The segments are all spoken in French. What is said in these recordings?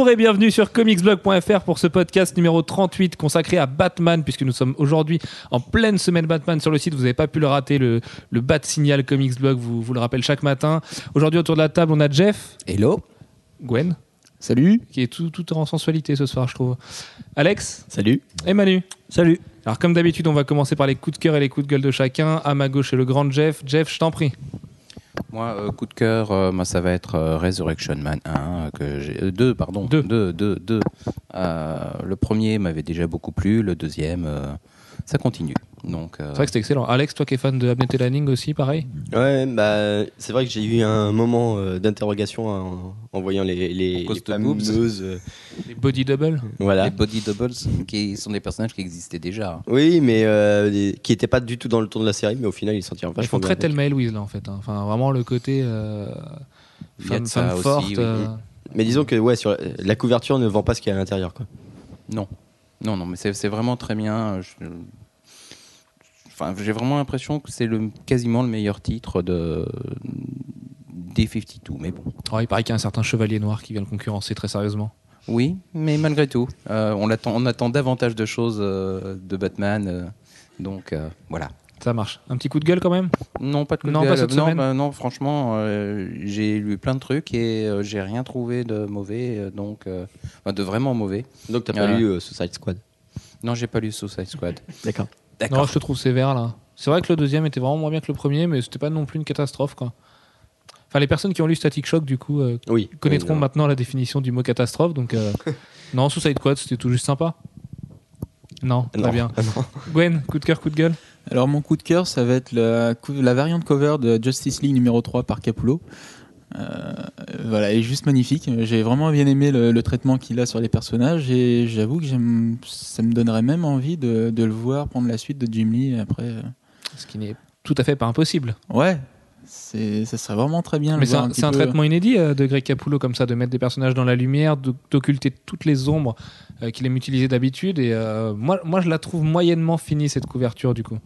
Bonjour et bienvenue sur comicsblog.fr pour ce podcast numéro 38 consacré à Batman, puisque nous sommes aujourd'hui en pleine semaine Batman sur le site. Vous n'avez pas pu le rater, le, le Bat Signal Comicsblog vous, vous le rappelle chaque matin. Aujourd'hui, autour de la table, on a Jeff, Hello. Gwen, Salut. qui est tout, tout en sensualité ce soir, je trouve. Alex Salut. et Manu. Salut. Alors, comme d'habitude, on va commencer par les coups de cœur et les coups de gueule de chacun. À ma gauche, est le grand Jeff. Jeff, je t'en prie. Moi, euh, coup de cœur, euh, moi, ça va être euh, Resurrection Man 1, euh, que 2, pardon. Deux. 2, 2, 2. le premier m'avait déjà beaucoup plu, le deuxième, ça continue. Donc, euh, C'est vrai que c'était excellent. Alex, toi qui es fan de Abnett Lanning aussi, pareil? Ouais, bah, c'est vrai que j'ai eu un moment euh, d'interrogation en, en voyant les, les, les fameuses, euh, Les body double voilà. les body doubles, qui sont des personnages qui existaient déjà. Oui, mais euh, les- qui n'étaient pas du tout dans le tour de la série, mais au final, ils s'en tirent Ils font très. Thelma et Louise, là, en fait. hein. Enfin, vraiment le côté euh, femme, aussi, forte. oui. euh, Mais disons que ouais, sur la, la couverture ne vend pas ce qu'il y a à l'intérieur. quoi. Non, non, non, mais c'est, vraiment très bien. Je- Enfin, j'ai vraiment l'impression que c'est le, quasiment le meilleur titre de des 52, mais bon. ouais, il paraît qu'il y a un certain chevalier noir qui vient le concurrencer très sérieusement. Oui, mais malgré tout, euh, on, attend, on attend davantage de choses euh, de Batman. euh, donc euh, voilà. Ça marche. Un petit coup de gueule quand même? Non, pas de coup de Non, pas gueule. cette non, semaine bah, non, franchement, euh, j'ai lu plein de trucs et euh, j'ai rien trouvé de mauvais, euh, donc euh, enfin, de vraiment mauvais. Donc, t'as pas lu euh, Suicide Squad? Non, j'ai pas lu Suicide Squad. D'accord. Non, je te trouve sévère là. C'est vrai que le deuxième était vraiment moins bien que le premier, mais c'était pas non plus une catastrophe quoi. Enfin, les personnes qui ont lu Static Shock, du coup, euh, Oui. connaîtront Oui, non. maintenant la définition du mot catastrophe. Donc, euh, non, Suicide Squad, c'était tout juste sympa. Non, très Non. bien. Gwen, coup de cœur, coup de gueule? Alors mon coup de cœur, ça va être la, la variante cover de Justice League numéro 3 par Capullo. Euh, voilà, elle est juste magnifique. J'ai vraiment bien aimé le, le traitement qu'il a sur les personnages et j'avoue que ça me donnerait même envie de, de le voir prendre la suite de Jim Lee après. euh. Ce qui n'est tout à fait pas impossible. Ouais, ça serait vraiment très bien. Mais le c'est un, traitement inédit euh, de Greg Capullo comme ça, de mettre des personnages dans la lumière, d'occulter toutes les ombres euh, qu'il aime utiliser d'habitude. Et euh, moi, moi, je la trouve moyennement finie cette couverture du coup.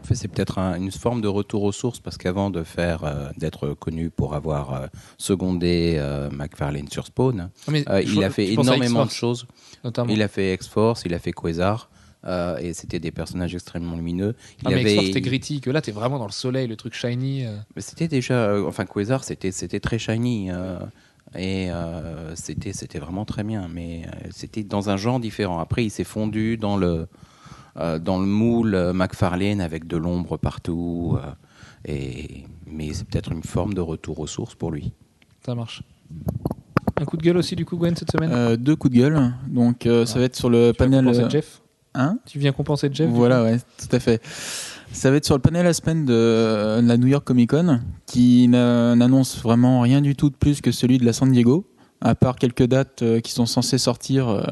En fait, c'est peut-être un- une forme de retour aux sources parce qu'avant de faire, euh, d'être connu pour avoir euh, secondé euh, McFarlane sur Spawn, Mais euh, je- il a fait énormément de X-Force, choses. Notamment. Il a fait X-Force, il a fait Quasar. Euh, et c'était des personnages extrêmement lumineux. Il Ah, mais avait- X-Force, c'était gritty, que là, t'es vraiment dans le soleil, le truc shiny. euh. Mais C'était déjà, euh, enfin Quasar, c'était c'était très shiny euh, et euh, c'était c'était vraiment très bien, mais euh, c'était dans un genre différent. Après, il s'est fondu dans le euh, dans le moule McFarlane avec de l'ombre partout. euh, et mais c'est peut-être une forme de retour aux sources pour lui. Ça marche. Un coup de gueule aussi, du coup, Gwen, cette semaine? Euh, deux coups de gueule. Donc euh, ça va être sur le Tu panel. euh, Jeff? Hein Tu viens compenser Jeff Voilà, ouais, tout à fait. Ça va être sur le panel Aspen de euh, la New York Comic Con, qui n'a- n'annonce vraiment rien du tout de plus que celui de la San Diego, à part quelques dates euh, qui sont censées sortir euh,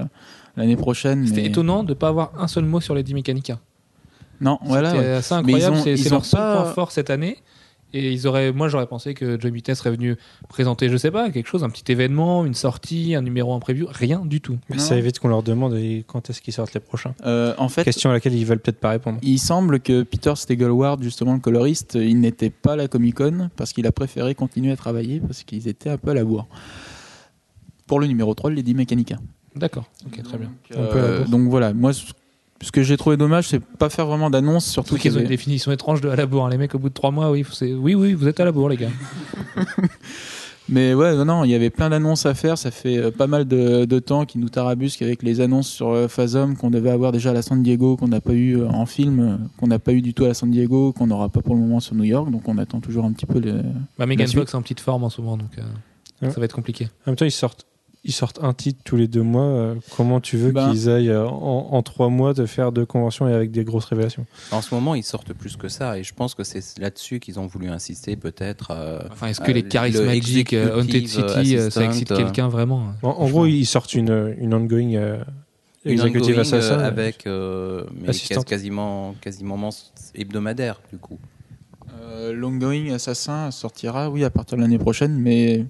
l'année prochaine. C'était mais- étonnant de ne pas avoir un seul mot sur les 10 Mechanica. Non, voilà. Ouais. assez incroyable. C'est c'est leur seul pas- point fort cette année. Et ils auraient, moi, j'aurais pensé que Joey Vitesse serait venu présenter, je sais pas, quelque chose, un petit événement, une sortie, un numéro en preview. Rien du tout. Mais Non. ça évite qu'on leur demande et quand est-ce qu'ils sortent les prochains? Euh, en fait, Question à laquelle ils veulent peut-être pas répondre. il semble que Peter Stegelward, justement le coloriste, il n'était pas à la Comic Con parce qu'il a préféré continuer à travailler parce qu'ils étaient un peu à la bourre. Pour le numéro 3 de Lady Mechanica. D'accord. Ok, très bien. Donc, euh, donc voilà, moi ce ce que j'ai trouvé dommage, c'est pas faire vraiment d'annonce, surtout qu'ils ont qu'il y une avait- définition étrange de à la bourre. hein. Les mecs, au bout de trois mois, oui, c'est- oui, oui, vous êtes à la bourre, les gars. Mais ouais, non, non, il y avait plein d'annonces à faire. Ça fait euh, pas mal de, de temps qu'ils nous tarabusquent avec les annonces sur euh, Phasm qu'on devait avoir déjà à la San Diego, qu'on n'a pas eu euh, en film, euh, qu'on n'a pas eu du tout à la San Diego, qu'on n'aura pas pour le moment sur New York. Donc on attend toujours un petit peu les. Bah, Megan. Fox est en petite forme en ce moment, donc euh, Ouais. ça va être compliqué. En même temps, ils sortent, ils sortent un titre tous les deux mois. euh, comment tu veux Ben- qu'ils aillent euh, en, en trois mois de faire deux conventions et avec des grosses révélations? En ce moment, ils sortent plus que ça, et je pense que c'est là-dessus qu'ils ont voulu insister, peut-être. euh, Enfin, est-ce que Euh, les le charismes magiques, euh, Haunted City, ça excite euh, quelqu'un vraiment hein? En, en gros, ils sortent une, une ongoing euh, une executive assassin. avec euh, mais quasiment quasiment hebdomadaire du coup. Euh, L'ongoing Assassin sortira, oui, à partir de l'année prochaine, mais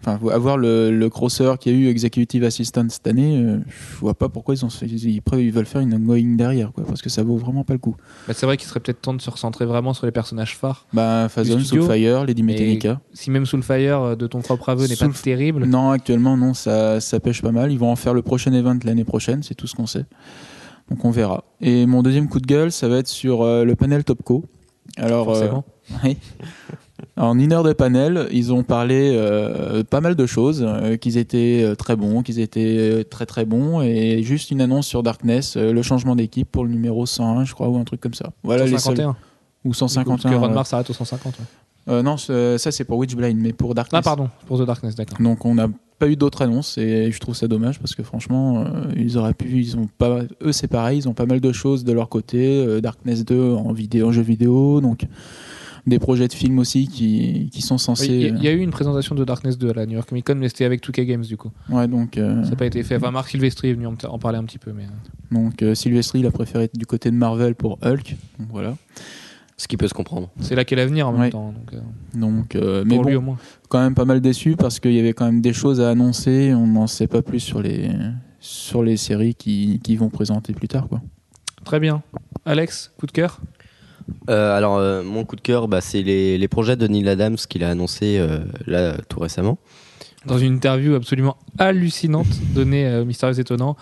Enfin, avoir le, le crosser qui a eu Executive Assistant cette année, euh, je vois pas pourquoi ils, ont, ils, veulent faire une ongoing derrière, quoi, parce que ça vaut vraiment pas le coup. Bah, c'est vrai qu'il serait peut-être temps de se recentrer vraiment sur les personnages phares. Bah, studio, Soulfire, Lady Metallica. Si même Soulfire euh, de ton propre aveu n'est pas terrible, Non, actuellement, non, ça, ça pêche pas mal. Ils vont en faire le prochain event l'année prochaine, c'est tout ce qu'on sait. Donc on verra. Et mon deuxième coup de gueule, ça va être sur euh, le panel Topco. Alors, euh, oui. En une heure de panel, ils ont parlé euh, pas mal de choses, euh, qu'ils étaient euh, très bons, qu'ils étaient très très bons, et juste une annonce sur Darkness, euh, le changement d'équipe pour le numéro 101, je crois, ou un truc comme ça. Voilà les seuls. 151. Ou Parce 151. que Ron ouais. Mars s'arrête au 150. ouais. Non, ça c'est pour Witchblind, mais pour Darkness. Ah, pardon, pour The Darkness, d'accord. Donc on n'a pas eu d'autres annonces et je trouve ça dommage parce que franchement ils auraient pu ils ont pas eux c'est pareil ils ont pas mal de choses de leur côté Darkness 2 en vidéo en jeu vidéo donc des projets de films aussi qui, qui sont censés Il y, a- y a eu une présentation de Darkness 2 à la New York Comic Con, mais c'était avec 2K Games du coup. euh, ouais donc euh, Ça n'a pas été fait. Enfin, Marc Silvestri est venu en, en parler un petit peu, mais. euh, donc euh, Sylvestri il a préféré être du côté de Marvel pour Hulk donc voilà Ce qui peut se comprendre. C'est là qu'est l'avenir en même Ouais. temps. Donc, euh, donc euh, mais pour lui au moins. quand même pas mal déçu parce qu'il y avait quand même des choses à annoncer on n'en sait pas plus sur les sur les séries qui, qui vont présenter plus tard quoi Très bien. Alex, coup de cœur? Euh, alors, euh, mon coup de cœur, bah, c'est les, les projets de Neil Adams qu'il a annoncé euh, là tout récemment. Dans une interview absolument hallucinante donnée à Mystérieux Étonnant,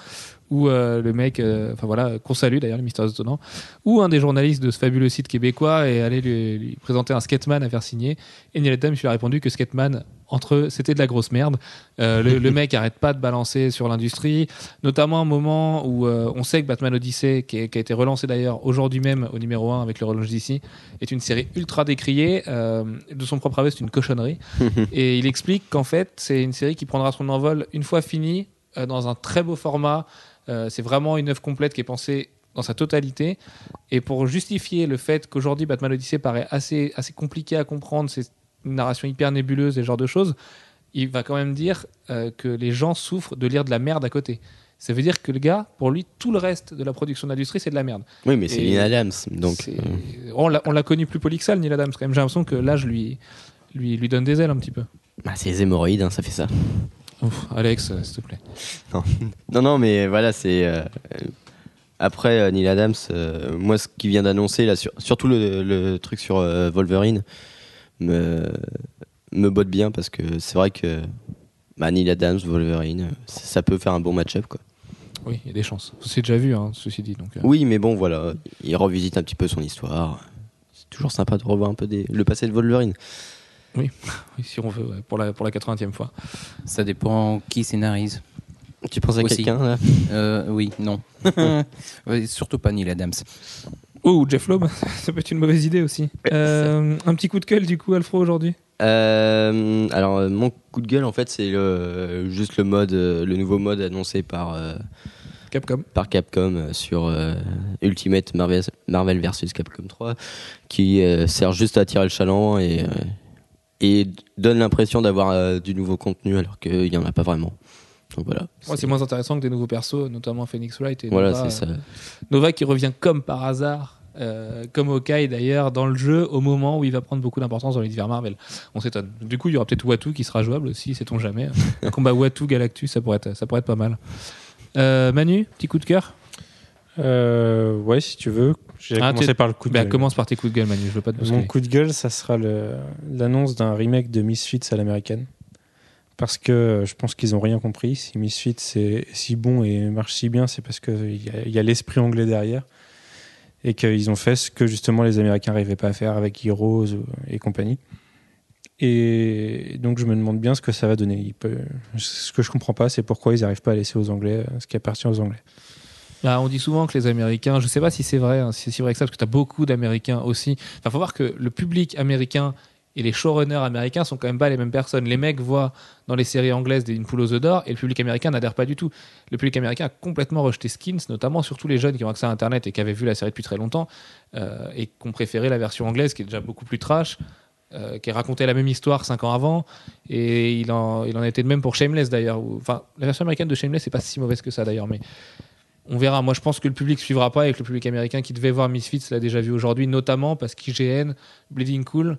où le mec, enfin voilà, qu'on salue d'ailleurs, le Mystérieux Étonnant, où un des journalistes de ce fabuleux site québécois est allé lui, lui présenter un Skatman à faire signer. Et Neil Adams lui a répondu que Skatman, entre eux, c'était de la grosse merde. Euh, le, le mec arrête pas de balancer sur l'industrie, notamment un moment où euh, on sait que Batman Odyssey, qui, est- qui a été relancé d'ailleurs aujourd'hui même au numéro 1 avec le relance d'ici, est une série ultra décriée. euh, de son propre aveu, c'est une cochonnerie. Et il explique qu'en fait, c'est une série qui prendra son envol une fois finie, dans un très beau format. C'est vraiment une œuvre complète qui est pensée dans sa totalité. Et pour justifier le fait qu'aujourd'hui, Batman Odyssey paraît assez, assez compliqué à comprendre, c'est une narration hyper nébuleuse et ce genre de choses, il va quand même dire euh, que les gens souffrent de lire de la merde à côté. Ça veut dire que le gars, pour lui, tout le reste de la production d'industrie, c'est de la merde. Oui, mais c'est Neil Adams. Donc, euh, On l'a on l'a connu plus poli que ça, le Neil Adams, quand même. J'ai l'impression que l'âge lui, lui, lui donne des ailes un petit peu. bah, c'est les hémorroïdes, hein, ça fait ça. Ouf, Alex, euh, s'il te plaît. Non, non, mais voilà, c'est. euh, après, Neil Adams, moi, ce qu'il vient d'annoncer, là, sur- surtout le, le truc sur Wolverine, me, me botte bien parce que c'est vrai que bah, Neil Adams, Wolverine, ça peut faire un bon match-up, quoi. Oui, il y a des chances. C'est déjà vu, hein, ceci dit. Donc, euh, Oui, mais bon, voilà, il revisite un petit peu son histoire. C'est toujours sympa de revoir un peu des- le passé de Wolverine. oui, si on veut, ouais, pour, la, pour la 80e fois. Ça dépend qui scénarise. Tu penses à Aussi. quelqu'un, là? Euh, oui, non. Surtout pas Neil Adams. Oh, Jeff Loeb, ça peut être une mauvaise idée aussi. Euh, un petit coup de gueule, du coup, Alfro, aujourd'hui? Euh, alors euh, mon coup de gueule en fait c'est le, juste le mode le nouveau mode annoncé par euh, Capcom. par Capcom sur Ultimate Marvel, Marvel vs Capcom 3 qui sert juste à attirer le chaland et et donne l'impression d'avoir du nouveau contenu alors qu'il y en a pas vraiment. Donc voilà. Ouais, c'est moins intéressant que des nouveaux persos, notamment Phoenix Wright et Voilà, Nova, c'est ça. euh, Nova qui revient comme par hasard, euh, comme Hawkeye d'ailleurs, dans le jeu au moment où il va prendre beaucoup d'importance dans l'univers Marvel. On s'étonne. Du coup, il y aura peut-être Watu qui sera jouable aussi, sait-on jamais. Un combat Watu Galactus, ça pourrait être, ça pourrait être pas mal. Euh, Manu, petit coup de cœur? Euh, ouais, si tu veux. J'ai Ah, commencé t'es- par le coup de bah, gueule. Commence par tes coups de gueule, Manu, je veux pas te. Mon coup de gueule, ça sera le- l'annonce d'un remake de Misfits à l'américaine. Parce que je pense qu'ils n'ont rien compris. Si Misfits est si bon et marche si bien, c'est parce qu'il y a, il l'esprit anglais derrière. Et qu'ils ont fait ce que justement les Américains n'arrivaient pas à faire avec Heroes et compagnie. Et donc je me demande bien ce que ça va donner. Il Ce que je comprends pas, c'est pourquoi ils n'arrivent pas à laisser aux Anglais euh, ce qui appartient aux Anglais. Ah, on dit souvent que les Américains, je sais pas si c'est vrai, hein, c'est vrai que ça, parce que tu as beaucoup d'Américains aussi. Enfin, faut voir que le public américain et les showrunners américains sont quand même pas les mêmes personnes. Les mecs voient dans les séries anglaises des Une aux œufs d'or et le public américain n'adhère pas du tout. Le public américain a complètement rejeté Skins, notamment surtout les jeunes qui ont accès à Internet et qui avaient vu la série depuis très longtemps euh, et qui ont préféré la version anglaise qui est déjà beaucoup plus trash. euh, qui racontait la même histoire cinq ans avant et il en, il en était de même pour Shameless d'ailleurs enfin la version américaine de Shameless c'est pas si mauvaise que ça d'ailleurs mais on verra. Moi, je pense que le public suivra pas et que le public américain qui devait voir Misfits l'a déjà vu aujourd'hui, notamment parce qu'IGN, Bleeding Cool,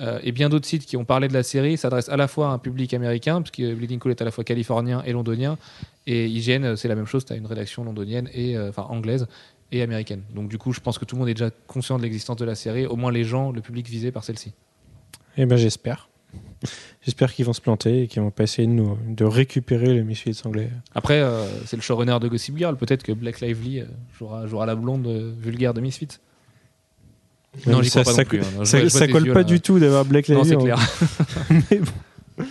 euh, et bien d'autres sites qui ont parlé de la série s'adressent à la fois à un public américain, puisque Bleeding Cool est à la fois californien et londonien, et IGN, euh, c'est la même chose, tu as une rédaction londonienne, et, euh, enfin anglaise et américaine. Donc du coup, je pense que tout le monde est déjà conscient de l'existence de la série, au moins les gens, le public visé par celle-ci. Eh ben j'espère. J'espère qu'ils vont se planter et qu'ils vont pas essayer de, nous, de récupérer les Misfits anglais. Après, euh, c'est le showrunner de Gossip Girl, peut-être que Black Lively jouera, jouera la blonde vulgaire de Misfits. Non, j'y ça, crois pas ça, non plus, hein. Ça- vois- colle yeux, pas là. du tout d'avoir Black Non, Lively c'est clair. Mais bon.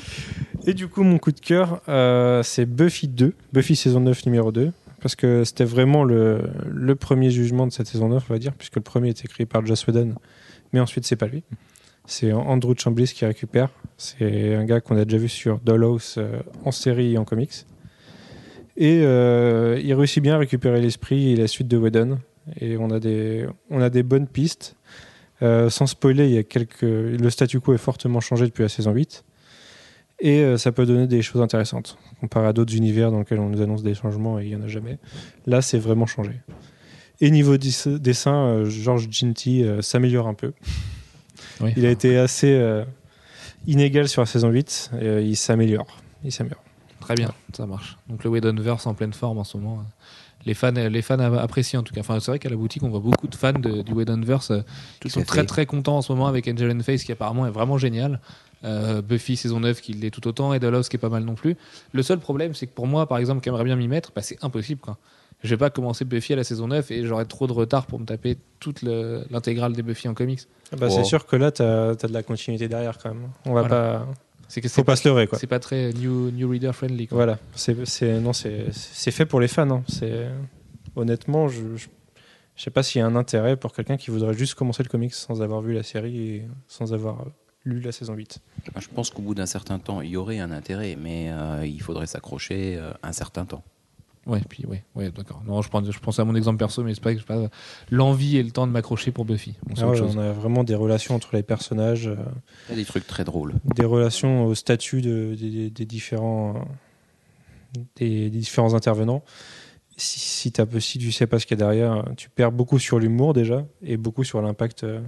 Et du coup, mon coup de cœur, euh, c'est Buffy 2, Buffy saison 9 numéro 2, parce que c'était vraiment le, le premier jugement de cette saison 9, on va dire, puisque le premier est écrit par Joss Whedon, mais ensuite c'est pas lui. C'est Andrew Chamblis qui récupère. C'est un gars qu'on a déjà vu sur Dollhouse euh, en série et en comics. Et euh, il réussit bien à récupérer l'esprit et la suite de Whedon. Et on a des, on a des bonnes pistes. Euh, sans spoiler, il y a quelques... le statu quo est fortement changé depuis la saison 8. Et euh, ça peut donner des choses intéressantes. Comparé à d'autres univers dans lesquels on nous annonce des changements et il n'y en a jamais. Là, c'est vraiment changé. Et niveau dessin, euh, George Ginty euh, s'améliore un peu. Oui. Il a été assez inégal sur la saison 8. Et, il s'améliore. Il s'améliore. Très bien, ça marche. Donc le Whedonverse en pleine forme en ce moment. Les fans, les fans apprécient en tout cas. Enfin, c'est vrai qu'à la boutique, on voit beaucoup de fans de- du Whedonverse euh, qui sont très fait. très contents en ce moment avec Angel and Face qui apparemment est vraiment génial. Euh, Buffy saison 9 qui l'est tout autant et Dallas qui est pas mal non plus. Le seul problème, c'est que pour moi, par exemple, qui aimerait bien m'y mettre, bah, c'est impossible. Quoi. Je vais pas commencer Buffy à la saison 9 et j'aurai trop de retard pour me taper toute le- l'intégrale des Buffy en comics. bah, Oh. C'est sûr que là, tu as, de la continuité derrière quand même. On va Voilà. pas. C'est que Faut c'est pas se leurrer. Quoi. c'est pas très new, new reader friendly. Quoi. Voilà, c'est non, c'est fait pour les fans. hein. C'est honnêtement, je, je je sais pas s'il y a un intérêt pour quelqu'un qui voudrait juste commencer le comics sans avoir vu la série et sans avoir lu la saison 8. Moi, Je pense qu'au bout d'un certain temps, il y aurait un intérêt, mais euh, il faudrait s'accrocher euh, un certain temps. Ouais, puis ouais, ouais, d'accord. Non, je pense, je pense à mon exemple perso, mais c'est pas, c'est pas l'envie et le temps de m'accrocher pour Buffy. Bon, Ah ouais, on a vraiment des relations entre les personnages, euh, Il y a des trucs très drôles. des relations au statut de- des, des différents des, des différents intervenants. Si, si, t'as- si tu sais pas ce qu'il y a derrière, tu perds beaucoup sur l'humour déjà et beaucoup sur l'impact euh,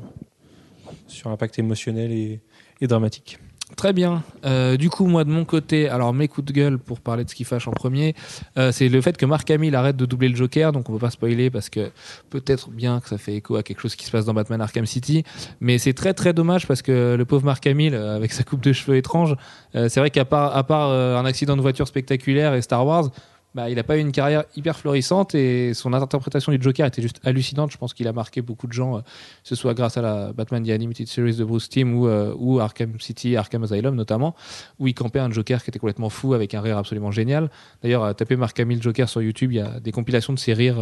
sur l'impact émotionnel et, et dramatique. Très bien. Euh, du coup, moi de mon côté, alors mes coups de gueule pour parler de ce qui fâche en premier, euh, c'est le fait que Mark Hamill arrête de doubler le Joker, donc on peut pas spoiler parce que peut-être bien que ça fait écho à quelque chose qui se passe dans Batman Arkham City, mais c'est très très dommage parce que le pauvre Mark Hamill, euh, avec sa coupe de cheveux étrange, c'est vrai qu'à part, un accident de voiture spectaculaire et Star Wars, bah, il n'a pas eu une carrière hyper florissante et son interprétation du Joker était juste hallucinante. Je pense qu'il a marqué beaucoup de gens, euh, que ce soit grâce à la Batman The Animated Series de Bruce Timm ou, euh, ou Arkham City, Arkham Asylum notamment, où il campait un Joker qui était complètement fou avec un rire absolument génial. D'ailleurs, euh, tapez Mark Hamill Joker sur YouTube, il y a des compilations de ses rires.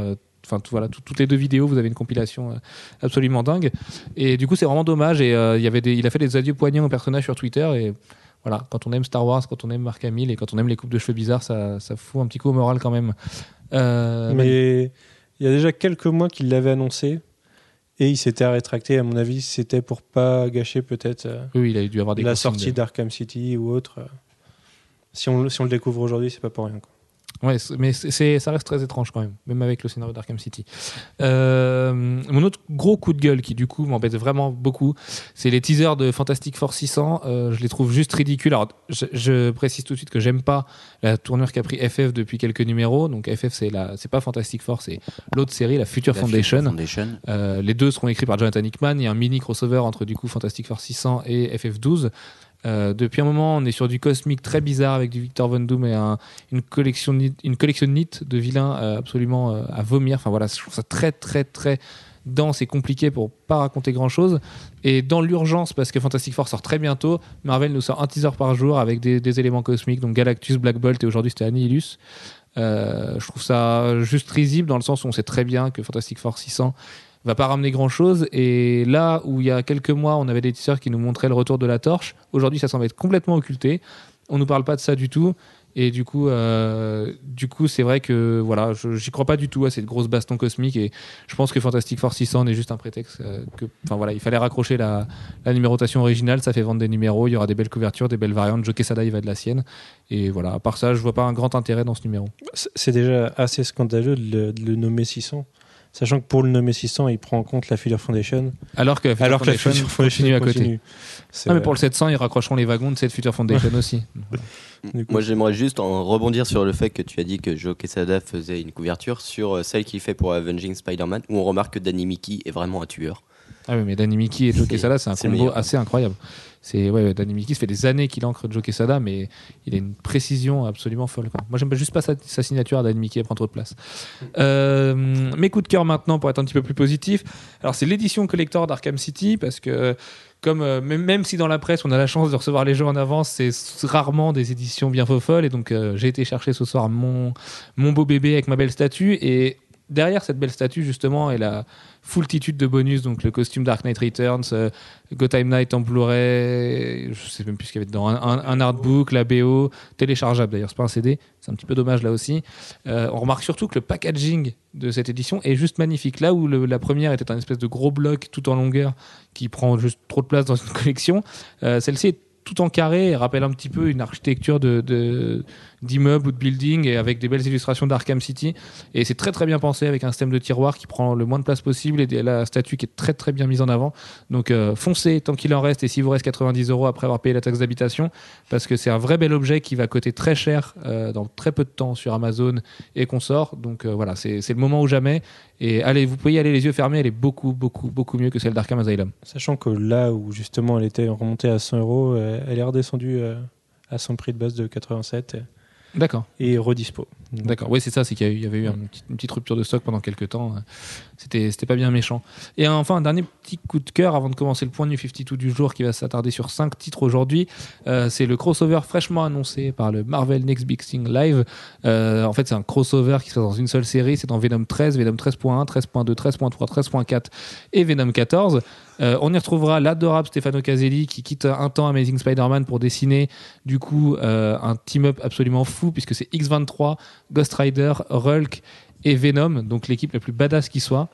Enfin, voilà, tout- toutes les deux vidéos, vous avez une compilation absolument dingue. Et du coup, c'est vraiment dommage. Et il avait il a fait des adieux poignants au personnage sur Twitter. Et voilà, quand on aime Star Wars, quand on aime Mark Hamill et quand on aime les coupes de cheveux bizarres, ça, ça fout un petit coup au moral quand même. Euh, Mais il y a déjà quelques mois qu'il l'avait annoncé et il s'était rétracté. À mon avis, c'était pour pas gâcher peut-être euh, oui, il a dû avoir des la sortie de- d'Arkham City ou autre. euh. Si on, si on le découvre aujourd'hui, c'est pas pour rien. quoi. Ouais, mais c'est- ça reste très étrange quand même, même avec le scénario d'Arkham City. Euh, mon autre gros coup de gueule qui du coup m'embête vraiment beaucoup, c'est les teasers de Fantastic Four 600. Euh, je les trouve juste ridicules. Alors, je, je précise tout de suite que j'aime pas la tournure qu'a pris FF depuis quelques numéros. Donc FF, c'est la, c'est pas Fantastic Four, c'est l'autre série, la Future La Foundation. Future Foundation. Euh, les deux seront écrits par Jonathan Hickman. Il y a un mini crossover entre du coup Fantastic Four 600 et FF12. Euh, depuis un moment, on est sur du cosmique très bizarre avec du Victor Von Doom et un- une collection une collection nit de vilains euh, absolument euh, à vomir. Enfin voilà, je trouve ça très très très dense et compliqué pour pas raconter grand chose. Et dans l'urgence, parce que Fantastic Four sort très bientôt, Marvel nous sort un teaser par jour avec des, des éléments cosmiques, donc Galactus, Black Bolt et aujourd'hui c'était Annihilus. Je trouve ça juste risible dans le sens où on sait très bien que Fantastic Four 600 va pas ramener grand chose. Et là où il y a quelques mois, on avait des teasers qui nous montraient le retour de la torche, aujourd'hui ça semble être complètement occulté. On nous parle pas de ça du tout. Et du coup, euh, c'est vrai que voilà, j'y crois pas du tout à cette grosse baston cosmique. Et je pense que Fantastic Four 600 n'est juste un prétexte. euh, voilà, il fallait raccrocher la, numérotation originale. Ça fait vendre des numéros. Il y aura des belles couvertures, des belles variantes. Joe Quesada, il va de la sienne. Et voilà. À part ça, je vois pas un grand intérêt dans ce numéro. C'est déjà assez scandaleux de le, de le nommer 600. Sachant que pour le nommer 600, il prend en compte la Future Foundation. Alors que, alors que la Future Foundation continue à côté. continue. Ah, mais pour le 700, ils raccrocheront les wagons de cette Future Foundation aussi. du coup, Moi, j'aimerais juste en rebondir sur le fait que tu as dit que Joe Quesada faisait une couverture sur euh, celle qu'il fait pour Avenging Spider-Man, où on remarque que Danny Mickey est vraiment un tueur. Ah oui, mais Danny Mickey et Joe Quesada, c'est un combo assez incroyable. C'est ouais, Danny Mickey, ça fait des années qu'il encre Joe Quesada, mais il a une précision absolument folle. quoi. Moi, j'aime juste pas sa, signature à Danny Mickey, elle prend trop de place. Euh, mes coups de cœur maintenant, pour être un petit peu plus positif. Alors, c'est l'édition collector d'Arkham City, parce que comme euh, même, si dans la presse on a la chance de recevoir les jeux en avance, c'est rarement des éditions bien folles. Et donc euh, j'ai été chercher ce soir mon, mon beau bébé avec ma belle statue. Et derrière cette belle statue, justement, est la foultitude de bonus. Donc le costume Dark Knight Returns, euh, Gotham Knight en Blu-ray, je sais même plus ce qu'il y avait dedans, un, un- artbook, la BO, téléchargeable d'ailleurs, c'est pas un CD, c'est un petit peu dommage là aussi. Euh, on remarque surtout que le packaging de cette édition est juste magnifique. Là où la première était un espèce de gros bloc tout en longueur qui prend juste trop de place dans une collection, euh, celle-ci est tout en carré et rappelle un petit peu une architecture de- d'immeubles ou de buildings et avec des belles illustrations d'Arkham City. Et c'est très très bien pensé avec un système de tiroir qui prend le moins de place possible et la statue qui est très très bien mise en avant. Donc euh, foncez tant qu'il en reste et s'il vous reste 90 euros après avoir payé la taxe d'habitation parce que c'est un vrai bel objet qui va coûter très cher euh, dans très peu de temps sur Amazon et qu'on sort. Donc euh, voilà, c'est, le moment ou jamais. Et allez, vous pouvez y aller les yeux fermés, elle est beaucoup beaucoup beaucoup mieux que celle d'Arkham Asylum. Sachant que là où justement elle était remontée à 100 euros, euh, elle est redescendue à son prix de base de 87 et- D'accord. et redispo. D'accord, oui, c'est ça, c'est qu'il y, avait eu une petite, rupture de stock pendant quelques temps. euh, C'était, pas bien méchant. Et enfin, un dernier petit coup de cœur avant de commencer le point New 52 du jour qui va s'attarder sur cinq titres aujourd'hui. Euh, c'est le crossover fraîchement annoncé par le Marvel Next Big Thing Live. Euh, en fait, c'est un crossover qui se passe dans une seule série. C'est dans Venom 13, Venom 13.1, 13.2, 13.3, 13.4 et Venom 14. Euh, on y retrouvera l'adorable Stefano Caselli qui quitte un temps Amazing Spider-Man pour dessiner du coup un team-up absolument fou puisque c'est X23, Ghost Rider, Hulk et Venom, donc l'équipe la plus badass qui soit.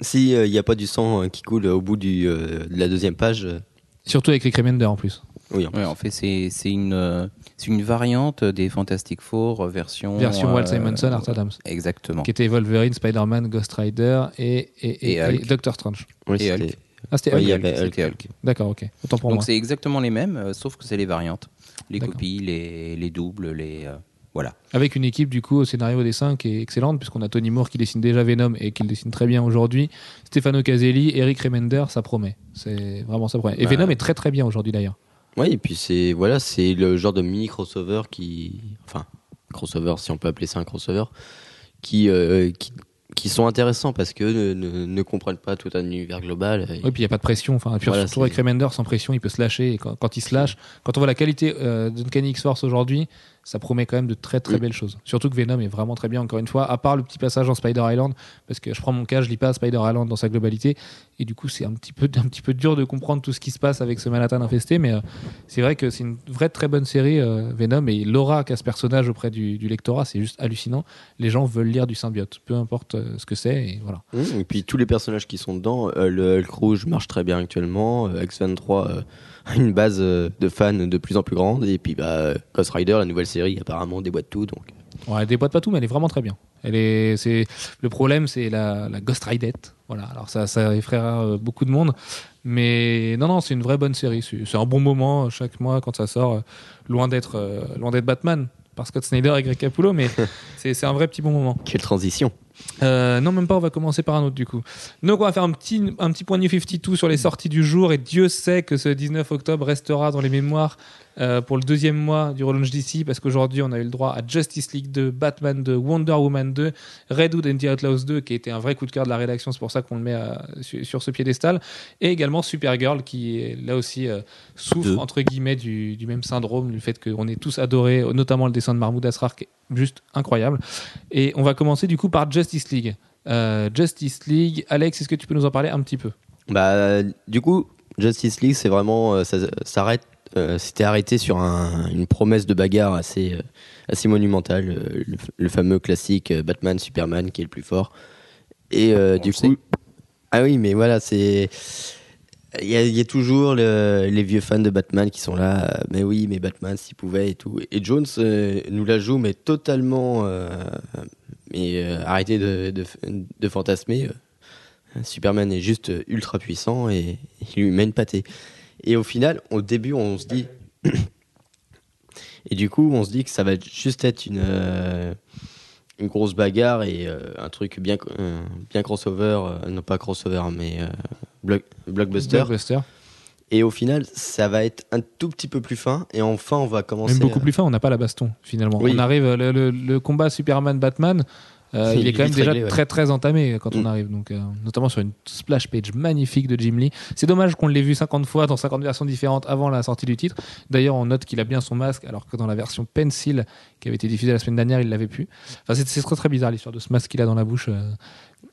Si il n'y a pas du sang euh, qui coule au bout du, euh, de la deuxième page, euh, Surtout avec Rick Remender en plus. oui, en Ouais, en fait, c'est c'est une, euh, c'est une variante des Fantastic Four euh, version. Version Walt euh, Simonson, Art Adams. Exactement. Qui était Wolverine, Spider-Man, Ghost Rider et, et, et, Et Hulk. et Doctor Strange. oui, Et c'était- Hulk. Ah, c'était Ouais, Hulk Hulk. Hulk. D'accord, ok. Autant pour Donc moi. c'est exactement les mêmes, euh, sauf que c'est les variantes. Les D'accord. copies, les, les doubles, les. Voilà. Avec une équipe du coup au scénario au dessin qui est excellente puisqu'on a Tony Moore qui dessine déjà Venom et qui le dessine très bien aujourd'hui. Stefano Caselli, Eric Remender, ça promet. C'est vraiment ça promet. Et Bah. Venom est très très bien aujourd'hui d'ailleurs. Ouais, et puis c'est voilà, c'est le genre de mini crossover qui, enfin, crossover si on peut appeler ça un crossover, qui euh, qui, qui sont intéressants parce que ne, ne, ne comprennent pas tout un univers global. Et- Oui, puis il n'y a pas de pression. Enfin, puis Voilà, surtout avec Remender, sans pression, il peut se lâcher. Et quand, quand il se lâche, quand on voit la qualité euh, d'Uncanny X-Force aujourd'hui, ça promet quand même de très très Oui. belles choses. Surtout que Venom est vraiment très bien, encore une fois, à part le petit passage en Spider Island, parce que je prends mon cas, je lis pas Spider Island dans sa globalité, et du coup c'est un petit peu un petit peu dur de comprendre tout ce qui se passe avec ce Manhattan infesté, mais euh, c'est vrai que c'est une vraie très bonne série euh, Venom et l'aura qu'a ce personnage auprès du, du lectorat, c'est juste hallucinant. Les gens veulent lire du symbiote, peu importe euh, ce que c'est, et voilà. Mmh, Et puis tous les personnages qui sont dedans, le Hulk rouge marche très bien actuellement, euh, X23 euh, a une base euh, de fans de plus en plus grande, et puis bah, Ghost Rider, la nouvelle série, apparemment déboîte tout. Donc. Ouais, elle déboîte pas tout, mais elle est vraiment très bien. Elle est, c'est le problème, c'est la, la Ghost Ridette. Voilà. Alors ça, ça effraiera euh, beaucoup de monde, mais non, non, c'est une vraie bonne série. C'est un bon moment euh, chaque mois quand ça sort, loin d'être, loin d'être Batman par Scott Snyder et Greg Capullo, mais c'est un vrai petit bon moment. Quelle transition Euh, non, même pas, on va commencer par un autre du coup. Donc on va faire un petit, un petit point New 52 sur les sorties du jour et Dieu sait que ce 19 octobre restera dans les mémoires euh, pour le deuxième mois du relaunch d'ici parce qu'aujourd'hui on a eu le droit à Justice League 2, Batman 2, Wonder Woman 2, Red Hood and the Outlaws 2 qui a été un vrai coup de cœur de la rédaction, c'est pour ça qu'on le met à- sur, sur ce piédestal et également Supergirl qui là aussi euh, souffre Deux. entre guillemets du, du même syndrome, du fait qu'on est tous adoré, notamment le dessin de Mahmoud Asrar qui est juste incroyable. Et on va commencer du coup par Justice League. Euh, Justice League, Alex, est-ce que tu peux nous en parler un petit peu? Bah, du coup, Justice League, c'est vraiment, euh, ça s'arrête, euh, c'était arrêté sur un- une promesse de bagarre assez, euh, assez monumentale, le, le fameux classique Batman, Superman qui est le plus fort. Et euh, On du coup, sait. ah oui, mais voilà, c'est, il y, a- toujours le- les vieux fans de Batman qui sont là, euh, mais oui, mais Batman s'il pouvait et tout. Et Jones euh, nous la joue, mais totalement, Mais euh, arrêtez de, de, de fantasmer. euh, Superman est juste ultra puissant et il lui met une pâtée. Et au final, au début, on se dit. et du coup, on se dit que ça va juste être une, une grosse bagarre et un truc bien, bien crossover. non, pas crossover, mais block- blockbuster. Blockbuster. Et au final, ça va être un tout petit peu plus fin. Et enfin, on va commencer. Même beaucoup plus fin, on n'a pas la baston finalement. Oui. On arrive, le, le- le combat Superman-Batman, euh, Il il est quand même déjà réglé, ouais. très très entamé quand on Mm. arrive, donc euh, notamment sur une splash page magnifique de Jim Lee. C'est dommage qu'on l'ait vu 50 fois dans 50 versions différentes avant la sortie du titre. D'ailleurs, on note qu'il a bien son masque, alors que dans la version Pencil qui avait été diffusée la semaine dernière, il l'avait plus. Enfin, c'est c'est très très bizarre l'histoire de ce masque qu'il a dans la bouche. euh.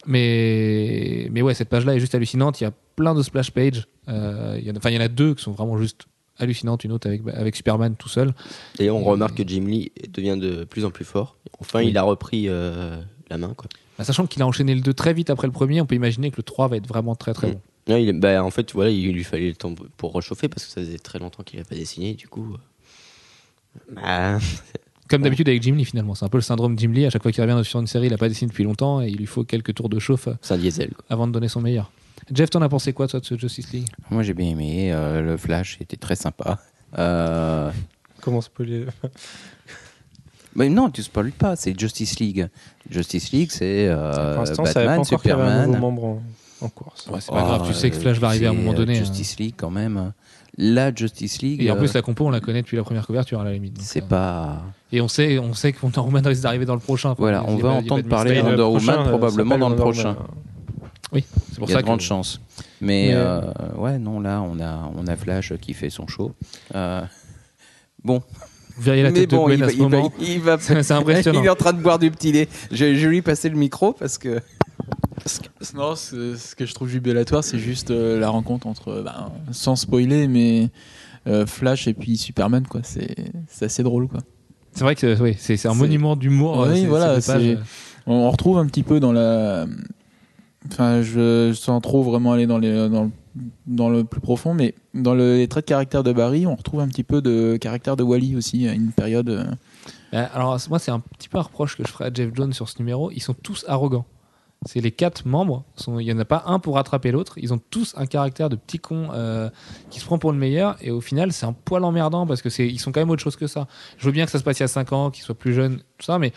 Mais mais ouais, cette page-là est juste hallucinante. Il y a plein de splash pages. Euh, il y en a- Enfin, il y en a deux qui sont vraiment juste hallucinantes. Une autre avec avec Superman tout seul. Et on remarque que Jim Lee devient de plus en plus fort. Enfin, Oui. il a repris euh, la main. Quoi. Bah, sachant qu'il a enchaîné le 2 très vite après le premier, on peut imaginer que le 3 va être vraiment très très Mm. bon. Il est- bah, en fait, voilà, il lui fallait le temps pour réchauffer parce que ça faisait très longtemps qu'il n'a pas dessiné. Du coup, euh, bah, Comme d'habitude avec Jim Lee finalement, c'est un peu le syndrome Jim Lee. À chaque fois qu'il revient sur une série, il a pas dessiné depuis longtemps et il lui faut quelques tours de chauffe c'est un diesel. avant de donner son meilleur. Jeff, t'en as pensé quoi toi de ce Justice League? Moi, j'ai bien aimé. euh, le Flash était très sympa. Euh, Comment spoiler? Mais non, tu spoiles pas, c'est Justice League. Justice League, c'est euh, Pour l'instant, ça savait pas Batman, encore qu'il y avait un nouveau Superman. membre en, en course. Ouais, c'est pas grave, tu sais que Flash va arriver à un c'est, moment euh, donné. Justice League, quand même. La Justice League. Et en euh, plus la compo on la connaît depuis la première couverture à la limite. c'est euh, pas. Et on sait, on sait que Wonder Woman risque d'arriver dans le prochain. Voilà, on va entendre de parler mystère. Wonder le Woman prochain, euh, probablement dans le prochain. Woman. C'est pour Il y a ça de grandes que chances. Mais, Mais- euh, ouais, non, là, on a, on a Flash qui fait son show. Euh, bon, vous verriez la mais tête bon, de Gwen à ce il va- moment. il va- C'est c'est impressionnant. il est en train de boire du petit lait. Je, je lui ai passé le micro parce que. Non, ce, que je trouve jubilatoire, c'est juste euh, la rencontre entre, euh, ben, sans spoiler, mais euh, Flash et puis Superman, quoi. C'est assez drôle, quoi. C'est vrai que oui, c'est un monument d'humour. Oui, voilà, On, retrouve un petit peu dans la. Enfin, je, sans trop vraiment aller dans, les, dans, le, dans le plus profond, mais dans le- les traits de caractère de Barry, on retrouve un petit peu de caractère de Wally aussi, à une période. Euh, Alors moi c'est un petit peu un reproche que je ferai à Jeff Jones sur ce numéro. Ils sont tous arrogants. C'est les quatre membres. Il n'y en a pas un pour rattraper l'autre. Ils ont tous un caractère de petit con euh, qui se prend pour le meilleur. Et au final c'est un poil emmerdant parce que ils sont quand même autre chose que ça. Je veux bien que ça se passe il y a 5 ans, qu'ils soient plus jeunes, tout ça, mais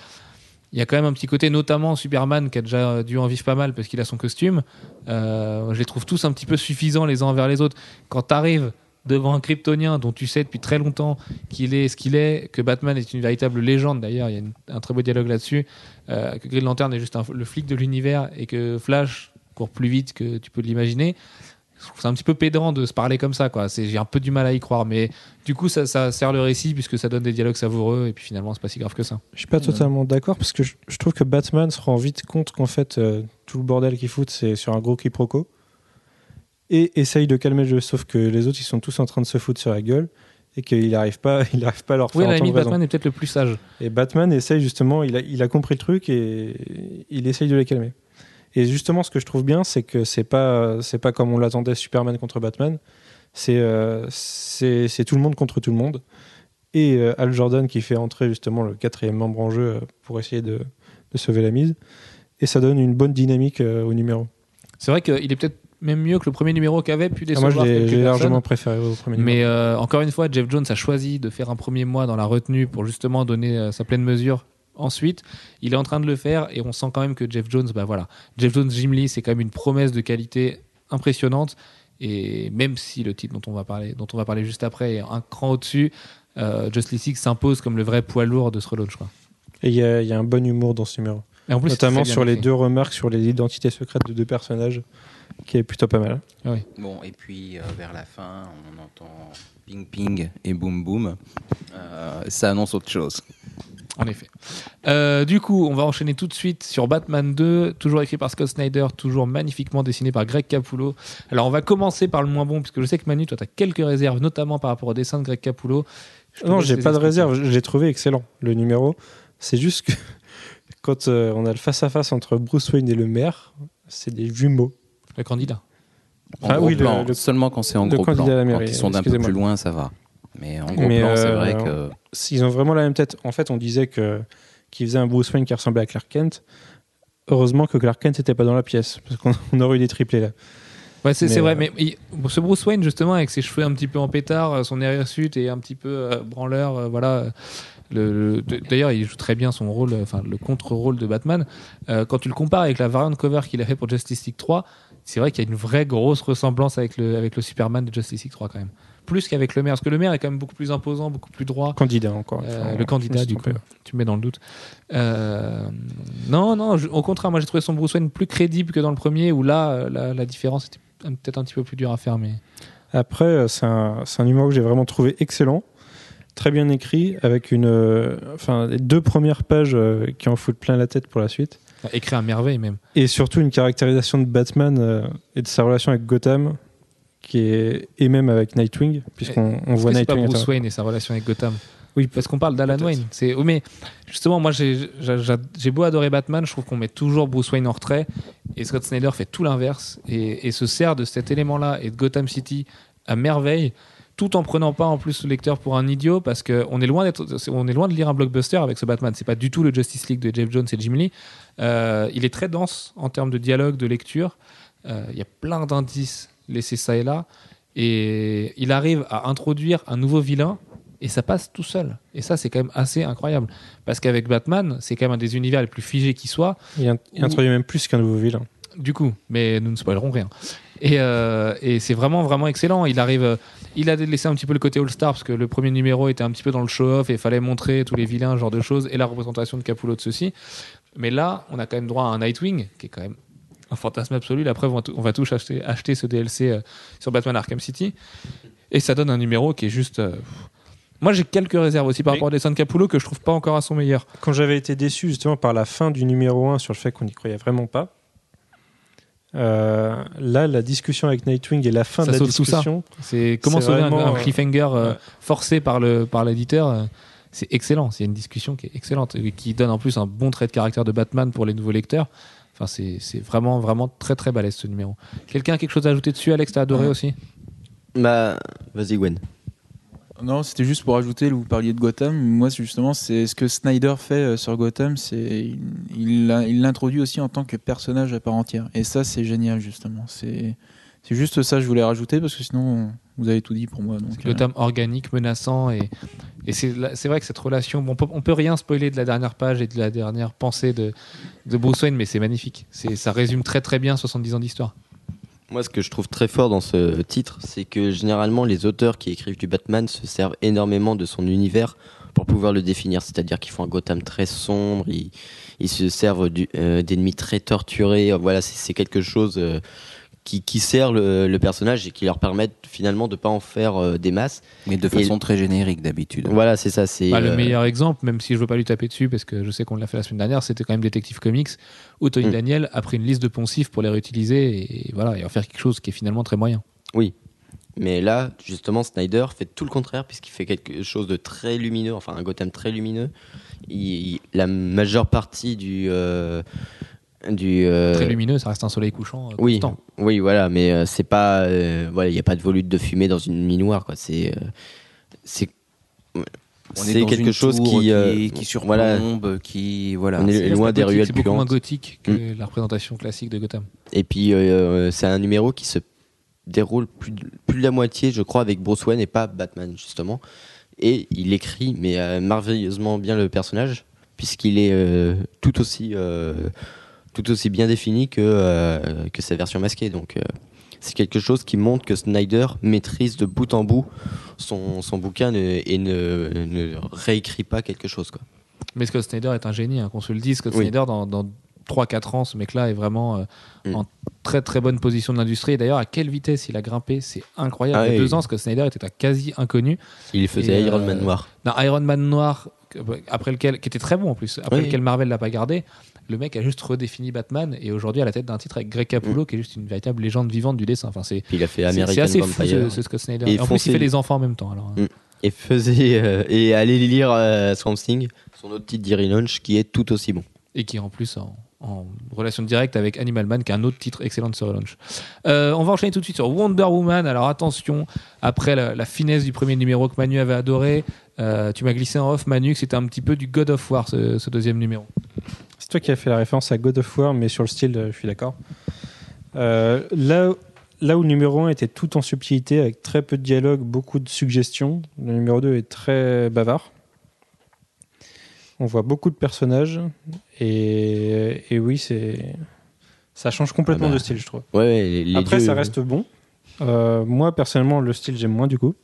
il y a quand même un petit côté, notamment Superman, qui a déjà dû en vivre pas mal parce qu'il a son costume. Euh, je les trouve tous un petit peu suffisants les uns envers les autres. Quand tu arrives devant un kryptonien dont tu sais depuis très longtemps qu'il est ce qu'il est, que Batman est une véritable légende d'ailleurs, il y a une- un très beau dialogue là-dessus, euh, que Green Lantern est juste un- le flic de l'univers et que Flash court plus vite que tu peux l'imaginer. Je trouve ça un petit peu pédant de se parler comme ça, quoi. J'ai un peu du mal à y croire, mais du coup, ça, ça sert le récit puisque ça donne des dialogues savoureux et puis finalement, c'est pas si grave que ça. Je suis pas totalement d'accord parce que je, je trouve que Batman se rend vite compte qu'en fait euh, tout le bordel qu'il fout c'est sur un gros quiproquo et essaye de calmer le jeu sauf que les autres ils sont tous en train de se foutre sur la gueule et qu'il n'arrive pas il arrive pas à leur faire Oui, à la raison. Batman est peut-être le plus sage. Et Batman essaye justement il a, il a compris le truc et il essaye de les calmer. Et justement ce que je trouve bien c'est que c'est pas c'est pas comme on l'attendait Superman contre Batman c'est euh, c'est tout le monde contre tout le monde et euh, Al Jordan qui fait entrer justement le quatrième membre en jeu euh, pour essayer de, de sauver la mise. Et ça donne une bonne dynamique euh, au numéro. C'est vrai qu'il est peut-être même mieux que le premier numéro qu'avait pu Ah, moi, décevoir je l'ai quelques j'ai largement préféré au premier numéro. Mais euh, encore une fois, Jeff Jones a choisi de faire un premier mois dans la retenue pour justement donner euh, sa pleine mesure. Ensuite, il est en train de le faire et on sent quand même que Jeff Jones, bah voilà, Jeff Jones, Jim Lee, c'est quand même une promesse de qualité impressionnante. Et même si le titre dont on va parler, dont on va parler juste après, est un cran au-dessus, euh, League s'impose comme le vrai poids lourd de ce relaunch. Quoi. Et il y, a il y a un bon humour dans ce numéro. Et en plus, Notamment sur les deux remarques sur les identités secrètes de deux personnages, qui est plutôt pas mal. Bon, et puis euh, vers la fin, on entend ping ping et boum boum. Euh, ça annonce autre chose. En effet. Euh, du coup, on va enchaîner tout de suite sur Batman 2, toujours écrit par Scott Snyder, toujours magnifiquement dessiné par Greg Capullo. Alors, on va commencer par le moins bon, puisque je sais que Manu, toi, tu as quelques réserves, notamment par rapport au dessin de Greg Capullo. Je Non, j'ai pas de réserve. J'ai trouvé excellent le numéro. C'est juste que quand euh, on a le face-à-face entre Bruce Wayne et le maire, c'est des jumeaux. Le candidat. En Ah gros oui, plan, le- seulement quand c'est en le gros plan. candidat à la mairie, Quand ils sont d'un peu plus loin, ça va. Mais en gros Mais, plan, c'est euh, vrai que. Ils ont vraiment la même tête. En fait, on disait que qui faisait un Bruce Wayne qui ressemblait à Clark Kent. Heureusement que Clark Kent n'était pas dans la pièce, parce qu'on on aurait eu des triplés là. Ouais, c'est vrai, euh, mais il- ce Bruce Wayne, justement, avec ses cheveux un petit peu en pétard, euh, son air suite et un petit peu euh, branleur, euh, voilà. Le, le- de- D'ailleurs, il joue très bien son rôle, enfin le contre-rôle de Batman. Euh, quand tu le compares avec la variante cover qu'il a fait pour Justice League 3, c'est vrai qu'il y a une vraie grosse ressemblance avec le, avec le Superman de Justice League 3 quand même. Plus qu'avec le maire, parce que le maire est quand même beaucoup plus imposant, beaucoup plus droit. Candidat encore. Euh, le candidat, du coup. Tu me mets dans le doute. Euh, non, non, je- au contraire, moi j'ai trouvé son Bruce Wayne plus crédible que dans le premier, où là, euh, la, la différence était peut-être un petit peu plus dure à faire. Mais... Après, c'est un, un numéro que j'ai vraiment trouvé excellent, très bien écrit, avec une, euh, enfin, les deux premières pages euh, qui en foutent plein la tête pour la suite, écrit à merveille même. et surtout une caractérisation de Batman euh, et de sa relation avec Gotham, qui est et même avec Nightwing, puisqu'on on voit que c'est pas Nightwing. Bruce Wayne et sa relation avec Gotham. Oui, Parce qu'on parle d'Alan. Wayne. C'est... oh, mais justement, moi j'ai, beau adorer Batman, je trouve qu'on met toujours Bruce Wayne en retrait. Et Scott Snyder fait tout l'inverse et, et se sert de cet élément-là et de Gotham City à merveille, tout en prenant pas en plus le lecteur pour un idiot parce qu'on est loin d'être, on est loin de lire un blockbuster avec ce Batman. C'est pas du tout le Justice League de Jeff Jones et Jim Lee. Euh, il est très dense en termes de dialogue, de lecture. Euh, Il y a plein d'indices laissés ça et là. Et il arrive à introduire un nouveau vilain et ça passe tout seul. Et ça, c'est quand même assez incroyable. Parce qu'avec Batman, c'est quand même un des univers les plus figés qui soit. Il, int- il introduit même plus qu'un nouveau vilain. Du coup, mais nous ne spoilerons rien. Et, euh, et c'est vraiment, vraiment excellent. Il arrive, il a laissé un petit peu le côté All-Star parce que le premier numéro était un petit peu dans le show-off et il fallait montrer tous les vilains, ce genre de choses, et la représentation de Capullo de ceci. Mais là, on a quand même droit à un Nightwing qui est quand même un fantasme absolu. La preuve, on va, tous acheter, acheter ce DLC euh, sur Batman Arkham City. Et ça donne un numéro qui est juste. euh, Moi, j'ai quelques réserves aussi par Mais- rapport à Dessin de Capullo que je trouve pas encore à son meilleur. Quand j'avais été déçu justement par la fin du numéro 1 sur le fait qu'on n'y croyait vraiment pas, euh, là, la discussion avec Nightwing et la fin Ça de la sauve tout ça. discussion, C'est comment sauver un, vraiment, un cliffhanger ouais. forcé par par l'éditeur. euh, c'est excellent. C'est une discussion qui est excellente et qui donne en plus un bon trait de caractère de Batman pour les nouveaux lecteurs. Enfin, c'est vraiment vraiment très très balèze ce numéro. Quelqu'un a quelque chose à ajouter dessus, Alex? T'as adoré Ouais. aussi? Bah, vas-y, Gwen. Non, c'était juste pour ajouter, vous parliez de Gotham. Moi, c'est justement, c'est ce que Snyder fait euh, sur Gotham, c'est il- l'introduit aussi en tant que personnage à part entière. Et ça, c'est génial, justement. C'est c'est juste ça que je voulais rajouter parce que sinon, vous avez tout dit pour moi. Donc, euh, Gotham organique, menaçant et, et c'est vrai que cette relation, bon, on, peut, on peut rien spoiler de la dernière page et de la dernière pensée de, de Bruce Wayne, mais c'est magnifique. Ça résume très très bien 70 ans d'histoire. Moi, ce que je trouve très fort dans ce titre, c'est que généralement, les auteurs qui écrivent du Batman se servent énormément de son univers pour pouvoir le définir. C'est-à-dire qu'ils font un Gotham très sombre, ils, ils se servent du- euh, d'ennemis très torturés. Voilà, c'est c'est quelque chose euh, qui, qui sert le, le personnage et qui leur permet finalement de pas en faire euh, des masses. Mais de façon très générique d'habitude. Voilà, c'est ça. C'est Bah, Le euh, meilleur exemple, même si je veux pas lui taper dessus parce que je sais qu'on l'a fait la semaine dernière, c'était quand même Detective Comics où Tony Mm. Daniel a pris une liste de poncifs pour les réutiliser et, voilà, et en faire quelque chose qui est finalement très moyen. Oui. Mais là, justement, Snyder fait tout le contraire puisqu'il fait quelque chose de très lumineux, enfin un Gotham très lumineux. Il- il- la majeure partie du euh, du euh, Très lumineux, ça reste un soleil couchant euh, oui, constant. oui, voilà, mais euh, c'est pas, euh, voilà, il n'y a pas de volute de fumée dans une nuit noire, quoi. C'est, euh, c'est, c'est quelque chose qui, euh, qui, qui voilà. surplombe, qui voilà. On est c'est- loin des ruelles C'est beaucoup moins gothique que la représentation classique de Gotham. Et puis euh, c'est un numéro qui se déroule plus de, plus de la moitié, je crois, avec Bruce Wayne et pas Batman justement. Et il écrit, mais euh, merveilleusement bien le personnage, puisqu'il est euh, tout aussi euh, tout aussi bien défini que euh, que sa version masquée. Donc euh, c'est quelque chose qui montre que Snyder maîtrise de bout en bout son, son bouquin et ne, ne réécrit pas quelque chose. Quoi. Mais Scott Snyder est un génie, hein, qu'on se le dise. Scott Oui. Snyder, dans, dans 3-4 ans, ce mec-là est vraiment euh, Mm. en très très bonne position de l'industrie. Et d'ailleurs, à quelle vitesse il a grimpé, c'est incroyable. Ah Il y a deux ans, Scott Snyder était un quasi inconnu. Il faisait Et, Iron euh, Man noir. Dans Iron Man noir, après lequel, qui était très bon en plus, après Oui. lequel Marvel l'a pas gardé, le mec a juste redéfini Batman et aujourd'hui à la tête d'un titre avec Greg Mm. Capullo qui est juste une véritable légende vivante du dessin. Enfin, c'est il a fait American c'est assez fou ce, ce Scott Snyder. Et en plus, il fait les enfants en même temps. Alors, Mm. Et faisait euh, et allez lire euh, Swamp Thing, son autre titre d'Erie Launch qui est tout aussi bon. Et qui en plus en, en relation directe avec Animal Man, qui est un autre titre excellent de ce relaunch. Euh, on va enchaîner tout de suite sur Wonder Woman. Alors attention, après la, la finesse du premier numéro que Manu avait adoré, euh, tu m'as glissé en off, Manu, que c'était un petit peu du God of War, ce, ce deuxième numéro. C'est toi qui as fait la référence à God of War, mais sur le style, euh, je suis d'accord. Euh, là, là où le numéro 1 était tout en subtilité, avec très peu de dialogue, beaucoup de suggestions, le numéro 2 est très bavard. On voit beaucoup de personnages, et, et oui, c'est ça change complètement Ah bah. de style, je trouve. Ouais, les, les Après, dieux- ça reste bon. Euh, moi, personnellement, le style, j'aime moins du coup.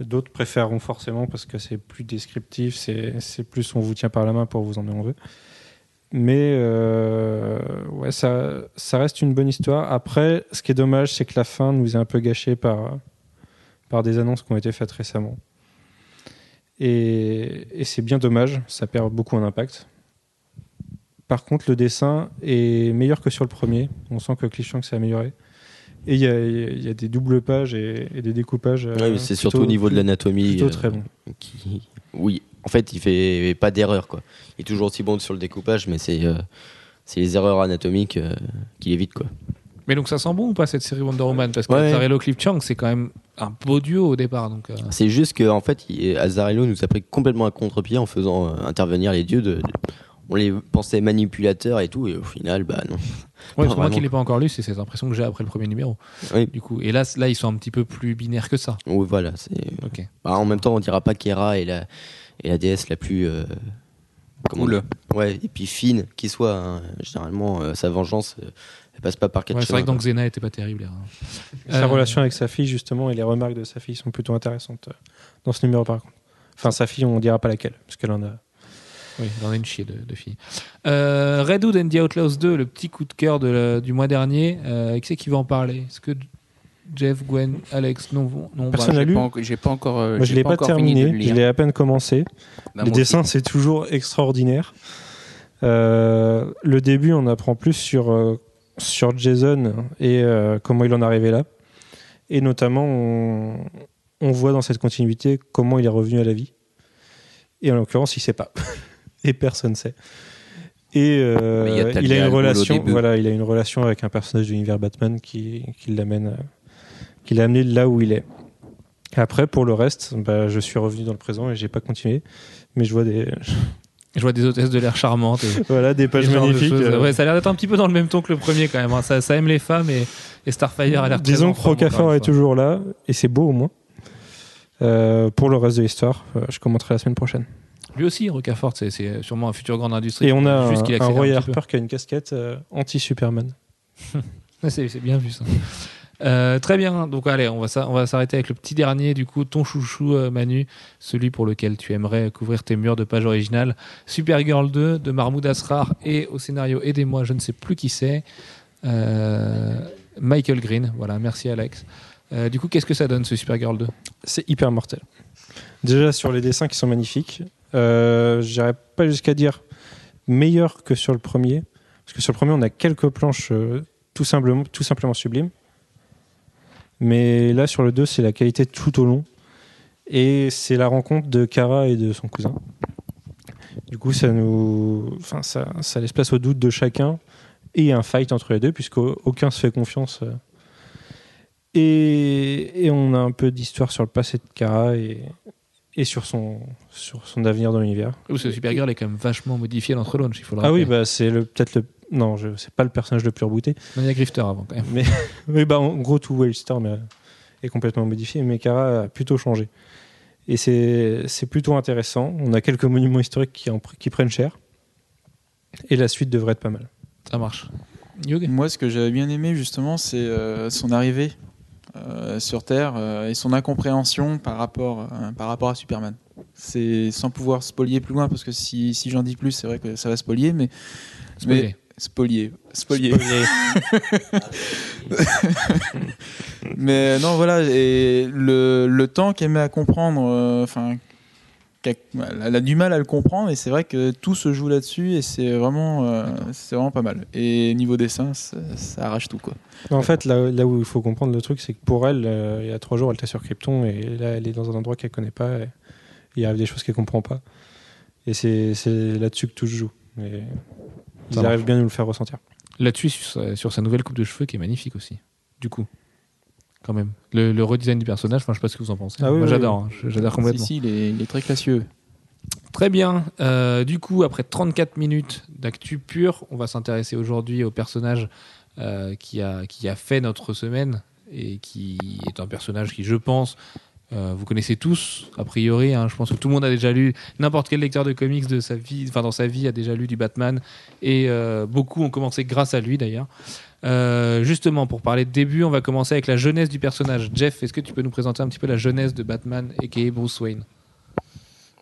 D'autres préféreront forcément parce que c'est plus descriptif, c'est c'est plus on vous tient par la main pour vous emmener en veut. Mais euh, ouais, ça, ça reste une bonne histoire. Après, ce qui est dommage, c'est que la fin nous est un peu gâchée par, par des annonces qui ont été faites récemment. Et, et c'est bien dommage, ça perd beaucoup en impact. Par contre, le dessin est meilleur que sur le premier. On sent que Cliff Shanks s'est amélioré. Et il y y a des doubles pages et, et des découpages. Ouais, euh, mais c'est surtout au niveau de l'anatomie. Plutôt euh, très bon. qui- Oui, en fait, il fait pas d'erreur. quoi. Il est toujours aussi bon sur le découpage, mais c'est euh, c'est les erreurs anatomiques euh, qu'il évite. Quoi. Mais donc ça sent bon ou pas cette série Wonder Woman? Parce que Ouais. Zarello Cliff Chang, c'est quand même un beau duo au départ. Donc, euh, C'est juste qu'en en fait, il- Azzarello nous a pris complètement à contre-pied en faisant euh, intervenir les dieux. De, de- on les pensait manipulateurs et tout, et au final, bah non. ouais, parce que moi qui l'ai pas encore lu, c'est cette impression que j'ai après le premier numéro. Oui, Du coup, et là, là, ils sont un petit peu plus binaires que ça. oui, voilà. c'est- bah, en même temps, on dira pas qu'Hera est la, est la déesse la plus. euh, comment Cool. dire Ouais, et puis fine qui soit. hein. Généralement, euh, sa vengeance, euh, elle passe pas par quatre Ouais, c'est vrai que dans Xena était pas terrible. hein. Sa Euh, relation avec sa fille, justement, et les remarques de sa fille sont plutôt intéressantes euh, dans ce numéro, par contre. Enfin, sa fille, on dira pas laquelle, parce qu'elle en a. Oui, il en a une chier de, de filles. Euh, Red Hood and the Outlaws 2, le petit coup de cœur de du mois dernier. Euh, qui c'est qui va en parler? Est-ce que Jeff, Gwen, Alex, non, non Personne bah, n'a j'ai lu pas pas encore. euh, Moi, je l'ai pas, de terminé, le je l'ai à peine commencé. Bah, les dessins, c'est toujours extraordinaire. Euh, le début, on apprend plus sur, euh, sur Jason et euh, comment il en est arrivé là. Et notamment, on, on voit dans cette continuité comment il est revenu à la vie. Et en l'occurrence, il sait pas. et personne ne sait. Et euh, il a une relation, voilà, il a une relation avec un personnage de l'univers Batman qui, qui l'amène, euh, qui l'a amené là où il est. Après, pour le reste, bah, je suis revenu dans le présent et j'ai pas continué. Mais je vois des, Je vois des hôtesses de l'air charmantes. Et, voilà, des pages de magnifiques. euh, Ouais, ça a l'air d'être un petit peu dans le même ton que le premier quand même. hein. Ça, ça aime les femmes et, et Starfire a l'air très Disons que Rocafort est fois. toujours là et c'est beau au moins. Euh, pour le reste de l'histoire, euh, je commenterai la semaine prochaine. Lui aussi, Rocafort, c'est- sûrement un futur grande industrie. Et on a Juste un, un Roy. Harper qui a une casquette anti-Superman. C'est bien vu ça. Euh, très bien, donc allez, on va s'arrêter avec le petit dernier, du coup, ton chouchou euh, Manu, celui pour lequel tu aimerais couvrir tes murs de pages originales. Supergirl 2 de Mahmoud Asrar et au scénario, aidez-moi, je ne sais plus qui c'est, euh, Michael Green. Voilà, merci Alex. Du coup, qu'est-ce que ça donne ce Supergirl 2 C'est hyper mortel. Déjà sur les dessins qui sont magnifiques. Euh, pas jusqu'à dire meilleur que sur le premier. Parce que sur le premier, on a quelques planches tout, simplement, tout simplement sublimes. Mais là, sur le 2, c'est la qualité tout au long. Et c'est la rencontre de Kara et de son cousin. Du coup, ça nous, enfin, ça, ça laisse place au doute de chacun et un fight entre les deux, puisqu'aucun se fait confiance. euh. Et, et on a un peu d'histoire sur le passé de Kara et, et sur, son, sur son avenir dans l'univers. Ou ce Supergirl est quand même vachement modifié l'entre il faut le Ah oui, bah, c'est peut-être le. Non, je c'est pas le personnage le plus rebooté. Il y a Grifter avant quand même. Mais bah, en gros, tout Wildstorm est, est complètement modifié, mais Kara a plutôt changé. Et c'est plutôt intéressant. On a quelques monuments historiques qui, en pr- qui prennent cher. Et la suite devrait être pas mal. Ça marche. Moi, ce que j'avais bien aimé, justement, c'est euh, son arrivée euh, sur Terre euh, et son incompréhension par rapport, euh, par rapport à Superman. C'est sans pouvoir spolier plus loin, parce que si, si j'en dis plus, c'est vrai que ça va spolier, mais. Spoiler. mais spolier. Spolier. mais non, voilà, et le, le temps qu'elle met à comprendre, euh, enfin. qu'elle- elle a du mal à le comprendre et c'est vrai que tout se joue là-dessus et c'est vraiment, euh, c'est vraiment pas mal. Et niveau dessin, ça, ça arrache tout quoi. En fait, là, là où il faut comprendre le truc, c'est que pour elle, euh, il y a trois jours, elle était sur Krypton et là, elle est dans un endroit qu'elle connaît pas. Et il arrive des choses qu'elle comprend pas. Et c'est c'est là-dessus que tout se joue. Et ils Ça arrivent bien à nous le faire ressentir. Là-dessus, sur, sa- sur sa nouvelle coupe de cheveux qui est magnifique aussi. Du coup, quand même. Le, le redesign du personnage, enfin, je sais pas ce que vous en pensez. Ah oui, Moi, oui, j'adore. hein. J'adore Si, complètement. si, il est, il est très classieux. Très bien. Euh, du coup, après 34 minutes d'actu pure, on va s'intéresser aujourd'hui au personnage euh, qui, a, qui a fait notre semaine et qui est un personnage qui, je pense, euh, vous connaissez tous, a priori. hein. je pense que tout le monde a déjà lu, n'importe quel lecteur de comics de sa vie, enfin dans sa vie, a déjà lu du Batman. Et euh, beaucoup ont commencé grâce à lui d'ailleurs. Euh, justement, pour parler de début, on va commencer avec la jeunesse du personnage. Jeff, est-ce que tu peux nous présenter un petit peu la jeunesse de Batman et Bruce Wayne?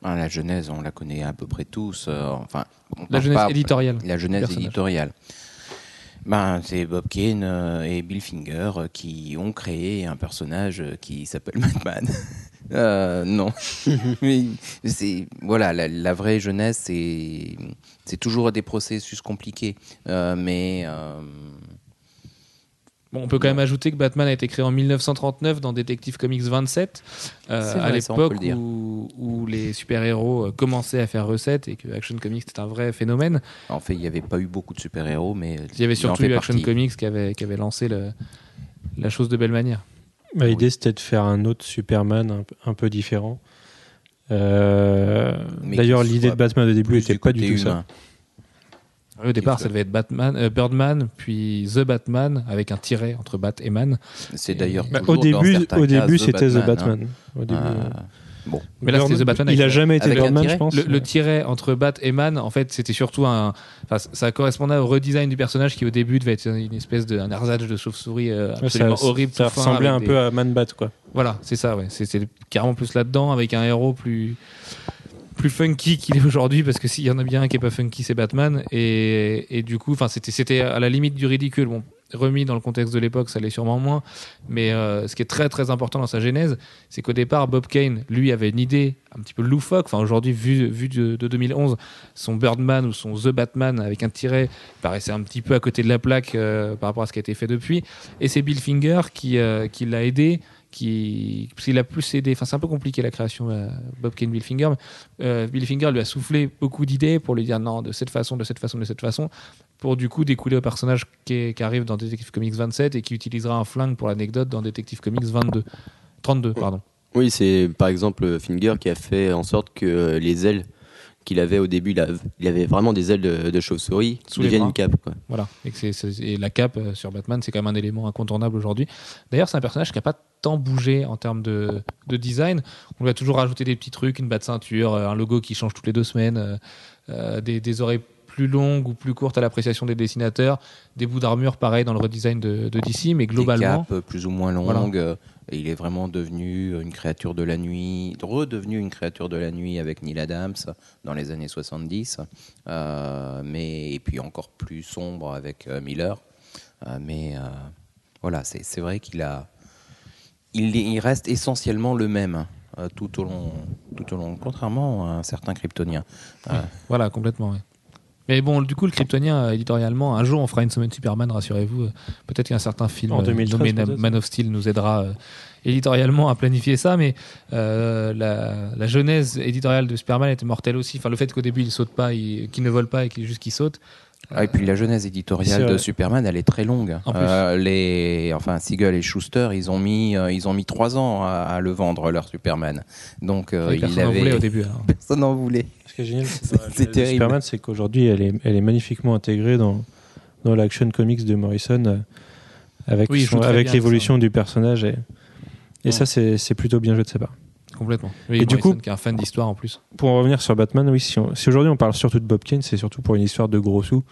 Ah, la genèse, on la connaît à peu près tous. enfin, on La jeunesse pas- éditoriale. La jeunesse éditoriale. Ben, c'est Bob Kane euh, et Bill Finger euh, qui ont créé un personnage euh, qui s'appelle Batman. Euh, non, mais c'est voilà la, la vraie jeunesse, c'est c'est toujours des processus compliqués, Euh, mais euh, Bon, on peut quand même ajouter que Batman a été créé en 1939 dans Detective Comics 27, euh, à l'époque le où, où les super-héros euh, commençaient à faire recette et que Action Comics était un vrai phénomène. en fait il n'y avait pas eu beaucoup de super héros, mais Il y avait en surtout eu Action partie. Comics qui avait, qui avait lancé le- la chose de belle manière. Bah, L'idée, c'était de faire un autre Superman un, peu- un peu différent. Euh, D'ailleurs, l'idée de Batman au début n'était pas du tout ça. Au départ, ça devait être Batman, euh, Birdman, puis The Batman, avec un tiret entre Bat et Man. C'est d'ailleurs Bah, au début, dans au cas début, c'était The Batman, hein. Au début, Euh, bon, Mais là, c'était The Batman avec Il a jamais été Birdman, je pense. Le, le tiret entre Bat et Man, en fait, c'était surtout un. Enfin, ça correspondait au redesign du personnage qui, au début, devait être une espèce de un ersatz de chauve-souris euh, absolument ça, horrible. Ça ressemblait un des- peu à Man Bat, quoi. Voilà, c'est ça, ouais. C'est carrément plus là-dedans, avec un héros plus plus funky qu'il est aujourd'hui, parce que s'il y en a bien un qui est pas funky, c'est Batman. Et, et du coup, enfin, c'était c'était à la limite du ridicule. Bon, remis dans le contexte de l'époque, ça l'est sûrement moins. Mais euh, ce qui est très très important dans sa genèse, c'est qu'au départ, Bob Kane, lui, avait une idée un petit peu loufoque. Enfin, aujourd'hui, vu, vu de, de 2011, son Birdman ou son The Batman avec un tiret paraissait un petit peu à côté de la plaque euh, par rapport à ce qui a été fait depuis. Et c'est Bill Finger qui, euh, qui l'a aidé qui parce qu'il a plus aidé enfin c'est un peu compliqué la création euh, Bob Kane Bill Finger mais, euh, Bill Finger lui a soufflé beaucoup d'idées pour lui dire non de cette façon de cette façon de cette façon pour du coup découler au personnage qui, arrive dans Detective Comics 27 et qui utilisera un flingue pour l'anecdote dans Detective Comics 22 32 pardon. Oui, c'est par exemple Finger qui a fait en sorte que euh, les ailes qu'il avait au début, il, avait vraiment des ailes de, de chauve-souris, Sous les deviennent une cape. Quoi. Voilà. Et, que la cape euh, sur Batman, c'est quand même un élément incontournable aujourd'hui. D'ailleurs, c'est un personnage qui n'a pas tant bougé en termes de, de design. On lui a toujours rajouté des petits trucs, une batte ceinture, euh, un logo qui change toutes les deux semaines, euh, des, des oreilles plus longues ou plus courtes à l'appréciation des dessinateurs, des bouts d'armure pareil dans le redesign de, de DC, mais globalement. Des capes plus ou moins longues. euh, et il est vraiment devenu une créature de la nuit, redevenu une créature de la nuit avec Neil Adams dans les années 70, euh, mais et puis encore plus sombre avec euh, Miller. Euh, mais voilà, c'est vrai qu'il a, il, il reste essentiellement le même euh, tout au long, tout au long, contrairement à un certain Kryptonien. Euh, Voilà, complètement. ouais. Mais bon, du coup, le Kryptonien, euh, éditorialement, un jour, on fera une semaine Superman, rassurez-vous. Euh, Peut-être qu'un certain film En euh, 2013, nommé. Man of Steel nous aidera euh, éditorialement à planifier ça. Mais euh, la, la genèse éditoriale de Superman était mortelle aussi. Enfin, le fait qu'au début, il saute pas, il- qu'il ne vole pas et qu'il juste qu'il saute. Ah, et puis la genèse éditoriale de Superman, elle est très longue. En plus. Euh, les, enfin, Siegel et Schuster, ils ont mis, euh, ils ont mis trois ans à, à le vendre leur Superman. Donc, euh, personne n'en avait- voulait au début. alors. Personne n'en voulait. Ce qui est génial, c'est terrible. Superman, c'est qu'aujourd'hui, elle est, elle est magnifiquement intégrée dans, dans l'action comics de Morrison, euh, avec, Oui, son- avec l'évolution du personnage. Et, et Ouais. ça, c'est c'est plutôt bien joué de sa part. Complètement. Oui, Et du coup- qui est un fan d'histoire en plus. Pour en revenir sur Batman, oui, si, aujourd'hui on parle surtout de Bob Kane, c'est surtout pour une histoire de gros sous.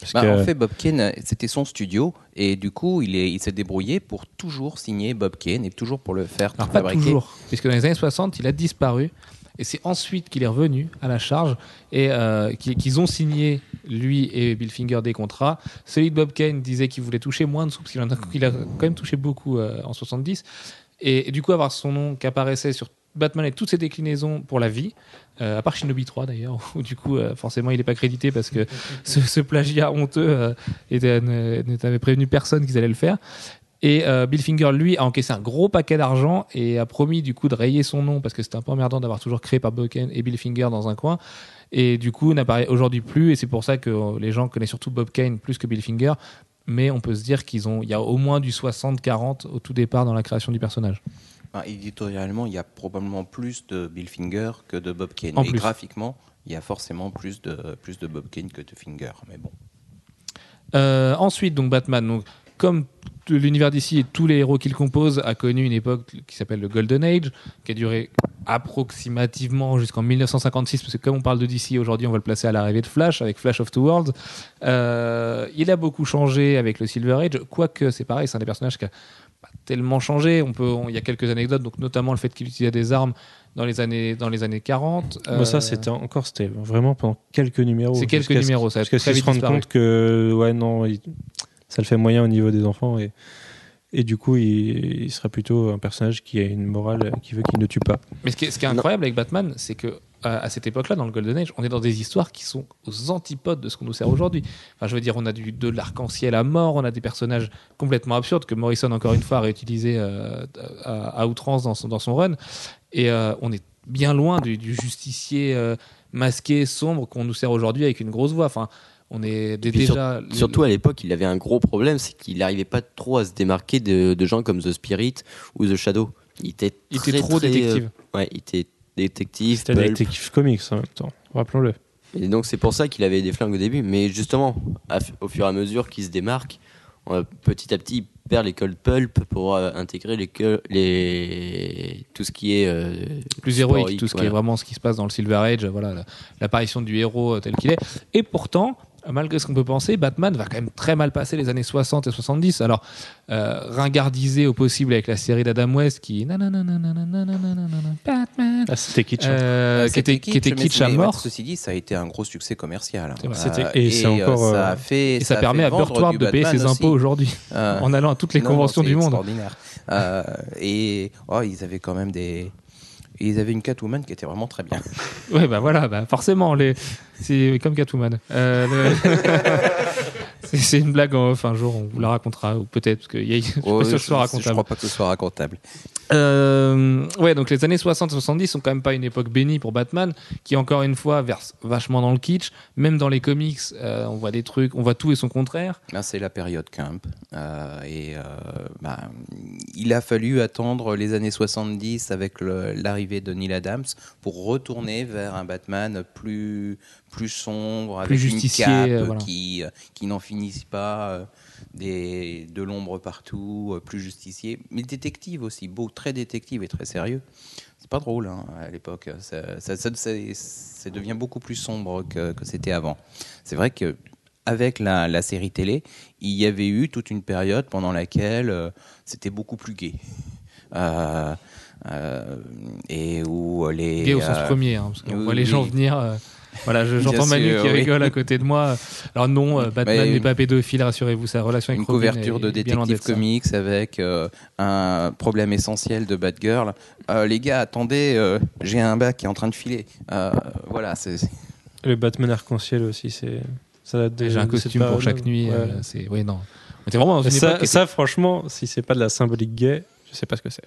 Parce Bah, que- En fait, Bob Kane, c'était son studio, et du coup, il est- il s'est débrouillé pour toujours signer Bob Kane et toujours pour le faire Alors, pas fabriquer. toujours, puisque dans les années 60, il a disparu. Et c'est ensuite qu'il est revenu à la charge et euh, qu'ils ont signé, lui et Bill Finger, des contrats. Celui de Bob Kane disait qu'il voulait toucher moins de sous, parce qu'il en a, il a quand même touché beaucoup euh, en 70. Et, et du coup, avoir son nom qui apparaissait sur Batman et toutes ses déclinaisons pour la vie, euh, à part Shinobi 3 d'ailleurs, où du coup, euh, forcément, il n'est pas crédité parce que ce, ce plagiat honteux euh, était- n'avait prévenu personne qu'ils allaient le faire. Et Bill Finger, lui, a encaissé un gros paquet d'argent et a promis du coup de rayer son nom parce que c'était un peu emmerdant d'avoir toujours créé par Bob Kane et Bill Finger dans un coin. Et du coup, n'apparaît aujourd'hui plus. Et c'est pour ça que les gens connaissent surtout Bob Kane plus que Bill Finger. Mais on peut se dire qu'ils ont, il y a au moins du 60-40 au tout départ dans la création du personnage. Enfin, éditorialement, il y a probablement plus de Bill Finger que de Bob Kane. En Et plus. graphiquement, il y a forcément plus de, plus de Bob Kane que de Finger. Mais bon. Euh, ensuite, donc Batman, donc, comme l'univers d'ici et tous les héros qu'il compose, a connu une époque qui s'appelle le Golden Age, qui a duré approximativement jusqu'en 1956, parce que comme on parle de DC aujourd'hui, on va le placer à l'arrivée de Flash, avec Flash of Two Worlds. Euh, il a beaucoup changé avec le Silver Age, quoique c'est pareil, c'est un des personnages qui a tellement changé. On peut, il y a quelques anecdotes, donc notamment le fait qu'il utilisait des armes dans les années, dans les années 40. Moi, Bah, ça, Euh, c'était encore, c'était vraiment pendant quelques numéros. C'est quelques numéros, ça a Jusqu'à ce très qu'ils se rendent compte que, ouais, non, il- ça le fait moyen au niveau des enfants et, et du coup, il, il sera plutôt un personnage qui a une morale qui veut qu'il ne tue pas. Mais ce qui est, ce qui est incroyable avec Batman, c'est que à, cette époque-là, dans le Golden Age, on est dans des histoires qui sont aux antipodes de ce qu'on nous sert aujourd'hui. Enfin, je veux dire, on a du, de l'arc-en-ciel à mort, on a des personnages complètement absurdes que Morrison, encore une fois, a réutilisé euh, à, à outrance dans son, dans son run. Et euh, on est bien loin du, du justicier euh, masqué, sombre qu'on nous sert aujourd'hui avec une grosse voix. Enfin, on est sur- déjà. Surtout à l'époque, il avait un gros problème, c'est qu'il n'arrivait pas trop à se démarquer de, de gens comme The Spirit ou The Shadow. Il était, il était très, trop très, détective. euh, ouais, il était détective. C'était des pulp. détectives comics en même temps, rappelons-le. Et donc c'est pour ça qu'il avait des flingues au début. Mais justement, au fur et à mesure qu'il se démarque, petit à petit, il perd les cold pulp pour euh, intégrer les, que- les tout ce qui est euh, plus héroïque, tout ce qui est vraiment ce qui se passe dans le Silver Age, voilà, la- l'apparition du héros euh, tel qu'il est. Et pourtant, malgré ce qu'on peut penser, Batman va quand même très mal passer les années 60 et 70. Alors, euh, ringardisé au possible avec la série d'Adam West qui. Batman. C'était kitsch. Euh, kitsch, à mort. Ceci dit, ça a été un gros succès commercial. Et, ça, permet à Burtward de payer ses impôts aujourd'hui en allant à toutes les conventions du monde. Extraordinaire. et oh, ils avaient quand même des ils avaient une Catwoman qui était vraiment très bien. Ouais, bah voilà, bah forcément, les... c'est comme Catwoman. Euh, le- c'est une blague en off, un jour on vous la racontera, ou peut-être, parce que y a... je Oh, pas que ce je, soit je racontable. crois pas que ce soit racontable. Euh, ouais, donc les années 60-70 sont quand même pas une époque bénie pour Batman, qui encore une fois verse vachement dans le kitsch. Même dans les comics, euh, on voit des trucs, on voit tout et son contraire. Là, c'est la période Camp. Euh, et bah, il a fallu attendre les années 70 avec l'arrivée de Neil Adams pour retourner vers un Batman plus, plus sombre, avec justicier, une cape euh, voilà. qui, euh, qui n'en finisse pas, euh, des, de l'ombre partout, plus justicier. Mais détective aussi, beau, très détective et très sérieux. C'est pas drôle hein, à l'époque. Ça, ça, ça- ça- ça devient beaucoup plus sombre que, que c'était avant. C'est vrai que avec la, la série télé, il y avait eu toute une période pendant laquelle euh, c'était beaucoup plus. Euh, euh, et où les. Gay au sens premier, hein, parce qu'on voit les gens venir. Voilà, je- j'entends Manu sûr, qui oui. rigole à côté de moi. Alors non, euh, Batman n'est pas pédophile, rassurez-vous, sa relation avec une Robin couverture est- de est bien loin Détective ça. Comics avec euh, un problème essentiel de Batgirl. Euh, les gars, attendez, euh, j'ai un bac qui est en train de filer. Euh, voilà, c'est. Le Batman arc-en-ciel aussi, c'est. Ça date de- J'ai un costume pour chaque nuit. Ouais. euh, c'est ouais non. Vraiment dans Et une ça, ça, franchement, si c'est pas de la symbolique gay, je sais pas ce que c'est.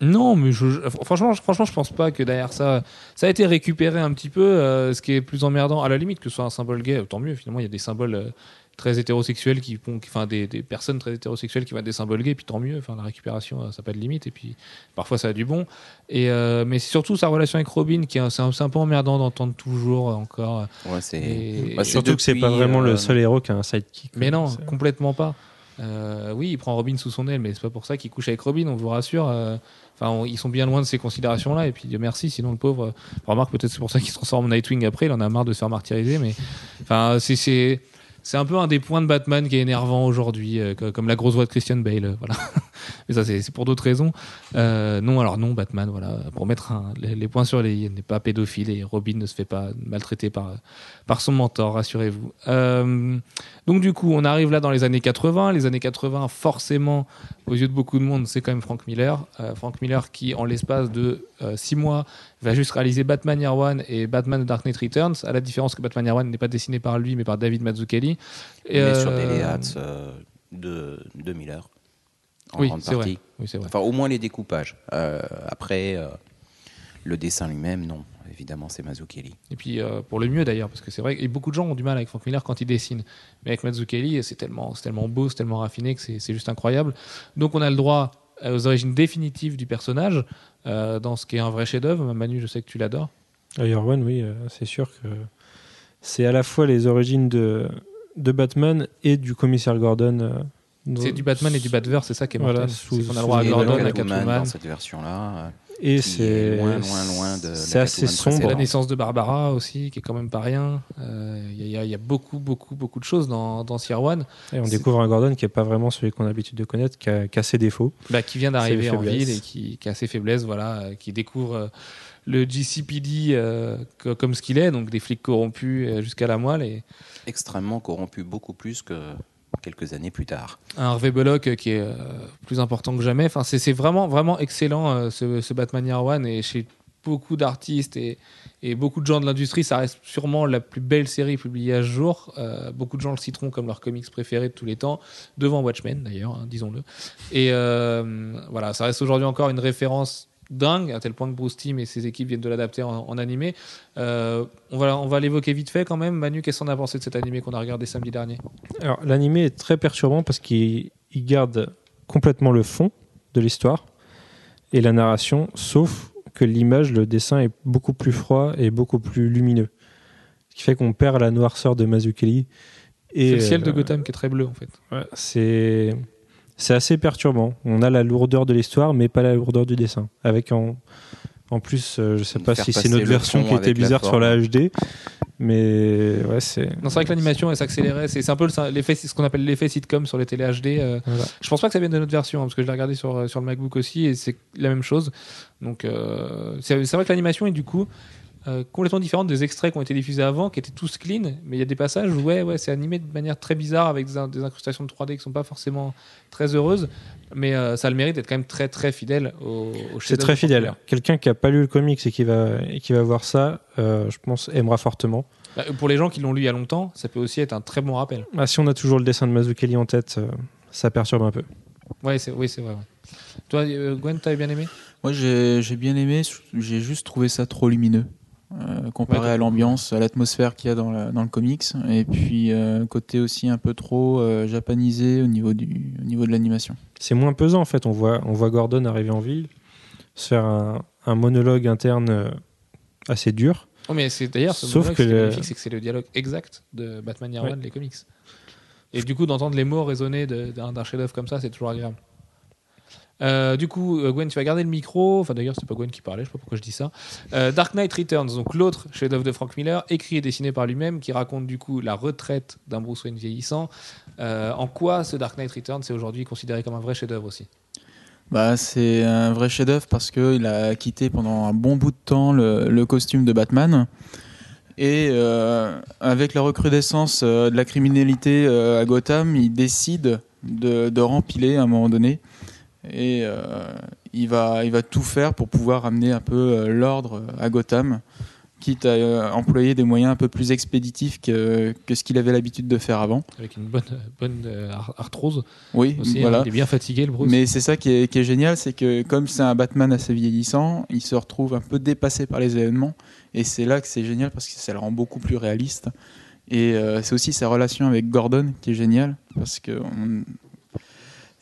Non, mais je, franchement, je- franchement, je pense pas que derrière ça, ça a été récupéré un petit peu. euh, ce qui est plus emmerdant, à la limite que ce soit un symbole gay, tant mieux. Finalement, il y a des symboles euh, très hétérosexuels qui, enfin, des, des personnes très hétérosexuelles qui vont être des symboles gays, puis tant mieux. Enfin, la récupération, euh, ça n'a pas de limite. Et puis, parfois, ça a du bon. Et euh, mais c'est surtout sa relation avec Robin, qui est, c'est un, c'est un peu emmerdant d'entendre toujours encore. Ouais, c'est. Bah, Surtout que c'est pas depuis, vraiment euh, le seul héros qui a un sidekick. Mais non, complètement pas. Euh, oui, il prend Robin sous son aile, mais c'est pas pour ça qu'il couche avec Robin, on vous rassure. euh, Enfin, ils sont bien loin de ces considérations-là, et puis Dieu merci, sinon le pauvre. euh, remarque, peut-être c'est pour ça qu'il se transforme en Nightwing après, il en a marre de se faire martyriser, mais. Enfin, c'est- c'est. Un peu un des points de Batman qui est énervant aujourd'hui, euh, co- comme la grosse voix de Christian Bale. euh, voilà. Mais ça, c'est pour d'autres raisons. Euh, non, alors non, Batman, voilà, pour mettre les, points sur les i, n'est pas pédophile et Robin ne se fait pas maltraiter par, par son mentor, rassurez-vous. Donc du coup, on arrive là dans les années 80. Les années 80, forcément, aux yeux de beaucoup de monde, c'est quand même Frank Miller. Frank Miller qui, en l'espace de 6 mois, va juste réaliser Batman Year One et Batman The Dark Knight Returns, à la différence que Batman Year One n'est pas dessiné par lui, mais par David Mazzucchelli. Et, Mais sur euh, des Leats euh, de, de Miller. en Oui, grande c'est vrai. partie. Oui, c'est vrai. Enfin, au moins les découpages. Euh, après, euh, le dessin lui-même, non. Évidemment, c'est Mazzucchelli. Et puis euh, pour le mieux d'ailleurs, parce que c'est vrai que et beaucoup de gens ont du mal avec Frank Miller quand il dessine. Mais avec Mazzucchelli, c'est tellement, c'est tellement beau, c'est tellement raffiné que c'est juste incroyable. Donc on a le droit euh, aux origines définitives du personnage euh, dans ce qui est un vrai chef-d'œuvre. Manu, je sais que tu l'adores. Year One, oui, euh, c'est sûr que c'est à la fois les origines de, de Batman et du commissaire Gordon. euh, C'est du Batman et du Batverse, c'est ça qui est Voilà, mortel. sous- c'est qu'on a le sous- droit à sous- Gordon, à Catwoman Catwoman. dans cette version-là. Euh, Et c'est est loin, loin, loin de la c'est assez C'est sombre. la naissance de Barbara aussi, qui est quand même pas rien. Euh, Il y, a- il y a beaucoup, beaucoup, beaucoup de choses dans, dans One, Et on découvre un Gordon qui n'est pas vraiment celui qu'on a l'habitude de connaître, qui a, qui a ses défauts. bah, qui vient d'arriver en ville et qui, qui a ses faiblesses, voilà, euh, qui découvre euh, le GCPD euh, co- comme ce qu'il est, donc des flics corrompus euh, jusqu'à la moelle, et Extrêmement corrompu, beaucoup plus que quelques années plus tard. un Harvey Bullock euh, qui est euh, plus important que jamais. Enfin, c'est vraiment, vraiment excellent euh, ce, Batman Year One, et chez beaucoup d'artistes et, beaucoup de gens de l'industrie, ça reste sûrement la plus belle série publiée à ce jour. Beaucoup de gens le citeront comme leur comics préféré de tous les temps, devant Watchmen d'ailleurs, hein, disons-le. Et voilà, ça reste aujourd'hui encore une référence dingue, à tel point que Bruce Timm et ses équipes viennent de l'adapter en, en animé. Euh, on va, on va l'évoquer vite fait quand même. Manu, qu'est-ce qu'on a pensé de cet animé qu'on a regardé samedi dernier? Alors, l'animé est très perturbant parce qu'il il garde complètement le fond de l'histoire et la narration, sauf que l'image, le dessin est beaucoup plus froid et beaucoup plus lumineux. Ce qui fait qu'on perd la noirceur de Mazzucchelli. Et C'est le ciel de euh, Gotham qui est très bleu en fait. ouais, c'est c'est assez perturbant. On a la lourdeur de l'histoire, mais pas la lourdeur du dessin. Avec en, en plus, euh, je sais pas si c'est notre version qui était la bizarre sur la HD, mais ouais, c'est. Non, c'est vrai que l'animation elle s'accélérait. C'est un peu le- l'effet, ce qu'on appelle l'effet sitcom sur les télé HD. euh, Voilà. Je pense pas que ça vienne de notre version, hein, parce que je l'ai regardé sur, euh, sur le MacBook aussi, et c'est la même chose. Donc, euh, c'est c'est vrai que l'animation est du coup euh, complètement différente des extraits qui ont été diffusés avant, qui étaient tous clean, mais il y a des passages où ouais, ouais, c'est animé de manière très bizarre, avec des, in- des incrustations de 3D qui sont pas forcément très heureuses, mais euh, ça a le mérite d'être quand même très très fidèle au, au C'est très fidèle. Quelqu'un qui a pas lu le comics et qui va, et qui va voir ça, euh, je pense, aimera fortement. Bah, pour les gens qui l'ont lu il y a longtemps, ça peut aussi être un très bon rappel. Ah, si on a toujours le dessin de Mazzucchelli en tête, euh, ça perturbe un peu. Ouais, c'est, oui, c'est vrai. ouais. Toi, euh, Gwen, t'avais bien aimé? Moi, j'ai j'ai bien aimé, j'ai juste trouvé ça trop lumineux. Euh, comparé Ouais, à l'ambiance, à l'atmosphère qu'il y a dans, la- dans le comics, et puis euh, côté aussi un peu trop euh, japanisé au niveau, du, au niveau de l'animation. C'est moins pesant en fait. On voit, on voit Gordon arriver en ville, se faire un, un monologue interne euh, assez dur. Oh, mais c'est d'ailleurs, ce Sauf monologue, que le- magnifique, c'est que c'est le dialogue exact de Batman Year Ouais. One, les comics. Et du coup, d'entendre les mots résonner d'un chef-d'œuvre comme ça, c'est toujours agréable. Euh, du coup, euh, Gwen, tu vas garder le micro. Enfin, d'ailleurs, c'était pas Gwen qui parlait, je sais pas pourquoi je dis ça. Euh, Dark Knight Returns, donc l'autre chef-d'œuvre de Frank Miller, écrit et dessiné par lui-même, qui raconte du coup la retraite d'un Bruce Wayne vieillissant. En quoi ce Dark Knight Returns est aujourd'hui considéré comme un vrai chef-d'œuvre aussi? Bah, c'est un vrai chef-d'œuvre parce qu'il a quitté pendant un bon bout de temps le, costume de Batman. Et avec la recrudescence de la criminalité à Gotham, il décide de, de rempiler à un moment donné. Et euh, il, va, il va tout faire pour pouvoir amener un peu euh, l'ordre à Gotham, quitte à euh, employer des moyens un peu plus expéditifs que, que ce qu'il avait l'habitude de faire avant. Avec une bonne, bonne euh, ar- arthrose Oui, aussi. hein. voilà. il est bien fatigué, le Bruce. Mais c'est ça qui est, qui est génial, c'est que comme c'est un Batman assez vieillissant, il se retrouve un peu dépassé par les événements. Et c'est là que c'est génial parce que ça le rend beaucoup plus réaliste. Et euh, c'est aussi sa relation avec Gordon qui est géniale parce que on-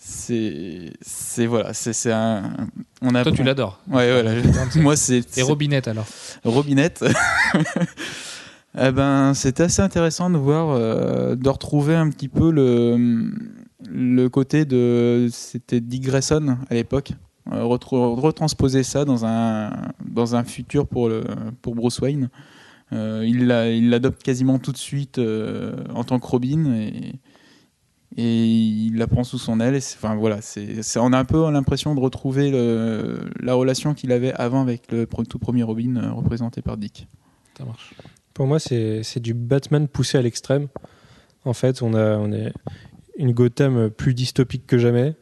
c'est c'est voilà c'est c'est un on a Toi, tu l'adores. ouais voilà moi c'est Et c'est- Robinette alors Robinette. eh ben, c'était assez intéressant de voir, euh, de retrouver un petit peu le, le côté de. C'était Dick Grayson à l'époque. Euh, retransposer ça dans un, dans un futur pour, le, pour Bruce Wayne. Euh, il l'a- il l'adopte quasiment tout de suite en tant que Robin et, et il la prend sous son aile. Et Enfin voilà, c'est, on a un peu l'impression de retrouver le- la relation qu'il avait avant avec le tout premier Robin euh, représenté par Dick. Ça marche. Pour moi, c'est du Batman poussé à l'extrême. En fait, on a, on est une Gotham plus dystopique que jamais,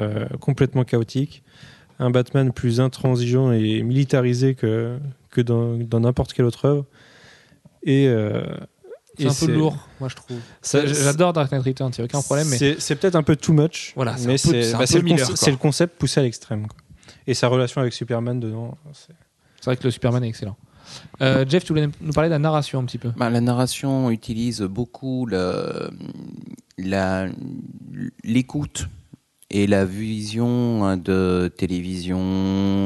euh, complètement chaotique. Un Batman plus intransigeant et militarisé que, dans n'importe quelle autre œuvre. Et, euh, C'est un peu lourd, moi je trouve. J'adore Dark Knight Returns, il n'y a aucun problème, mais C'est peut-être un peu too much. Voilà, mais c'est bah, c'est le, conce- concept poussé à l'extrême. Et sa relation avec Superman dedans. c'est- c'est vrai que le Superman est excellent. Euh, Jeff, tu voulais nous parler de la narration un petit peu? Bah, la narration utilise beaucoup l'écoute et la vision hein, de télévision,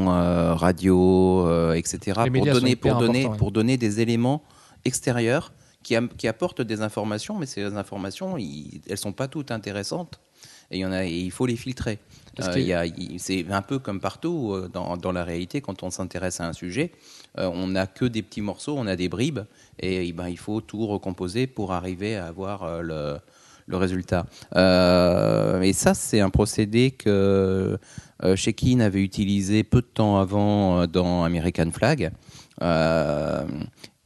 euh, radio, euh, etc. Pour donner, pour, donner, ouais. pour donner des éléments extérieurs qui, am- qui apportent des informations, mais ces informations, ils- elles sont pas toutes intéressantes. Et il y en a, et il faut les filtrer. Euh, c'est un peu comme partout euh, dans, dans la réalité, quand on s'intéresse à un sujet, euh, on n'a que des petits morceaux, on a des bribes, et, eh ben, il faut tout recomposer pour arriver à avoir euh, le, le résultat. Euh, et ça, c'est un procédé que Shekin avait utilisé peu de temps avant dans American Flag,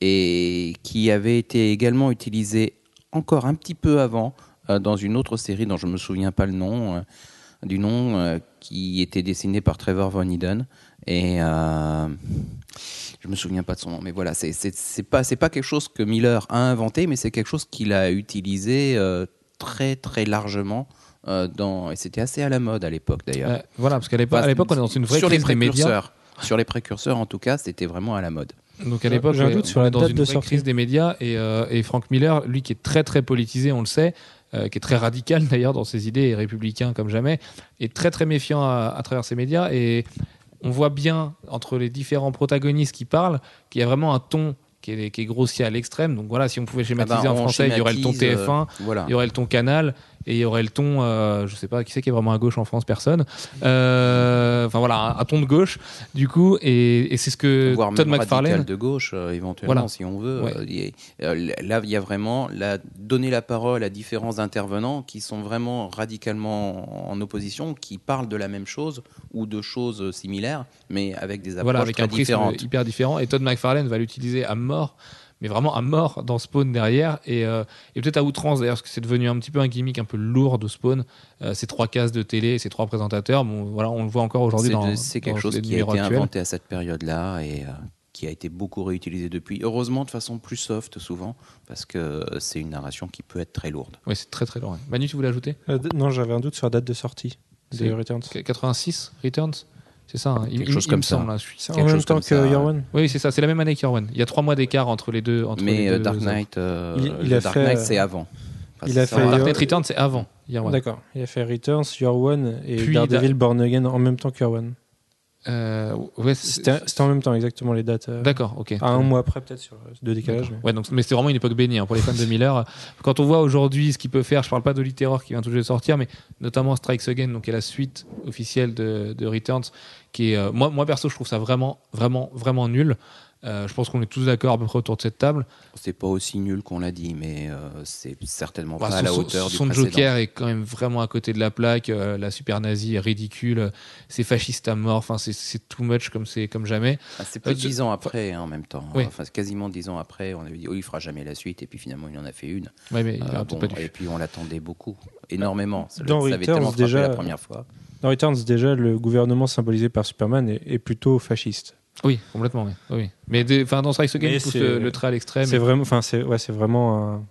et qui avait été également utilisé encore un petit peu avant euh, dans une autre série dont je me souviens pas le nom, euh, du nom euh, qui était dessiné par Trevor Von Eden et je me souviens pas de son nom, mais voilà, c'est c'est pas c'est pas quelque chose que Miller a inventé, mais c'est quelque chose qu'il a utilisé très très largement dans et c'était assez à la mode à l'époque d'ailleurs. Voilà, parce qu'à l'époque, Enfin, on est dans une vraie sur les crise des médias. précurseurs. Sur les précurseurs, en tout cas, c'était vraiment à la mode. Donc à l'époque, J'ai un ouais, doute sur on la dans date une de vraie sortie. crise des médias et, euh, et Frank Miller, lui qui est très très politisé, on le sait, euh, qui est très radical d'ailleurs dans ses idées et républicain comme jamais, est très très méfiant à, à travers ses médias et on voit bien entre les différents protagonistes qui parlent qu'il y a vraiment un ton qui est, qui est grossier à l'extrême. Donc voilà, si on pouvait schématiser Ah bah, en on français, il y aurait le ton schématise, TF1, euh, voilà. il y aurait le ton Canal et il y aurait le ton, euh, je sais pas, qui c'est qui est vraiment à gauche en France? Personne. Euh, Enfin voilà, un, un ton de gauche du coup, et, et c'est ce que voire Todd même McFarlane. de gauche euh, éventuellement Voilà. si on veut Ouais. Euh, là il y a vraiment la, donner la parole à différents intervenants qui sont vraiment radicalement en opposition qui parlent de la même chose ou de choses similaires mais avec des approches voilà, avec très un différentes hyper différent. Et Todd McFarlane va l'utiliser à mort, mais vraiment à mort dans Spawn derrière, et, euh, et peut-être à outrance d'ailleurs, parce que c'est devenu un petit peu un gimmick un peu lourd de Spawn, euh, ces trois cases de télé, ces trois présentateurs. Bon, voilà, on le voit encore aujourd'hui c'est dans. c'est quelque dans chose qui a été actuels. inventé à cette période là et euh, qui a été beaucoup réutilisé depuis heureusement de façon plus soft souvent parce que c'est une narration qui peut être très lourde Oui, c'est très très lourd. Manu, tu voulais ajouter? Euh, d- non, j'avais un doute sur la date de sortie C'est- de Returns. 86 Returns? C'est ça, hein. il, Quelque il- chose il comme me ça. semble, hein. Je C'est en même temps que ça. One Oui, c'est ça, c'est la même année qu'Irwan. Il y a trois mois d'écart entre les deux. Entre mais euh, deux Dark. Knight euh, Il- il a Dark fait, Knight euh, c'est avant Enfin, il a fait. Dark Knight Returns, c'est avant One. D'accord. Il a fait Returns, One et Puis Daredevil Da- Born Again en même temps One. Euh, ouais, c'est- C'était en même temps, exactement les dates. euh, D'accord, ok. à un mois après, peut-être, sur deux décalages. mais- Ouais, donc, mais c'était vraiment une époque bénie hein, pour les fans de Miller. Quand on voit aujourd'hui ce qu'il peut faire, je parle pas de Terror qui vient tout juste de sortir, mais notamment Strikes Again, donc qui est la suite officielle de, de Returns, qui est, euh, moi, moi perso, je trouve ça vraiment, vraiment, vraiment nul. Euh, je pense qu'on est tous d'accord à peu près autour de cette table. c'est pas aussi nul qu'on l'a dit mais euh, c'est certainement Bah, pas à son, la son- hauteur du son. Joker est quand même vraiment à côté de la plaque. euh, la super nazie est ridicule. C'est fasciste à mort. Enfin, c'est- too much comme c'est comme jamais. Ah, c'est plus Euh, dix ans après hein, en même temps Oui. enfin c'est quasiment dix ans après on avait dit oh il fera jamais la suite et puis finalement il en a fait une Ouais, mais il Euh, aurait bon, peut-être pas dû. et puis on l'attendait beaucoup énormément ça, Dans ça avait Returns, tellement frappé déjà- la première fois Dans Returns, déjà, le gouvernement symbolisé par Superman est, est plutôt fasciste. Oui, complètement. Oui. Oui. Mais enfin, dans Strikes Again, il pousse le, le trait à l'extrême. C'est vraiment, enfin, c'est ouais, c'est vraiment un,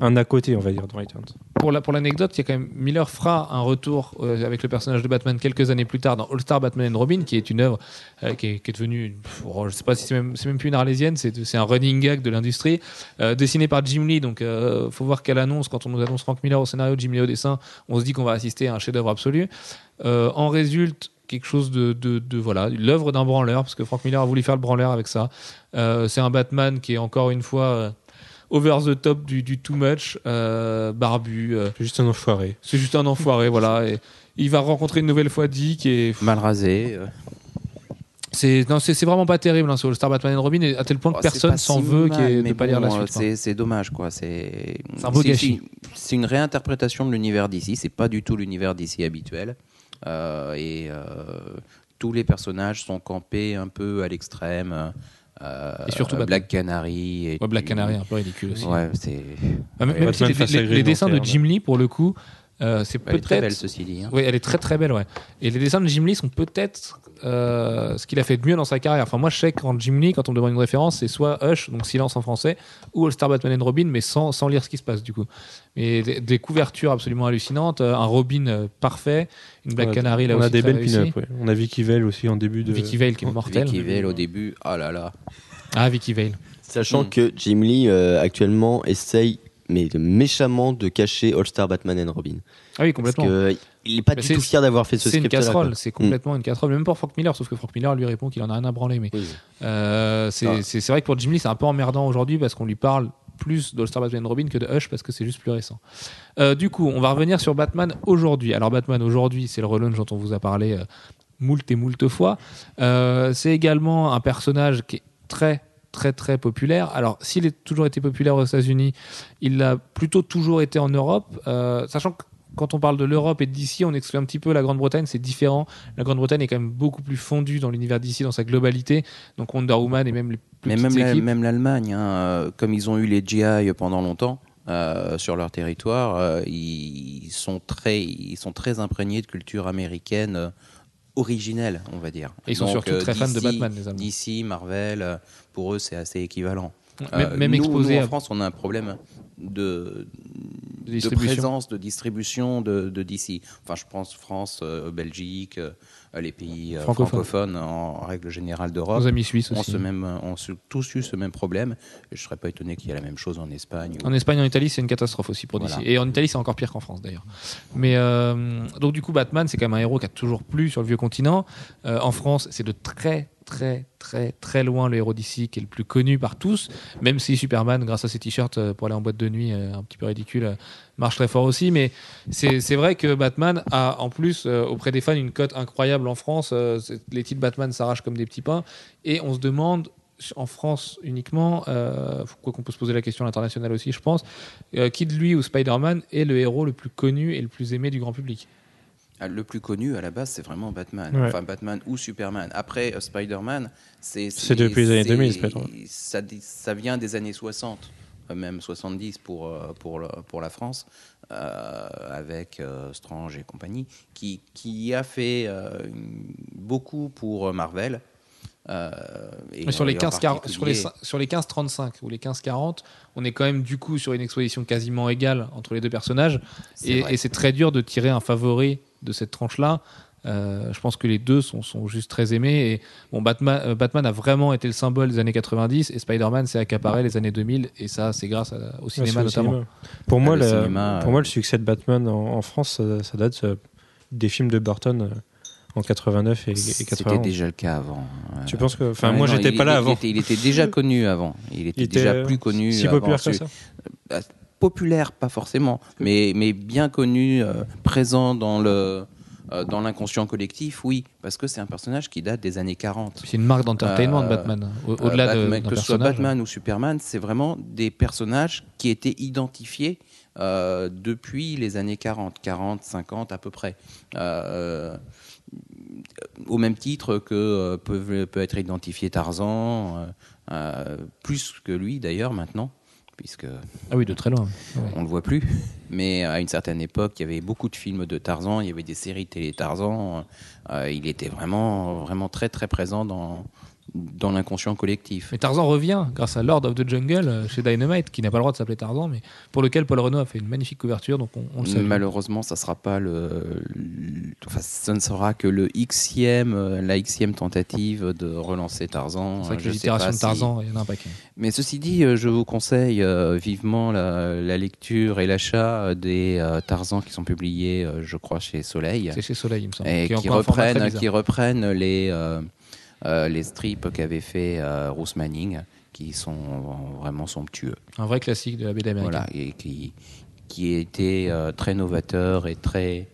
un à côté, on va dire, dans Returns. pour la- pour l'anecdote, il y a quand même Miller fera un retour euh, avec le personnage de Batman quelques années plus tard dans All Star Batman and Robin, qui est une œuvre euh, qui, est, qui est devenue, pff, oh, je sais pas si c'est même, plus une arlésienne, c'est un running gag de l'industrie, euh, dessiné par Jim Lee. Donc, euh, faut voir quelle annonce quand on nous annonce Frank Miller au scénario, Jim Lee au dessin, on se dit qu'on va assister à un chef-d'œuvre absolu. En résulte quelque chose de, de, de- voilà l'œuvre d'un branleur parce que Frank Miller a voulu faire le branleur avec ça Euh, c'est un Batman qui est encore une fois euh, over the top du, du too much euh, barbu euh, C'est juste un enfoiré. c'est juste un enfoiré, voilà. Et il va rencontrer une nouvelle fois Dick et mal rasé euh, c'est non, c'est c'est vraiment pas terrible hein, sur le Star Batman and Robin et à tel point que Oh, personne s'en si veut mal, de mais pas lire la bon, suite. quoi. C'est c'est dommage, quoi. C'est C'est un beau gâchis. c'est- C'est une réinterprétation de l'univers d'ici. C'est pas du tout l'univers d'ici habituel. Euh, et euh, tous les personnages sont campés un peu à l'extrême. Euh, Et surtout Black Canary. Et Ouais, Black Canary, un peu ridicule aussi. Ouais, c'est. Ah, même Ouais, même si les, les- les dessins de. Jim Lee, pour le coup, Euh, c'est Elle est très belle, peut-être. ceci dit. hein. Oui, elle est très très belle, ouais. Et les dessins de Jim Lee sont peut-être euh, ce qu'il a fait de mieux dans sa carrière. Enfin, moi, je sais que quand Jim Lee, quand on me demande une référence, c'est soit Hush, donc Silence en français, ou All Star Batman and Robin, mais sans, sans lire ce qui se passe du coup. Mais des, des couvertures absolument hallucinantes, euh, un Robin parfait, une Black On Canary là on aussi. a des belles pin-up. ouais. On a Vicky Vale aussi en début de. Vicky Vale qui est mortelle. Vicky Vale au début, oh là là. Ah, Vicky Vale. Sachant Mm. que Jim Lee euh, actuellement essaye mais méchamment de cacher All Star Batman and Robin. Ah oui, Parce complètement. que il est pas du tout fier d'avoir fait ce C'est une script casserole, c'est complètement une casserole, même pour Frank Miller, sauf que Frank Miller lui répond qu'il en a rien à branler. Mais euh, c'est Ah. c'est- vrai que pour Jim Lee, c'est un peu emmerdant aujourd'hui parce qu'on lui parle plus d'All Star Batman and Robin que de Hush parce que c'est juste plus récent. Euh, du coup, on va revenir sur Batman aujourd'hui. Alors, Batman aujourd'hui, c'est le relaunch dont on vous a parlé euh, moult et moult fois. C'est également un personnage qui est très très très populaire. Alors, s'il a toujours été populaire aux États-Unis, il l'a plutôt toujours été en Europe, euh, sachant que quand on parle de l'Europe et d'ici, on exclut un petit peu la Grande-Bretagne, c'est différent. La Grande-Bretagne est quand même beaucoup plus fondue dans l'univers d'ici, dans sa globalité. Donc Wonder Woman et même les plus Mais petites même la- même l'Allemagne, hein, euh, comme ils ont eu les GI pendant longtemps euh, sur leur territoire, euh, ils sont très, ils sont très imprégnés de culture américaine euh, originelle, on va dire. Et ils sont surtout très fans de Batman, les Allemands. DC, Marvel, euh, pour eux, c'est assez équivalent. Même, Euh, même nous, exposé nous, en à France, on a un problème de, de de distribution. présence, de distribution de, de DC. Enfin, je pense France, euh, Belgique, euh, les pays euh, Francophones. en, en règle générale d'Europe Nos amis suisses ont, aussi. ce même, ont ce- tous eu ce même problème. Je ne serais pas étonné qu'il y ait la même chose en Espagne. ou- En Espagne, en Italie, c'est une catastrophe aussi pour DC. Voilà. Et en Italie, c'est encore pire qu'en France d'ailleurs. Mais euh, donc du coup, Batman, c'est quand même un héros qui a toujours plu sur le vieux continent. Euh, en France, c'est de très très très très loin le héros d'ici qui est le plus connu par tous. Même si Superman, grâce à ses t-shirts euh, pour aller en boîte de nuit, euh, un petit peu ridicule, euh, marche très fort aussi. Mais c'est vrai que Batman a en plus auprès des fans une cote incroyable en France. Les titres Batman s'arrachent comme des petits pains. Et on se demande en France uniquement, euh, quoi qu'on peut se poser la question à l'international aussi, je pense, euh, Kid lui ou Spider-Man est le héros le plus connu et le plus aimé du grand public? Ah, Le plus connu à la base, c'est vraiment Batman. Ouais. Enfin, Batman ou Superman. Après, euh, Spider-Man, c'est. C'est depuis les années c'est- 2000, Spider-Man. Ça, ça vient des années 60, euh, même 70 pour, euh, pour, le- pour la France, euh, avec euh, Strange et compagnie, qui, qui a fait euh, beaucoup pour Marvel. Euh, et sur, les en 15, quar- sur, les, sur les 15-35 ou les 15-40, on est quand même du coup sur une exposition quasiment égale entre les deux personnages. Et c'est très dur de tirer un favori de cette tranche-là. Euh, je pense que les deux sont, sont juste très aimés. Et bon, Batman, euh, Batman a vraiment été le symbole des années 90 et Spider-Man s'est accaparé les années 2000. Et ça, c'est grâce à- au Ouais, cinéma au notamment. cinéma. Pour, moi, Ah, le cinéma, pour euh, moi, le succès de Batman en, en France, ça, ça date euh, des films de Burton euh, en 89 et, et C'était 91. déjà le cas avant. Euh, Tu penses que. Enfin, ouais, moi, j'étais il- pas là il avant. était- il était déjà connu avant. Il était Il était, déjà euh, plus connu. Si avant. populaire que ça populaire, pas forcément, mais, mais bien connu, euh, présent dans le euh, dans l'inconscient collectif, oui, parce que c'est un personnage qui date des années 40. C'est une marque d'entertainment Euh, de Batman. Euh, Au-delà de que ce soit. Batman ou Superman, c'est vraiment des personnages qui étaient identifiés depuis les années 40, 40, 50 à peu près. Au même titre que euh, peut, peut être identifié Tarzan, euh, euh, plus que lui d'ailleurs maintenant, puisque Ah oui, de très loin. Ouais. on le voit plus. Mais à une certaine époque, il y avait beaucoup de films de Tarzan, il y avait des séries télé Tarzan. Euh, il était vraiment, vraiment très, très présent dans, dans l'inconscient collectif. Mais Tarzan revient grâce à Lord of the Jungle euh, chez Dynamite, qui n'a pas le droit de s'appeler Tarzan, mais pour lequel Paul Renault a fait une magnifique couverture, donc on, on le salue. Malheureusement, ça sera pas le, le- enfin, ça ne sera que le xème, euh, la xème tentative de relancer Tarzan. C'est vrai que pas de Tarzan, il y en a un paquet. Mais ceci dit, euh, je vous conseille euh, vivement la, la lecture et l'achat des euh, Tarzans qui sont publiés, euh, je crois, chez Soleil. C'est chez Soleil, il me semble. et qui reprennent, bizarre. qui reprennent les, les strips qu'avait fait euh, Bruce Manning, qui sont vraiment somptueux. Un vrai classique de la BD américaine. Voilà, et qui, qui était euh, très novateur et très.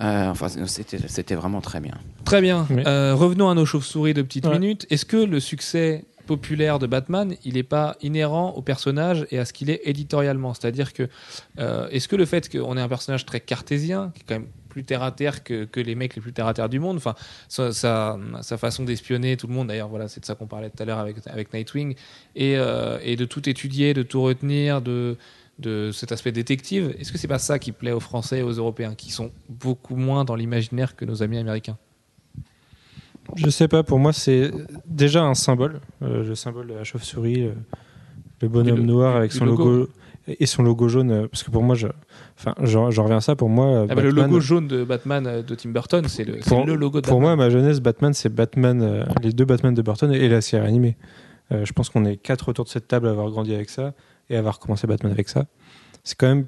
euh, enfin, c'était c'était vraiment très bien. Très bien. Oui. Euh, revenons à nos chauves-souris de petites Ouais. minutes. Est-ce que le succès populaire de Batman, il n'est pas inhérent au personnage et à ce qu'il est éditorialement? C'est-à-dire que, euh, est-ce que le fait qu'on ait un personnage très cartésien, qui est quand même plus terre à terre que, que les mecs les plus terre à terre du monde, enfin, sa, sa, sa façon d'espionner tout le monde, d'ailleurs, voilà, c'est de ça qu'on parlait tout à l'heure avec, avec Nightwing, et, euh, et de tout étudier, de tout retenir, de de cet aspect détective. Est-ce que c'est pas ça qui plaît aux Français et aux Européens, qui sont beaucoup moins dans l'imaginaire que nos amis américains? Je sais pas, pour moi, c'est déjà un symbole. euh, le symbole de la chauve-souris, euh, le bonhomme le- noir avec son logo. logo. Et son logo jaune. euh, Parce que pour moi, je, enfin, j'en reviens à ça. Pour moi, Ah bah, Le logo jaune de Batman euh, de Tim Burton, c'est le, logo de Pour moi, ma jeunesse, Batman, c'est Batman, euh, les deux Batman de Burton et la série animée. Euh, je pense qu'on est quatre autour de cette table à avoir grandi avec ça et à avoir commencé Batman avec ça. C'est quand même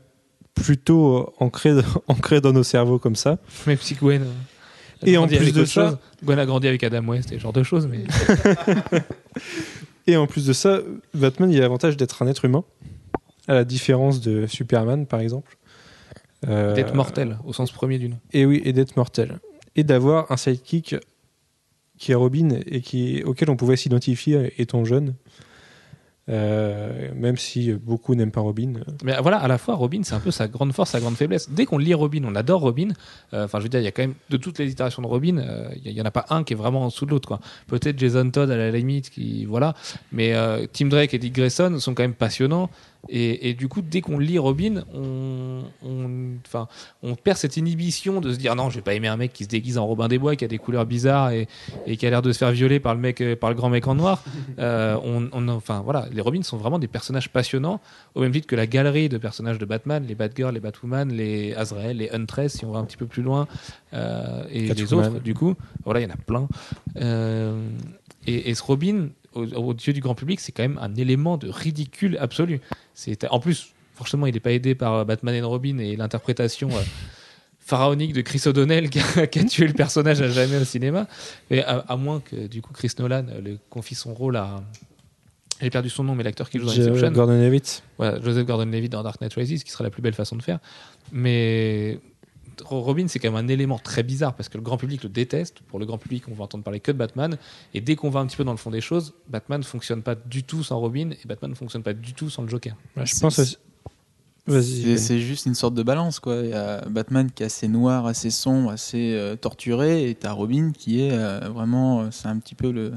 plutôt ancré, ancré dans nos cerveaux comme ça. Même si Gwen. a Et en grandi plus avec de ça- chose. Gwen a grandi avec Adam West et ce genre de choses, mais Et en plus de ça, Batman, il a l'avantage d'être un être humain, à la différence de Superman, par exemple. Euh, d'être mortel au sens premier du nom. Et oui, et d'être mortel. Et d'avoir un sidekick qui est Robin et qui, auquel on pouvait s'identifier étant jeune. Euh, même si beaucoup n'aiment pas Robin. Mais voilà, à la fois, Robin, c'est un peu sa grande force, sa grande faiblesse. Dès qu'on lit Robin, on adore Robin. Euh, Enfin, je veux dire, il y a quand même, de toutes les itérations de Robin, euh, il n'y en a pas un qui est vraiment en dessous de l'autre. Peut-être Jason Todd à la limite, qui, voilà. Mais Tim Drake et Dick Grayson sont quand même passionnants. Et, et du coup, dès qu'on lit Robin, on, on, enfin, on perd cette inhibition de se dire non, je vais pas aimer un mec qui se déguise en Robin des Bois, qui a des couleurs bizarres et, et qui a l'air de se faire violer par le mec, euh, par le grand mec en noir. Euh, on, on- enfin voilà, les Robins sont vraiment des personnages passionnants, au même titre que la galerie de personnages de Batman, les Batgirl, les Batwoman, les Azrael, les Huntress, si on va un petit peu plus loin, euh, et les autres. Du coup, voilà, il y en a plein. Euh, et, et ce Robin, aux, aux yeux du grand public, c'est quand même un élément de ridicule absolu. C'est en plus, forcément, il n'est pas aidé par euh, Batman and Robin et l'interprétation. euh, pharaonique de Chris O'Donnell qui a, qui a tué le personnage à jamais au cinéma et à, à moins que du coup Chris Nolan euh, le confie son rôle à j'ai perdu son nom mais l'acteur qui joue dans Inception Gordon Levitt. voilà, Joseph Gordon-Levitt dans Dark Knight Rises, qui serait la plus belle façon de faire. Mais Robin, c'est quand même un élément très bizarre parce que le grand public le déteste. Pour le grand public, on va entendre parler que de Batman. Et dès qu'on va un petit peu dans le fond des choses, Batman ne fonctionne pas du tout sans Robin et Batman ne fonctionne pas du tout sans le Joker. Ouais, je C'est- pense aussi. Vas-y. C'est juste une sorte de balance, quoi. Il y a Batman qui est assez noir, assez sombre, assez euh, torturé, et t'as Robin qui est euh, vraiment, euh, c'est un petit peu le,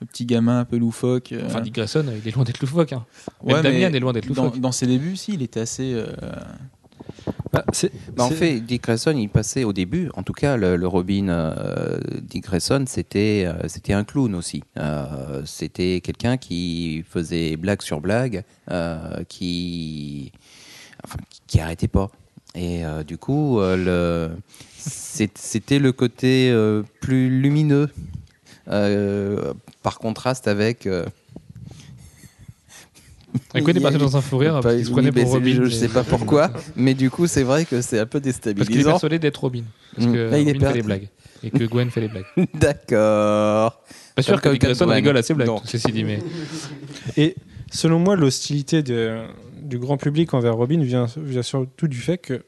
le petit gamin un peu loufoque. euh. Enfin, Dick Grayson, il est loin d'être loufoque. Hein. Même Ouais, Damian mais est loin d'être dans, loufoque. dans ses débuts, si, il était assez. Bah, Bah, en fait, Dick Grayson, il passait au début, en tout cas, le, le Robin euh, Dick Grayson, c'était euh, c'était un clown aussi. Euh, c'était quelqu'un qui faisait blague sur blague, qui, enfin, qui, qui arrêtait pas. Et du coup, le, c'était le côté plus lumineux, par contraste avec. Euh, Il il a- parti dans un fou rire pas- qu'il se prenait oui, pour Robin. Je, mais- sais pas pourquoi, mais du coup, c'est vrai que c'est un peu Parce qu'il est déstabilisant. persuadé d'être Robin. Parce que Là, il est Robin fait les blagues. Et que Gwen fait les blagues. D'accord. Pas sûr que Gwen. rigole à ses blagues, ceci dit, mais. Et selon moi, l'hostilité du grand public envers Robin vient, vient surtout du fait que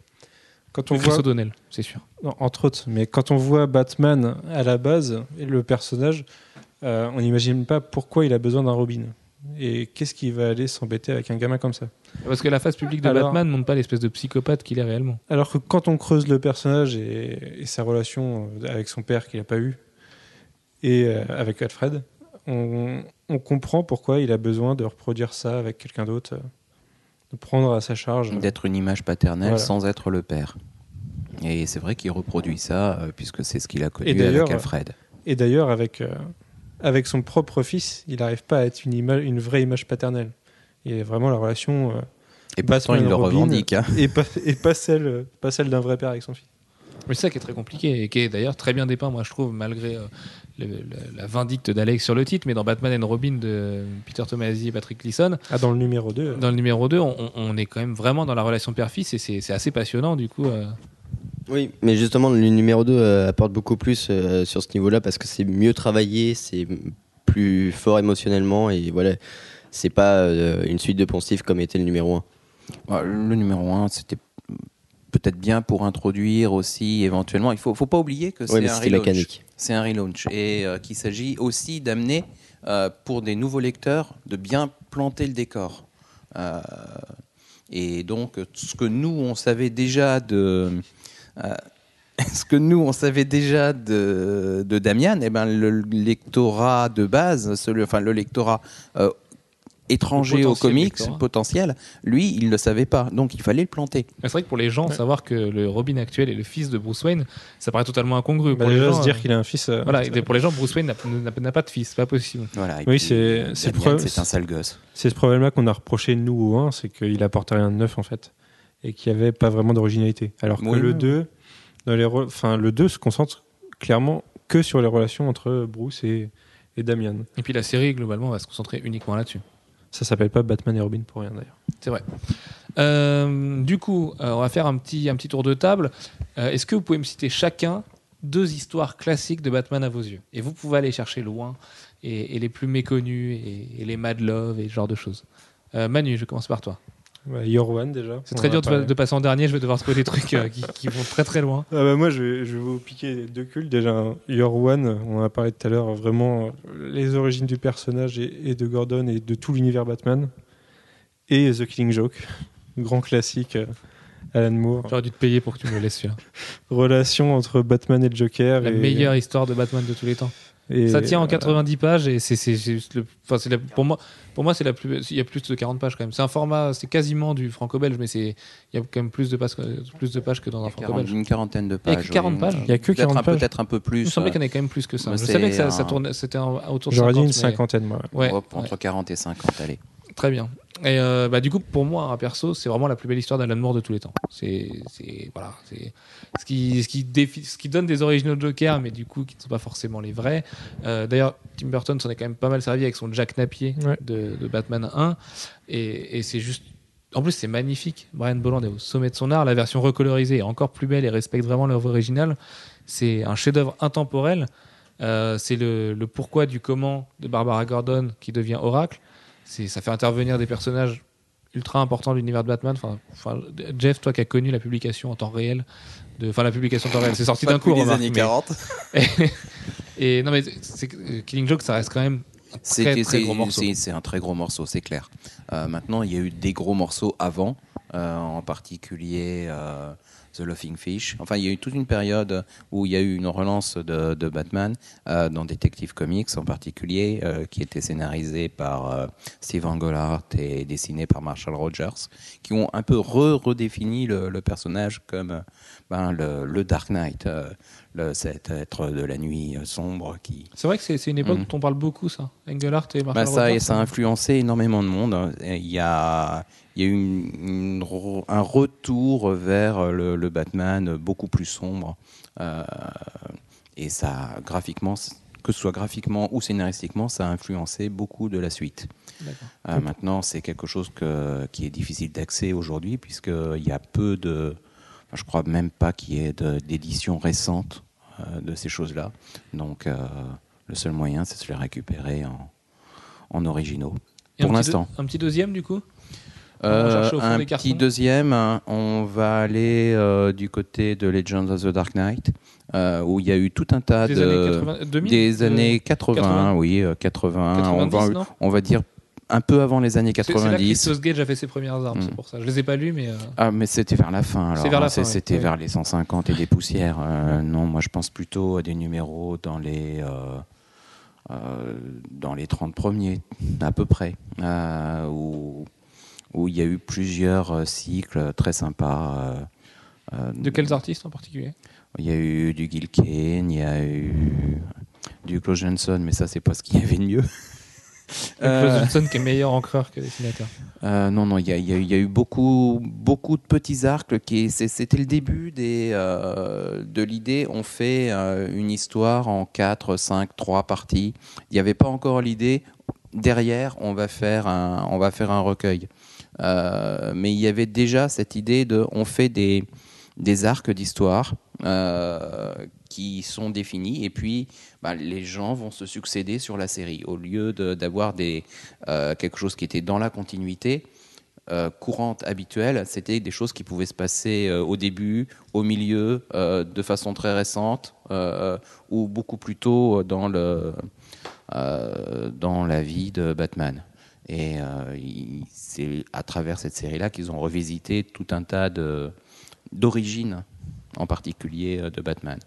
quand on Chris voit, O'Donnell, c'est sûr. non, entre autres, mais quand on voit Batman à la base et le personnage, euh, on n'imagine pas pourquoi il a besoin d'un Robin. Et qu'est-ce qui va aller s'embêter avec un gamin comme ça Parce que la face publique de Alors- Batman montre pas l'espèce de psychopathe qu'il est réellement. Alors que quand on creuse le personnage et, et sa relation euh, avec son père qu'il n'a pas eu, et euh, avec Alfred, on, on comprend pourquoi il a besoin de reproduire ça avec quelqu'un d'autre, euh, de prendre à sa charge. D'être une image paternelle Voilà. sans être le père. Et c'est vrai qu'il reproduit ça, euh, puisque c'est ce qu'il a connu avec Alfred. Et d'ailleurs, avec, euh, avec son propre fils, il n'arrive pas à être une, vraie image paternelle. Il est vraiment la relation euh, Et pourtant, Batman il le Robin. revendique. hein. et pas, et pas celle, pas celle d'un vrai père avec son fils. Mais c'est ça qui est très compliqué et qui est d'ailleurs très bien dépeint, moi je trouve, malgré euh, le- le- la vindicte d'Alex sur le titre, mais dans Batman and Robin de Peter Tomasi et Patrick Gleason, Ah, dans le numéro 2. dans le numéro 2, on, on est quand même vraiment dans la relation père-fils et c'est c'est assez passionnant du coup. euh. Oui, mais justement, le numéro 2 euh, apporte beaucoup plus euh, sur ce niveau-là parce que c'est mieux travaillé, c'est plus fort émotionnellement et voilà, c'est pas euh, une suite de poncifs comme était le numéro 1. Ouais, Le numéro 1, c'était peut-être bien pour introduire aussi éventuellement. Il faut, faut pas oublier que c'est un relaunch. C'est un relaunch et euh, qu'il s'agit aussi d'amener euh, pour des nouveaux lecteurs de bien planter le décor. Euh, et donc ce que nous on savait déjà de ce que nous on savait déjà de, de Damian, eh ben le lectorat de base, celui- enfin le lectorat euh, étranger Le aux potentiel comics lectorat. potentiel, lui, il ne le savait pas. Donc, il fallait le planter. C'est vrai que pour les gens, Ouais. savoir que le Robin actuel est le fils de Bruce Wayne, ça paraît totalement incongru. Bah, pour les gens, se dire euh, qu'il a un fils. euh, Voilà, pour les gens, Bruce Wayne n'a- pas de fils, c'est pas possible. Voilà. Oui, c'est- un sale gosse. C'est ce problème-là qu'on a reproché nous au 1, c'est qu'il apportait rien de neuf en fait. Et qu'il n'y avait pas vraiment d'originalité. Alors que Oui, le oui, 2, dans les enfin, le 2 se concentre clairement que sur les relations entre Bruce et, et Damian. Et puis la série, globalement, va se concentrer uniquement là-dessus. Ça s'appelle pas Batman et Robin pour rien d'ailleurs. C'est vrai. Euh, du coup, euh, on va faire un petit, un petit tour de table. Euh, Est-ce que vous pouvez me citer chacun deux histoires classiques de Batman à vos yeux? Et vous pouvez aller chercher loin et, et les plus méconnus et, et les Mad Love et ce genre de choses. Euh, Manu, je commence par toi. Bah, Your One déjà. C'est on très dur de, passer en dernier, je vais devoir trouver des trucs euh, qui, qui vont très très loin. Ah bah moi, je vais, je vais vous piquer deux cultes. Déjà, Your One, on en a parlé tout à l'heure, vraiment les origines du personnage et, et de Gordon et de tout l'univers Batman. Et The Killing Joke, grand classique, euh, Alan Moore. J'aurais dû te payer pour que tu me le laisses celui-là. Relation entre Batman et le Joker. La et- meilleure histoire de Batman de tous les temps. Et- Ça tient en euh, 90 pages et c'est c'est juste le. Enfin, c'est la- pour moi, pour moi, c'est la plus. Il y a plus de 40 pages quand même. C'est un format, c'est quasiment du franco-belge, mais c'est il y a quand même plus de pages, que- plus de pages que dans un Il y a franco-belge. une quarantaine de Il y a pages. que 40 oui. pages Il y a que Peut-être 40 un- pages. Peut-être un peu Il me plus. semblait euh, qu'il y en avait quand même plus que ça. Je savais que ça, tournait, c'était autour de J'aurais 50. dit une cinquantaine, moi. Ouais, entre 40 et 50, allez. Très bien. Et euh, bah, du coup, pour moi, un perso, c'est vraiment la plus belle histoire d'Alan Moore de tous les temps. C'est, c'est voilà, c'est ce qui, ce qui défi- ce qui donne des originaux Joker, mais du coup, qui ne sont pas forcément les vrais. Euh, D'ailleurs, Tim Burton s'en est quand même pas mal servi avec son Jack Napier Ouais. de, de Batman 1, et, et c'est juste. En plus, c'est magnifique. Brian Bolland est au sommet de son art. La version recolorisée est encore plus belle et respecte vraiment l'œuvre originale. C'est un chef-d'œuvre intemporel. Euh, c'est le, le pourquoi du comment de Barbara Gordon qui devient Oracle. Ça fait intervenir des personnages ultra importants de l'univers de Batman. Enfin, Jeff, toi qui as connu la publication en temps réel, de, enfin la publication en temps réel, c'est sorti d'un coup. remarque, mais- 40. et non mais euh, Killing Joke, ça reste quand même très c'est- gros morceau. C'est c'est un très gros morceau, c'est clair. Euh, maintenant, il y a eu des gros morceaux avant, euh, en particulier euh, The Laughing Fish. Enfin, il y a eu toute une période où il y a eu une relance de, Batman euh, dans Detective Comics en particulier, euh, qui était scénarisé par euh, Steve Englehart et dessiné par Marshall Rogers, qui ont un peu re- redéfini le, personnage comme ben, le, Dark Knight, le, cet être de la nuit euh, sombre qui, C'est vrai que c'est, une époque Mm. dont on parle beaucoup, ça. Engelhardt et Marshall bah, ça, Rogers, ça a influencé énormément de monde. hein. Il y a, il y a eu une- une re- un retour vers le, le Batman beaucoup plus sombre. Euh, et ça, graphiquement, que ce soit graphiquement ou scénaristiquement, ça a influencé beaucoup de la suite. Euh, maintenant, c'est quelque chose que, qui est difficile d'accès aujourd'hui, puisqu'il y a peu de. enfin, je crois même pas qu'il y ait d'édition récente de ces choses-là. Donc, euh, le seul moyen, c'est de se les récupérer en, en originaux. Et Pour l'instant. Un petit deuxième, du coup Euh, un petit deuxième, hein, on va aller euh, du côté de Legends of the Dark Knight, euh, où il y a eu tout un tas Des de. années 80, 2000 des euh, années 80, 80. oui, euh, 80, 90, on, va, non? on va dire un peu avant les années C'est- C'est là que 90. Gage a fait ses premières armes, Mm. c'est pour ça. Je les ai pas lus, mais. euh, Ah, mais c'était vers la fin. Alors, C'est vers la hein, fin. C'était vers les 150 et des poussières. Euh, non, moi, je pense plutôt à des numéros dans les, euh, dans les 30 premiers, à peu près, où, où il y a eu plusieurs cycles très sympas. De quels artistes en particulier? Il y a eu du Gil Kane, il y a eu du Claude Johnson, mais ça, c'est pas ce qu'il y avait de mieux. Euh, Johnson qui est meilleur encreur que dessinateur. Euh, non, non, il y a, y eu- il y a eu beaucoup, beaucoup de petits arcs. Qui, c'était le début des, euh, de l'idée. On fait euh, une histoire en 4, 5, 3 parties. Il n'y avait pas encore l'idée. Derrière, on va faire un, on va faire un recueil. Euh, mais il y avait déjà cette idée de, on fait des, des arcs d'histoire euh, qui sont définis. Et puis bah, les gens vont se succéder sur la série. Au lieu de- d'avoir des euh, quelque chose qui était dans la continuité euh, courante habituelle c'était des choses qui pouvaient se passer euh, au début au milieu de façon très récente ou beaucoup plus tôt dans le dans la vie de Batman. Et c'est à travers cette série là qu'ils ont revisité tout un tas de d'origines en particulier euh, de Batman.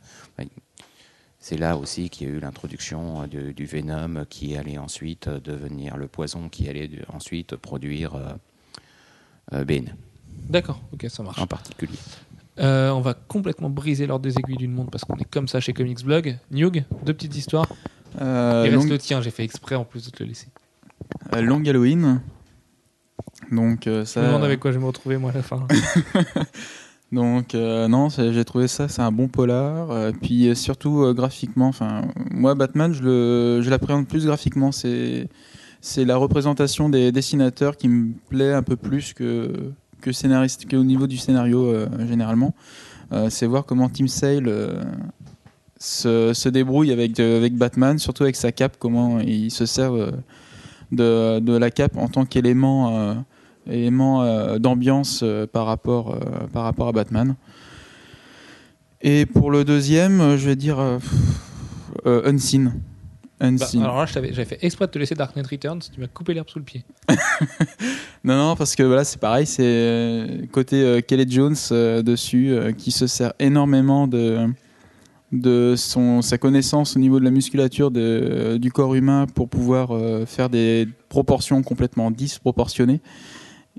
c'est là aussi qu'il y a eu l'introduction euh, du Venom qui allait ensuite euh, devenir le poison qui allait ensuite produire euh, Bane D'accord, ok, ça marche. en particulier. Euh, on va complètement briser l'ordre des aiguilles d'une montre parce qu'on est comme ça chez Comics Blog. Newg, deux petites histoires. Euh, Il reste Long- le tien, j'ai fait exprès en plus de te le laisser. euh, Long Halloween. Donc euh, Je ça. me demande avec quoi je vais me retrouver moi à la fin. Donc euh, non, j'ai trouvé ça, c'est un bon polar. Euh, puis euh, surtout graphiquement, enfin moi Batman, je le, l'appréhende plus graphiquement. C'est c'est la représentation des dessinateurs qui me plaît un peu plus que que scénariste, qu'au niveau du scénario généralement. C'est voir comment Tim Sale se, se débrouille avec avec Batman, surtout avec sa cape, comment il se sert de, de la cape en tant qu'élément élément euh, d'ambiance euh, par, rapport, euh, par rapport à Batman. Et pour le deuxième, je vais dire Unseen. Bah, alors là, j'avais fait exprès de te laisser Dark Knight Returns, tu m'as coupé l'herbe sous le pied. Non, non, parce que voilà, c'est pareil, c'est euh, côté euh, Kelly Jones euh, dessus, qui se sert énormément de, de son, sa connaissance au niveau de la musculature de, du corps humain pour pouvoir faire des proportions complètement disproportionnées.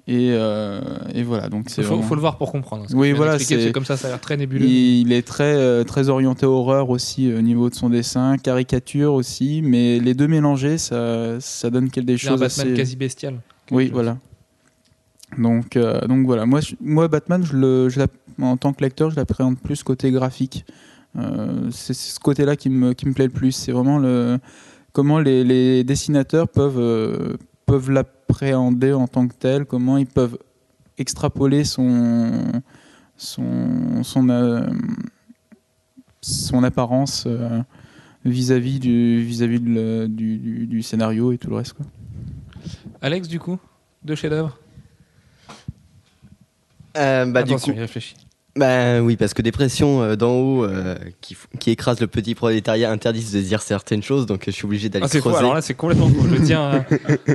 Et, euh, et voilà, donc c'est Il faut, vraiment- faut le voir pour comprendre. Que Oui, voilà, c'est- comme ça, ça a l'air très nébuleux. Il est très, euh, très orienté horreur aussi euh, au niveau de son dessin, caricature aussi, mais les deux mélangés, ça, ça donne quelque Il a un Batman assez... quasi bestial. Oui, chose. voilà. Donc, donc voilà, moi, je- moi Batman, je le, je l'app- en tant que lecteur, je l'appréhende plus côté graphique. C'est ce côté-là qui me, qui me plaît le plus. C'est vraiment le, comment les, les dessinateurs peuvent, peuvent l'appréhender en tant que tel, comment ils peuvent extrapoler son, son, son, euh, son apparence euh, vis-à-vis du, vis-à-vis de le- du, du- du scénario et tout le reste. Quoi. Alex, du coup, deux chefs-d'œuvre. Euh, bah, du Attention, coup, il réfléchit. Bah, oui, parce que des pressions euh, d'en haut euh, qui, f- qui écrasent le petit prolétariat interdisent de dire certaines choses, donc je suis obligé d'aller Ah, c'est faux. creuser. Alors là, c'est complètement faux. Je tiens. à-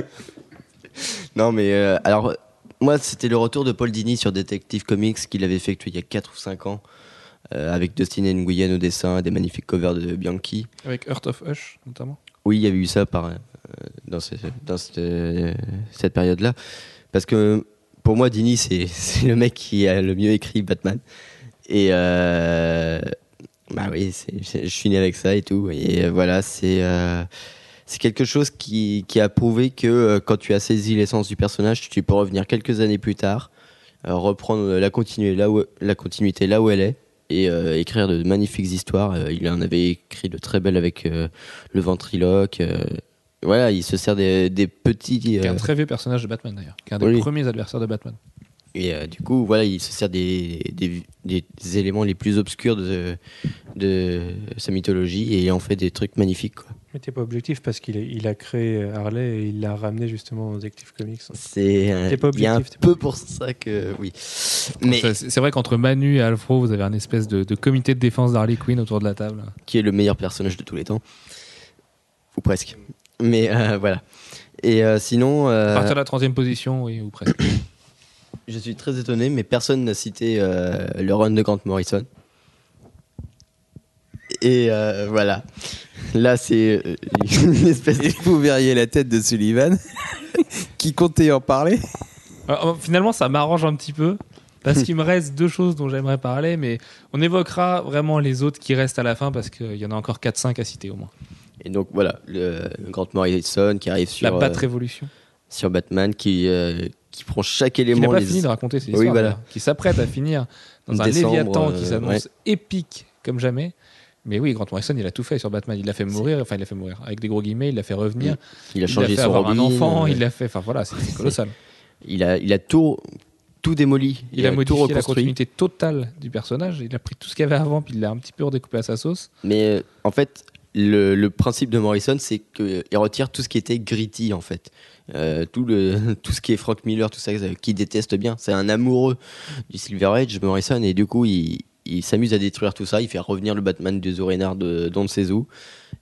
Non, mais euh, alors, moi, c'était le retour de Paul Dini sur Detective Comics qu'il avait effectué il y a 4 ou 5 ans, euh, avec Dustin Nguyen au dessin, des magnifiques covers de Bianchi. Avec Earth of Hush, notamment. Oui, il y avait eu ça par, euh, dans, ce- dans cette, euh, cette période-là. Parce que pour moi, Dini, c'est le mec qui a le mieux écrit Batman. Et euh, bah oui, je suis né avec ça et tout. Et voilà, c'est euh, quelque chose qui, a prouvé que euh, quand tu as saisi l'essence du personnage, tu peux revenir quelques années plus tard, reprendre la continuité là où, elle est. Et écrire de magnifiques histoires. Il en avait écrit de très belles avec le ventriloque. Voilà, il se sert des, des petits. Qui est un euh, très vieux personnage de Batman, d'ailleurs. Qui est un des Oui. premiers adversaires de Batman. et euh, du coup, voilà, il se sert des, des, des éléments les plus obscurs de, de sa mythologie et il en fait des trucs magnifiques. Quoi. Mais t'es pas objectif parce qu'il a, il a créé Harley et il l'a ramené justement aux Detective Comics. C'est il y a un objectif, peu pour ça que oui. Mais C'est c'est vrai qu'entre Manu et Alfro, vous avez un espèce de, de comité de défense d'Harley Quinn autour de la table. qui est le meilleur personnage de tous les temps, ou presque. Mais euh, voilà. Et euh, sinon, À euh, partir de la 30 position, oui, ou presque. je suis très étonné, mais personne n'a cité euh, le run de Grant Morrison. Et euh, voilà. Là, c'est euh, une espèce de vous verriez la tête de Sullivan qui comptait en parler. Alors, finalement, ça m'arrange un petit peu. Parce qu'il me reste deux choses dont j'aimerais parler, mais on évoquera vraiment les autres qui restent à la fin parce qu'il y en a encore 4-5 à citer au moins. Et donc voilà, le Grant Morrison qui arrive sur, la Bat euh, Révolution. sur Batman, qui, euh, qui prend chaque Qui n'a élément. pas les- fini de raconter ses Oui, voilà. qui s'apprête à finir dans un Décembre, Léviathan euh, qui s'annonce épique comme jamais. Mais oui, Grant Morrison, il a tout fait sur Batman. Il l'a fait mourir, enfin, il l'a fait mourir. Avec des gros guillemets, il l'a fait revenir. Il a il changé l'a fait son avoir un enfant, euh, il l'a fait. Enfin voilà, c'est colossal. il a, il a tout, tout démoli. Il, a, tout modifié la reconstruit. continuité totale du personnage. Il a pris tout ce qu'il y avait avant, puis il l'a un petit peu redécoupé à sa sauce. Mais euh, en fait, le, principe de Morrison, c'est qu'il retire tout ce qui était gritty, en fait. Euh, tout, ce qui est Frank Miller, tout ça, euh, qu'il déteste bien. C'est un amoureux du Silver Age, Morrison, et du coup, il, s'amuse à détruire tout ça. Il fait revenir le Batman de Zorénard de Don Sezou.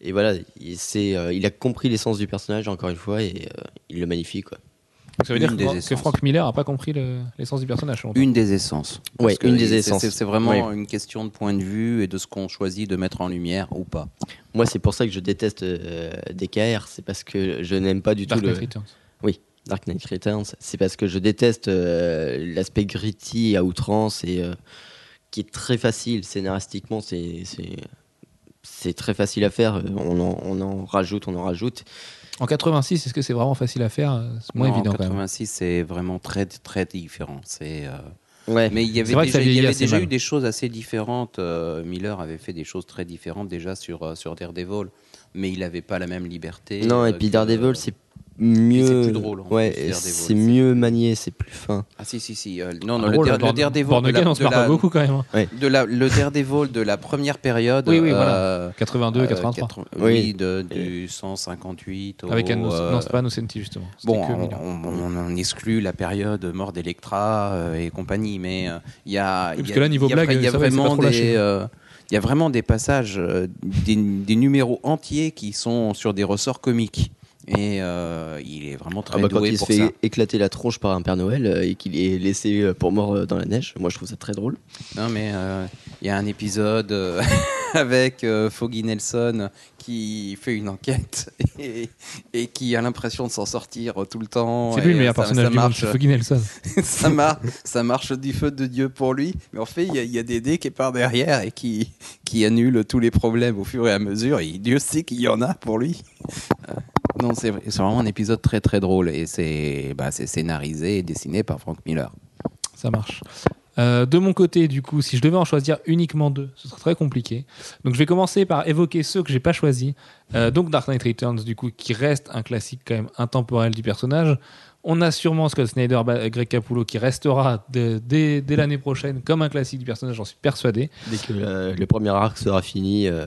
Et voilà, euh, il a compris l'essence du personnage, encore une fois, et il le magnifie, quoi. Ça veut dire Une que, que essences. Frank Miller a pas compris le- l'essence du personnage. Une des essences. Que une des c'est- essences. C'est vraiment Oui. une question de point de vue et de ce qu'on choisit de mettre en lumière ou pas. Moi, c'est pour ça que je déteste euh, DKR. C'est parce que je n'aime pas du Dark tout Knight le Returns. Dark Knight Returns. C'est parce que je déteste euh, l'aspect gritty à outrance et euh, qui est très facile scénaristiquement. C'est très facile à faire. On en, on en rajoute, on en rajoute. En 86, est-ce que c'est vraiment facile à faire? C'est moins Non, évident En quand même. 86, c'est vraiment très très différent. C'est euh, Ouais. Mais il y avait déjà, il y vieillit avait assez déjà mal. eu des choses assez différentes. Euh, Miller avait fait des choses très différentes déjà sur, euh, sur Daredevil, mais il n'avait pas la même liberté. non, et puis Daredevil, c'est mieux. plus drôle, en Ouais, c'est c'est- mieux manié, c'est plus fin. Ah si, si, si. euh, non, non, Ah, le, drôle, le Daredevil Born de la, Again, on se de marre pas beaucoup quand même. hein. de la- le Daredevil de la première période. Oui, oui, euh, voilà. 82, euh, 83. 80 Oui. De, du 158 au... Avec Anno, euh, non, c'est pas Innocenti justement. Bon, que on, on- on exclut la période mort d'Electra euh, et compagnie, mais euh, il y a. Parce y a- que là, niveau blague, il y a vraiment des. euh, Il y a vraiment des passages, euh, des, des numéros entiers qui sont sur des ressorts comiques. Et euh, il est vraiment très Ah bah, quand doué il se fait ça. éclater la tronche par un Père Noël euh, et qu'il est laissé euh, pour mort euh, dans la neige, moi je trouve ça très drôle. Non, mais euh, il y a un épisode euh, avec euh, Foggy Nelson qui fait une enquête et, et qui a l'impression de s'en sortir tout le temps. C'est lui le meilleur ça- personnage ça du monde, marche, Foggy Nelson. ça, marche, ça marche du feu de Dieu pour lui, mais en fait, il y, a- y a Dédé qui est par derrière et qui, qui annule tous les problèmes au fur et à mesure. Et Dieu sait qu'il y en a pour lui. Euh, non, c'est vrai- c'est vraiment un épisode très très drôle et c'est bah, c'est scénarisé et dessiné par Frank Miller. Ça marche. Euh, de mon côté, du coup, si je devais en choisir uniquement deux, ce serait très compliqué. Donc, je vais commencer par évoquer ceux que j'ai pas choisis. Euh, donc, Dark Knight Returns, du coup, qui reste un classique quand même intemporel du personnage. On a sûrement Scott Snyder, Ba- Greg Capullo, qui restera de- dès, dès l'année prochaine comme un classique du personnage, j'en suis persuadé. Dès que la- le premier arc sera fini, euh,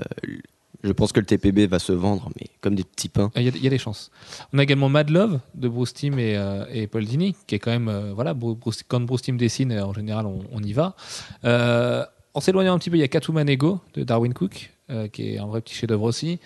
je pense que le TPB va se vendre, mais comme des petits pains. Il y, a- des chances. On a également Mad Love de Bruce Timm et, euh, et Paul Dini, qui est quand même. euh, voilà, Bru- Bruce- quand Bruce Timm dessine, euh, en général, on, y va. En s'éloignant un petit peu, il y a Catwoman Ego de Darwin Cook, qui est un vrai petit chef-d'œuvre aussi.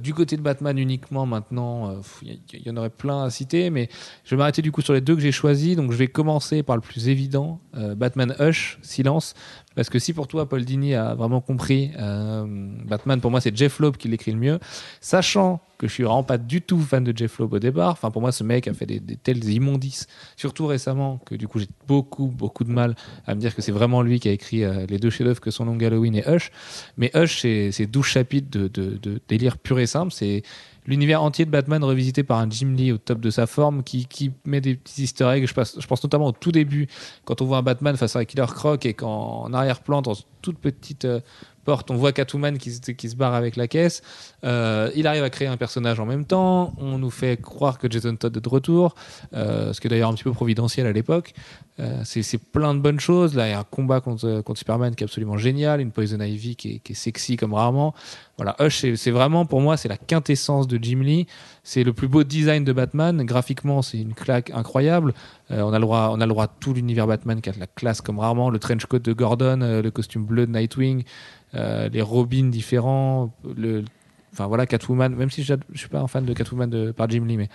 Du côté de Batman uniquement, maintenant, il y, y en aurait plein à citer, mais je vais m'arrêter du coup sur les deux que j'ai choisis. Donc je vais commencer par le plus évident, Batman Hush, Silence. Parce que si pour toi, Paul Dini a vraiment compris, euh, Batman, pour moi, c'est Jeff Loeb qui l'écrit le mieux. Sachant que je suis vraiment pas du tout fan de Jeff Loeb au départ. Enfin, pour moi, ce mec a fait des, des telles immondices, surtout récemment, que du coup, j'ai beaucoup, beaucoup de mal à me dire que c'est vraiment lui qui a écrit euh, les deux chefs-d'œuvre que sont Long Halloween et Hush. Mais Hush, c'est c'est 12 chapitres de, de- de délire pur et simple. C'est l'univers entier de Batman revisité par un Jim Lee au top de sa forme qui, met des petits easter eggs. Je, je pense notamment au tout début, quand on voit un Batman face à un Killer Croc et qu'en en arrière-plan, dans toute petite euh, on voit Catwoman qui, se- barre avec la caisse. Euh, il arrive à créer un personnage en même temps. On nous fait croire que Jason Todd est de retour, euh, ce qui est d'ailleurs un petit peu providentiel à l'époque. Euh, c'est plein de bonnes choses. Là, il y a un combat contre, Superman qui est absolument génial, une Poison Ivy qui est, qui est sexy comme rarement. Voilà, Hush, c'est vraiment pour moi, c'est la quintessence de Jim Lee. C'est le plus beau design de Batman. Graphiquement, c'est une claque incroyable. Euh, on a le droit, on a le droit à tout l'univers Batman qui a de la classe comme rarement. Le trench coat de Gordon, euh, le costume bleu de Nightwing, euh, les Robins différents, le Enfin voilà, Catwoman, même si je suis pas un fan de Catwoman de, par Jim Lee, mais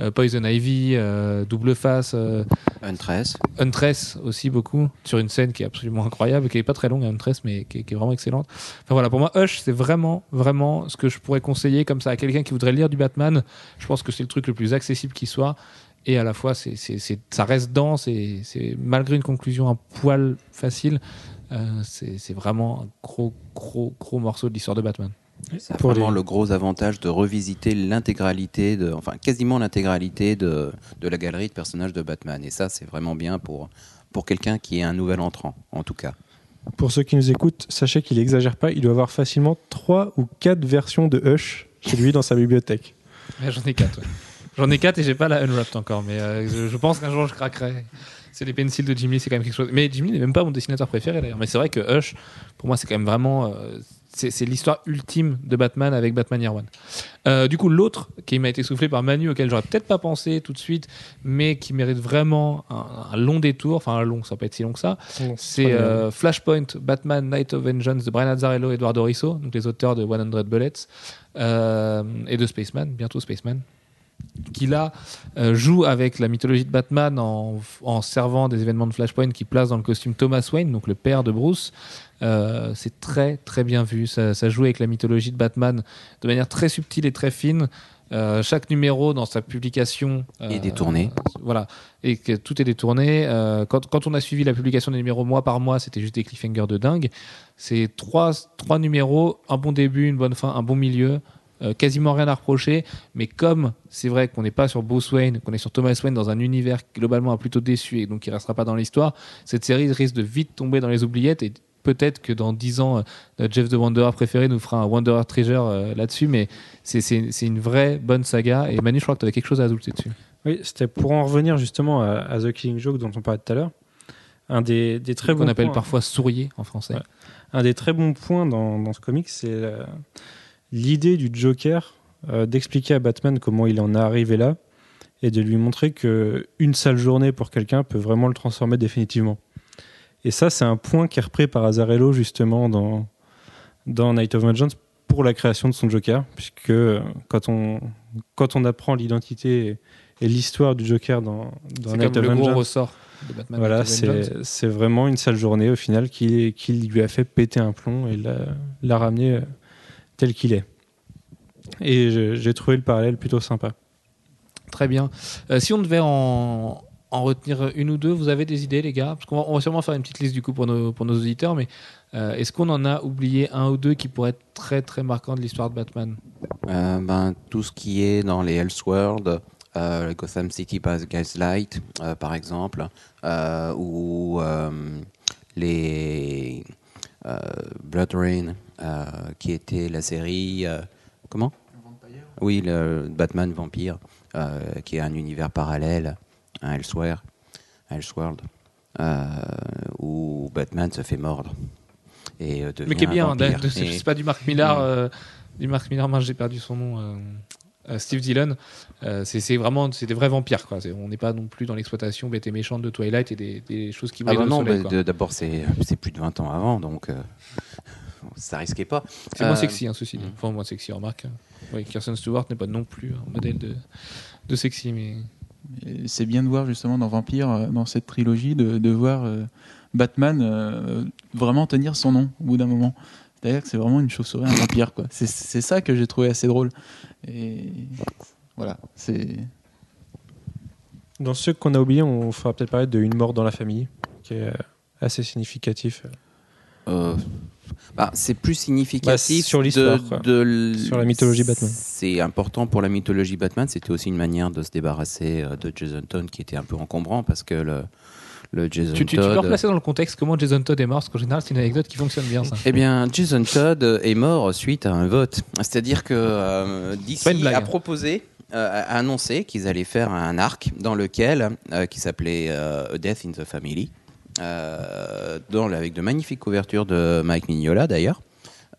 euh, Poison Ivy, euh, Double Face, euh, Huntress. Huntress aussi beaucoup, sur une scène qui est absolument incroyable, qui est pas très longue, Huntress, mais qui est, qui est vraiment excellente. Enfin voilà, pour moi, Hush, c'est vraiment, vraiment ce que je pourrais conseiller comme ça à quelqu'un qui voudrait lire du Batman. Je pense que c'est le truc le plus accessible qui soit. Et à la fois, c'est, ça reste dense et c'est malgré une conclusion un poil facile, euh, c'est, c'est vraiment un gros, gros, gros morceau de l'histoire de Batman. Ça a Pour vraiment les- le gros avantage de revisiter l'intégralité, de, enfin quasiment l'intégralité de, de la galerie de personnages de Batman. Et ça, c'est vraiment bien pour, pour quelqu'un qui est un nouvel entrant, en tout cas. Pour ceux qui nous écoutent, sachez qu'il exagère pas. Il doit avoir facilement 3 ou 4 versions de Hush chez lui dans sa bibliothèque. Ouais, J'en ai quatre. ouais. J'en ai quatre et j'ai pas la Unwrapped encore, mais euh, je, je pense qu'un jour je craquerai. C'est les pencils de Jim Lee, c'est quand même quelque chose. Mais Jim Lee n'est même pas mon dessinateur préféré d'ailleurs. Mais c'est vrai que Hush, pour moi, c'est quand même vraiment. euh, c'est l'histoire ultime de Batman avec Batman Year One. Euh, du coup, l'autre qui m'a été soufflé par Manu, auquel j'aurais peut-être pas pensé tout de suite, mais qui mérite vraiment un, un long détour, enfin un long, ça pas être si long que ça, c'est euh, Flashpoint, Batman, Night of Vengeance de Brian Azzarello et Eduardo Risso, donc les auteurs de 100 Bullets euh, et de Spaceman, bientôt Spaceman. qui là euh, joue avec la mythologie de Batman en, en servant des événements de Flashpoint qui place dans le costume Thomas Wayne, donc le père de Bruce. Euh, c'est très très bien vu. Ça, ça joue avec la mythologie de Batman de manière très subtile et très fine. Euh, chaque numéro dans sa publication Est détourné. voilà, et que tout est détourné. Euh, quand, quand on a suivi la publication des numéros mois par mois, c'était juste des cliffhangers de dingue. C'est trois, trois numéros, un bon début, une bonne fin, un bon milieu. euh, quasiment rien à reprocher, mais comme c'est vrai qu'on n'est pas sur Bruce Wayne, qu'on est sur Thomas Wayne dans un univers qui globalement a plutôt déçu et donc qui restera pas dans l'histoire, cette série risque de vite tomber dans les oubliettes et peut-être que dans 10 ans, euh, notre Jeff de Wanderer préféré nous fera un Wanderer Treasure euh, là-dessus, mais c'est- une vraie bonne saga. Et Manu, je crois que tu avais quelque chose à ajouter dessus. Oui, c'était pour en revenir justement à, à The Killing Joke dont on parlait tout à l'heure. Un des, des très qu'on appelle parfois sourier en français. Ouais. Un des très bons points dans, dans ce comic, c'est euh, l'idée du Joker euh, d'expliquer à Batman comment il en est arrivé là et de lui montrer que une sale journée pour quelqu'un peut vraiment le transformer définitivement. Et ça, c'est un point qui est repris par Azarello justement dans, dans Night of Vengeance pour la création de son Joker, puisque euh, quand on, quand on apprend l'identité et, et l'histoire du Joker dans, dans Night comme of le gros Vengeance, ressort de Batman. voilà, c'est vraiment une sale journée au final qui, qui lui a fait péter un plomb et l'a ramené euh, tel qu'il est. Et j'ai trouvé le parallèle plutôt sympa. Très bien. Euh, si on devait en, en retenir une ou deux, vous avez des idées, les gars? Parce qu'on va, on va sûrement faire une petite liste du coup pour nos, pour nos auditeurs, mais euh, est-ce qu'on en a oublié un ou deux qui pourraient être très très marquants de l'histoire de Batman? Euh, ben, tout ce qui est dans les Elseworlds, euh, Gotham City by Gaslight, euh, par exemple, euh, ou euh, les euh, Blood Rain, euh, qui était la série. euh, comment? Oui, le Batman Vampire, euh, qui est un univers parallèle, un Elsewhere, un Elseworld, euh, où Batman se fait mordre. Et euh, devient Mais qui est bien, c'est pas du Mark Millar, Mm. euh, du Mark Millar, mince, j'ai perdu son nom. euh, euh, Steve Dillon, Euh, c'est vraiment c'est des vrais vampires quoi. On n'est pas non plus dans l'exploitation bête et méchante de Twilight et des, des choses qui Ah brillent bah non, soleil. bah, de- d'abord c'est plus de 20 ans avant, donc euh, ça risquait pas. C'est moins Euh, sexy, hein, ceci dit. mm. Enfin, moins sexy, remarque. Oui, Kirsten Stewart n'est pas non plus un modèle de, de sexy, mais C'est bien de voir justement dans Vampire, euh, dans cette trilogie, de, de voir euh, Batman euh, vraiment tenir son nom au bout d'un moment. C'est-à-dire que c'est vraiment une chauve-souris, un vampire. quoi. C'est- C'est ça que j'ai trouvé assez drôle. Et voilà, c'est. Dans ceux qu'on a oubliés, on fera peut-être parler de Une mort dans la famille, qui est assez significatif. Euh, bah, c'est plus significatif Bah, sur l'histoire, de, de Sur la mythologie Batman. C'est important pour la mythologie Batman. C'était aussi une manière de se débarrasser euh, de Jason Todd qui était un peu encombrant parce que le, le Jason tu, tu, tu peux Todd. replacer dans le contexte comment Jason Todd est mort, parce qu'en général, c'est une anecdote qui fonctionne bien, ça. Eh bien, Jason Todd est mort suite à un vote. C'est-à-dire que euh, DC a hein. proposé, euh, a annoncé qu'ils allaient faire un arc dans lequel, euh, qui s'appelait euh, A Death in the Family, euh, dans, avec de magnifiques couvertures de Mike Mignola d'ailleurs.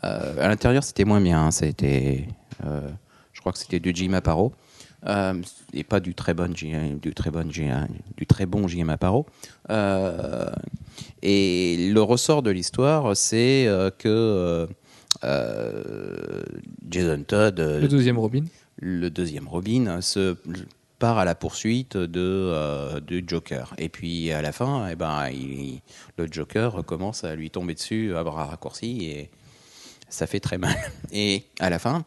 Euh, à l'intérieur, c'était moins bien. hein. C'était, euh, je crois que c'était du Jim Aparo. Euh, et pas du très bon du très bon du très bon J.M. Aparo. Euh, et le ressort de l'histoire, c'est euh, que euh, euh, Jason Todd, euh, Le deuxième Robin. le deuxième Robin, se part à la poursuite de, euh, du Joker. Et puis à la fin, eh ben, il- le Joker commence à lui tomber dessus à bras raccourcis et ça fait très mal. Et à la fin,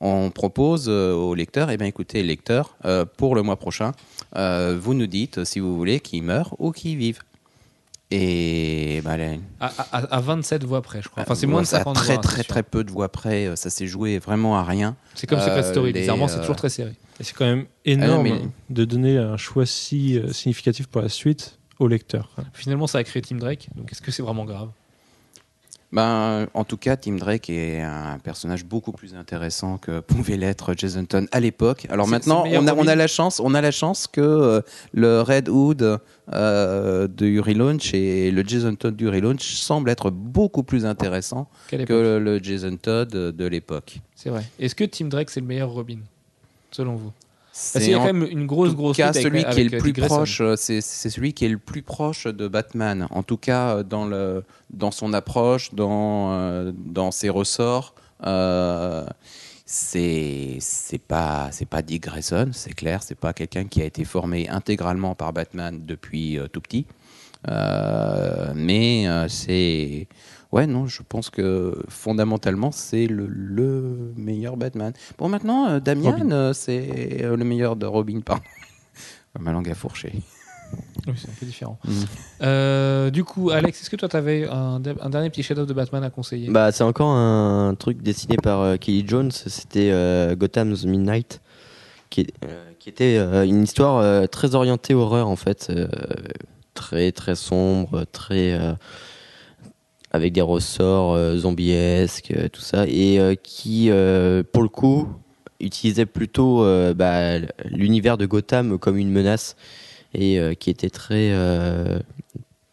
on propose euh, au lecteur, eh ben, écoutez, lecteur, euh, pour le mois prochain, euh, vous nous dites si vous voulez qu'il meure ou qu'il vive. Et ben, les- À, à- à 27 voix près, je crois. Enfin, c'est moins de ça a 50 très voix. très très peu de voix près. Ça s'est joué vraiment à rien. C'est comme Euh, Secret Story. les, Bizarrement, c'est toujours très serré. Et c'est quand même énorme Ah non, mais- de donner un choix si euh, significatif pour la suite au lecteur. Finalement, ça a créé Tim Drake. Donc, est-ce que c'est vraiment grave? Ben, en tout cas, Tim Drake est un personnage beaucoup plus intéressant que pouvait l'être Jason Todd à l'époque. Alors maintenant, on a, on Robin. a la chance, on a la chance que euh, le Red Hood euh, de Uri Launch et le Jason Todd d'Uri Launch semblent être beaucoup plus intéressants que le Jason Todd de l'époque. C'est vrai. Est-ce que Tim Drake, c'est le meilleur Robin? Selon vous Parce C'est qu'il y a en quand même une grosse, grosse cas, lutte avec- celui qui est le plus Grayson. proche, euh, c'est celui qui est le plus proche de Batman. En tout cas, euh, dans le dans son approche, dans euh, dans ses ressorts. Euh, c'est c'est pas c'est pas Dick Grayson, c'est clair, c'est pas quelqu'un qui a été formé intégralement par Batman depuis tout petit. Euh, mais c'est ouais non, je pense que fondamentalement c'est le, le meilleur Batman. Bon maintenant euh, Damian euh, c'est euh, le meilleur de Robin pardon. Ma langue a fourché. Oui, c'est un peu différent. Mm. Euh, du coup, Alex, est-ce que toi, tu avais un, un dernier petit chef-d'œuvre de Batman à conseiller? Bah, c'est encore un truc dessiné par euh, Kelly Jones. C'était euh, Gotham's Midnight, qui, euh, qui était euh, une histoire euh, très orientée horreur en fait, euh, très très sombre, très euh, avec des ressorts euh, zombiesques, euh, tout ça, et euh, qui, euh, pour le coup, utilisait plutôt euh, bah, l'univers de Gotham comme une menace et euh, qui était très euh,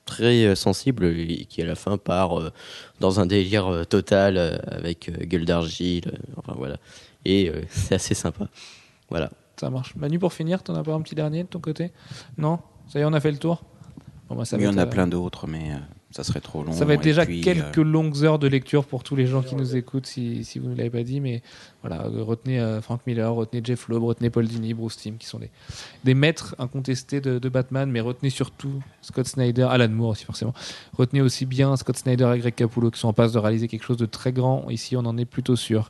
très sensible et qui à la fin part euh, dans un délire euh, total avec euh, gueule d'argile, euh, enfin voilà. Et euh, c'est assez sympa. Voilà. Ça marche. Manu, pour finir, t'en as pas un petit dernier de ton côté? Non? Ça y est, on a fait le tour? Bon, bah, ça Il y va en être, a euh, plein d'autres, mais euh, ça serait trop long. Ça va être déjà puis, quelques euh, longues heures de lecture pour tous les gens qui nous écoutent, si, si vous ne l'avez pas dit. Mais voilà, euh, retenez euh, Frank Miller, retenez Jeff Loeb, retenez Paul Dini, Bruce Timm, qui sont des, des maîtres incontestés de, Batman. Mais retenez surtout Scott Snyder, Alan Moore aussi forcément. Retenez aussi bien Scott Snyder et Greg Capullo qui sont en passe de réaliser quelque chose de très grand. Ici, on en est plutôt sûr.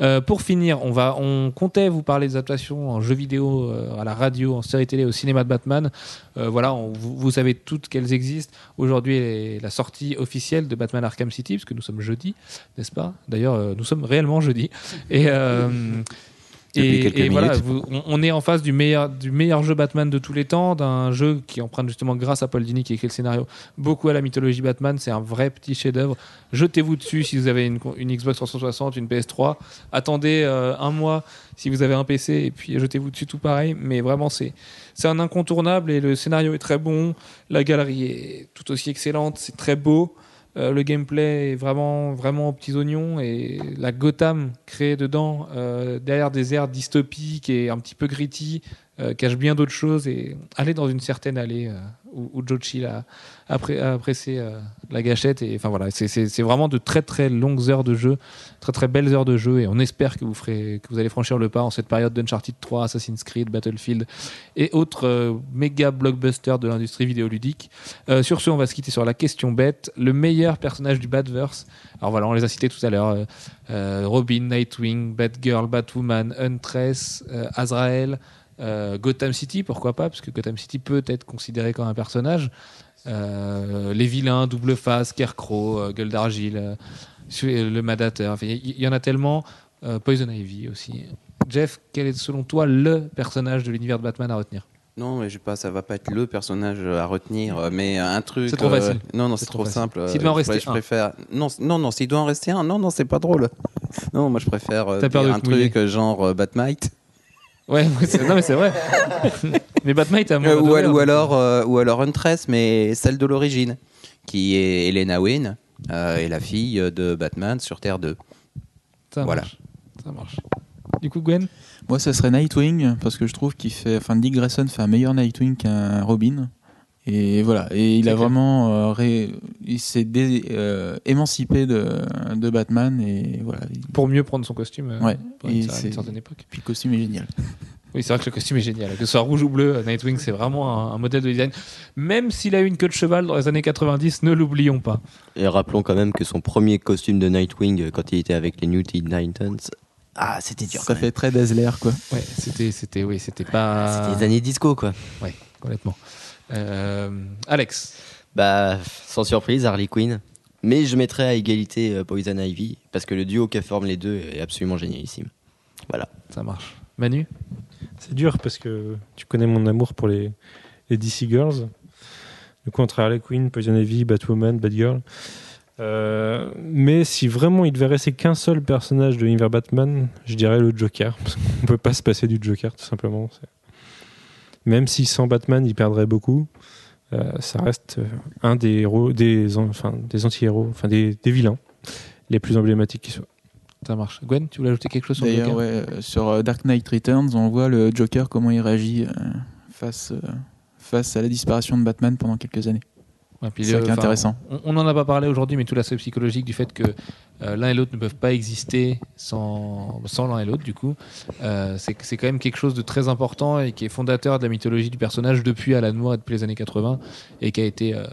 Euh, pour finir, on, va, on comptait vous parler des adaptations en jeux vidéo, à la radio, en série télé, au cinéma de Batman. Voilà, vous, savez toutes qu'elles existent. Aujourd'hui la sortie officielle de Batman Arkham City, parce que nous sommes jeudi, n'est-ce pas? D'ailleurs, nous sommes réellement jeudi. Euh, et, voilà, vous- on, on est en face du meilleur, du meilleur jeu Batman de tous les temps, d'un jeu qui emprunte justement grâce à Paul Dini qui écrit le scénario beaucoup à la mythologie Batman. C'est un vrai petit chef-d'œuvre. Jetez-vous dessus si vous avez une, une Xbox 360, une PS3. Attendez euh, un mois si vous avez un PC et puis jetez-vous dessus tout pareil. Mais vraiment, c'est c'est un incontournable et le scénario est très bon. La galerie est tout aussi excellente. C'est très beau. Euh, le gameplay est vraiment, vraiment aux petits oignons et la Gotham créée dedans, euh, derrière des airs dystopiques et un petit peu gritty, euh, cache bien d'autres choses et aller dans une certaine allée euh, où, où Joe Chill a, a euh, la gâchette. Et enfin voilà, c'est- vraiment de très très longues heures de jeu, très très belles heures de jeu et on espère que vous ferez, que vous allez franchir le pas en cette période d'Uncharted 3, Assassin's Creed, Battlefield et autres méga blockbusters de l'industrie vidéoludique. Sur ce, on va se quitter sur la question bête. Le meilleur personnage du Batverse. Alors voilà, on les a cités tout à l'heure. Robin, Nightwing, Batgirl, Batwoman, Huntress, Azrael, euh, Gotham City, pourquoi pas, parce que Gotham City peut être considéré comme un personnage. Euh, les vilains, double face, Scarecrow, euh, Gueule d'Argile, euh, le Madateur. Enfin, Il y, y en a tellement. Poison Ivy aussi. Jeff, quel est selon toi le personnage de l'univers de Batman à retenir? Non, mais je sais pas, ça va pas être le personnage à retenir, mais un truc. C'est trop facile. Non, non, C'est trop simple. S'il devait en rester je un. préfère. Non, c- non, non, s'il doit en rester un, non, non, c'est pas drôle. Non, moi je préfère euh, un mouiller. truc genre euh, Batmite. Ouais, non mais c'est vrai. mais Batman est à Euh, ou, al- ou alors, euh, ou alors Huntress, mais celle de l'origine, qui est Elena Wynne, euh, et la fille de Batman sur Terre 2. Ça Voilà. marche. Ça marche. Du coup, Gwen? Moi, ça serait Nightwing, parce que je trouve qu'il fait. Enfin, Dick Grayson fait un meilleur Nightwing qu'un Robin. Et voilà. Et il a clair. vraiment. euh, ré- Il s'est dé- euh, émancipé de, de Batman. Et voilà. Pour mieux prendre son costume euh, Ouais. pour une, une certaine époque. puis le costume est génial. Oui, c'est vrai que le costume est génial. Que ce soit rouge ou bleu, euh, Nightwing, c'est vraiment un, un modèle de design. Même s'il a eu une queue de cheval dans les années 90, ne l'oublions pas. Et rappelons quand même que son premier costume de Nightwing, quand il était avec les New Teen Titans, ah, c'était dur. Ça quand même. fait très Dazzler, quoi. Ouais, c'était, c'était, oui, c'était pas. C'était les années disco, quoi. Ouais, complètement. Euh, Alex. Bah, sans surprise, Harley Quinn. Mais je mettrais à égalité euh, Poison Ivy, parce que le duo qui forme les deux est absolument génialissime. Voilà. Ça marche. Manu? C'est dur parce que tu connais mon amour pour les, les DC Girls. Du coup, entre Harley Quinn, Poison Ivy, Batwoman, Batgirl. Euh, mais si vraiment il devait rester qu'un seul personnage de l'univers Batman, je dirais le Joker. Parce qu'on peut pas se passer du Joker, tout simplement. Même si sans Batman, il perdrait beaucoup, euh, ça reste euh, un des héros, des, an- enfin, des anti-héros, enfin des, des vilains les plus emblématiques qui soient. Ça marche. Gwen, tu voulais ajouter quelque chose sur le D'ailleurs, Joker ouais, euh, sur Dark Knight Returns, on voit le Joker comment il réagit euh, face, euh, face à la disparition de Batman pendant quelques années. Ouais, puis C'est intéressant. On n'en a pas parlé aujourd'hui, mais tout l'aspect psychologique du fait que euh, l'un et l'autre ne peuvent pas exister sans, sans l'un et l'autre, du coup, euh, c'est c'est quand même quelque chose de très important et qui est fondateur de la mythologie du personnage depuis Alan Moore et depuis les années 80 et qui a été euh,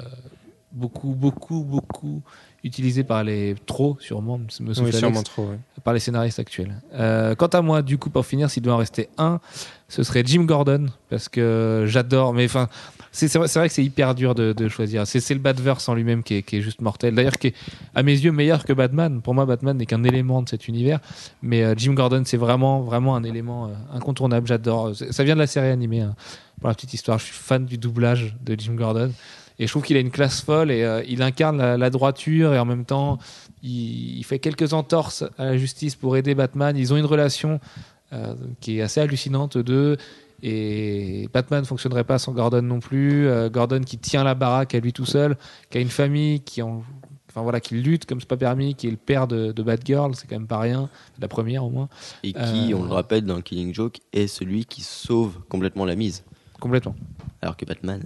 beaucoup, beaucoup, beaucoup utilisé par les trop, sûrement, me souffle Oui, Alex, sûrement trop. ouais. par les scénaristes actuels. Euh, quant à moi, du coup, pour finir, s'il doit en rester un, ce serait Jim Gordon, parce que j'adore, mais enfin, c'est vrai, que c'est hyper dur de, de choisir. C'est le Batverse en lui-même qui est, juste mortel. D'ailleurs, qui est, à mes yeux, meilleur que Batman. Pour moi, Batman n'est qu'un élément de cet univers, mais euh, Jim Gordon, c'est vraiment, vraiment un élément euh, incontournable. J'adore. Ça vient de la série animée. hein. Pour la petite histoire, je suis fan du doublage de Jim Gordon. Et je trouve qu'il a une classe folle et euh, il incarne la, droiture et en même temps, il, il fait quelques entorses à la justice pour aider Batman. Ils ont une relation qui est assez hallucinante, deux. Et Batman ne fonctionnerait pas sans Gordon non plus. Euh, Gordon qui tient la baraque à lui tout seul, qui a une famille qui en. Enfin voilà, qui lutte comme c'est pas permis, qui est le père de, de Batgirl, c'est quand même pas rien, la première au moins, Et qui, Euh, on le rappelle dans Killing Joke, est celui qui sauve complètement la mise. complètement. Alors que Batman.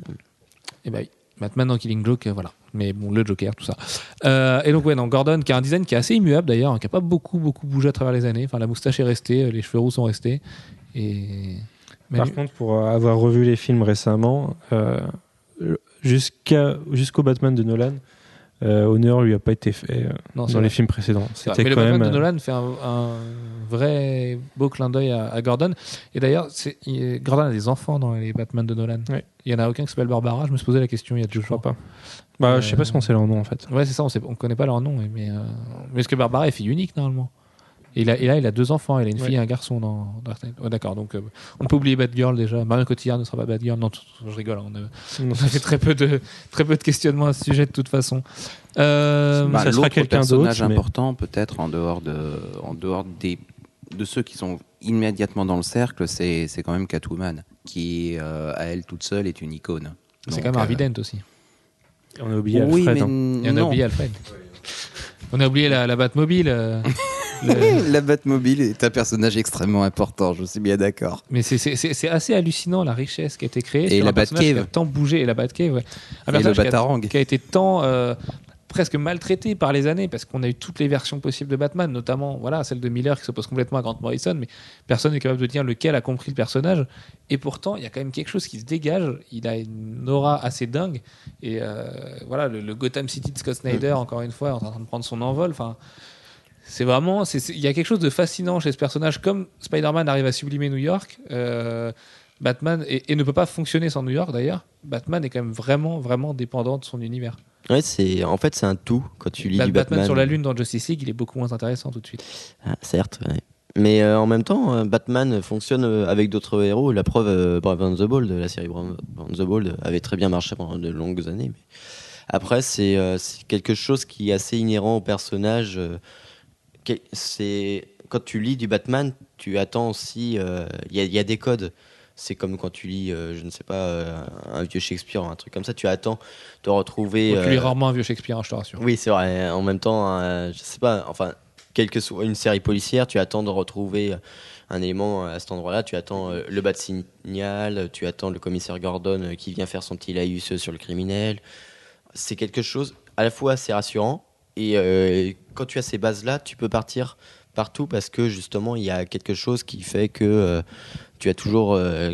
Et bah oui. Batman dans Killing Joke, euh, voilà. Mais bon, le Joker, tout ça. Euh, et donc, ouais, non, Gordon, qui a un design qui est assez immuable d'ailleurs, hein, qui a pas beaucoup, beaucoup bougé à travers les années. Enfin, la moustache est restée, euh, les cheveux roux sont restés. Et. Par contre, pour euh, avoir revu les films récemment, euh, jusqu'à jusqu'au Batman de Nolan, euh, honneur lui a pas été fait euh, non, dans vrai. les films précédents. C'était Mais le quand Batman même. de Nolan fait un, un vrai beau clin d'œil à, à Gordon. Et d'ailleurs, Gordon a des enfants dans les Batman de Nolan. Il y en a aucun qui s'appelle Barbara. Je me suis posé la question il y a deux Je jours. pas. Bah, je sais pas ce qu'on sait leur nom en fait. Ouais, c'est ça. On ne connaît pas leur nom. Mais, mais est-ce que Barbara est fille unique normalement? Et, il a- et là, il a deux enfants. Il a une Ouais. fille et un garçon dans Dark Knight. Ouais, D'accord. Donc, euh, on peut oublier Batgirl déjà. Marion Cotillard ne sera pas Batgirl. Non, tout- tout- je rigole. hein, On a, on a fait très peu de très peu de questionnements à ce sujet de toute façon. Euh, Bah, ça sera personnage mais- important, peut-être en dehors de, en dehors des, de ceux qui sont immédiatement dans le cercle, c'est c'est quand même Catwoman, qui euh, à elle toute seule est une icône. c'est quand même Harvey euh, Dent aussi. On a oublié oui, Alfred. mais hein. Et on a non. oublié Alfred. On a oublié la, la Batmobile. le- La Batmobile est un personnage extrêmement important, je suis bien d'accord. Mais c'est- assez hallucinant la richesse qui a été créée. Et sur la Batcave. qui a tant bougé. Et la Batcave, ouais. Un Et le personnage qui a- Batarang. qui a été tant euh, presque maltraité par les années parce qu'on a eu toutes les versions possibles de Batman, notamment voilà celle de Miller qui s'oppose complètement à Grant Morrison, mais personne n'est capable de dire lequel a compris le personnage. Et pourtant, il y a quand même quelque chose qui se dégage. Il a une aura assez dingue. Et euh, voilà, le, le Gotham City de Scott Snyder, encore une fois, est en train de prendre son envol. Enfin. C'est vraiment, il y a quelque chose de fascinant chez ce personnage. Comme Spider-Man arrive à sublimer New York, euh, Batman et, et ne peut pas fonctionner sans New York d'ailleurs. Batman est quand même vraiment, vraiment dépendant de son univers. Ouais, c'est en fait c'est un tout quand tu lis Bat- du Batman. sur la lune dans Justice League, il est beaucoup moins intéressant tout de suite. Ah, certes, ouais. mais euh, en même temps, euh, Batman fonctionne euh, avec d'autres héros. La preuve, euh, Brave and the Bold, la série Brave and the Bold avait très bien marché pendant de longues années. Mais après, c'est euh, c'est quelque chose qui est assez inhérent au personnage. Euh, C'est quand tu lis du Batman, tu attends aussi. euh, Il y, a- il y a des codes. C'est comme quand tu lis, euh, je ne sais pas, euh, un vieux Shakespeare, un truc comme ça. Tu attends de retrouver. Tu lis euh, rarement un vieux Shakespeare, hein, je te rassure. oui, c'est vrai. En même temps, euh, je sais pas, enfin, quelle que soit une série policière, tu attends de retrouver un élément à cet endroit-là. Tu attends euh, le bas de signal, tu attends le commissaire Gordon euh, qui vient faire son petit laïus sur le criminel. C'est quelque chose à la fois assez rassurant et euh, quand tu as ces bases-là, tu peux partir partout parce que justement, il y a quelque chose qui fait que euh, tu as toujours euh,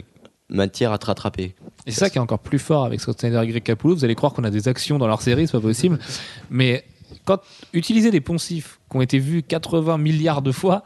matière à te rattraper. Et c'est ça qui est encore plus fort avec Snyder et Greg Capullo. Vous allez croire qu'on a des actions dans leur série, c'est pas possible. Mais quand utiliser des poncifs qui ont été vus 80 milliards de fois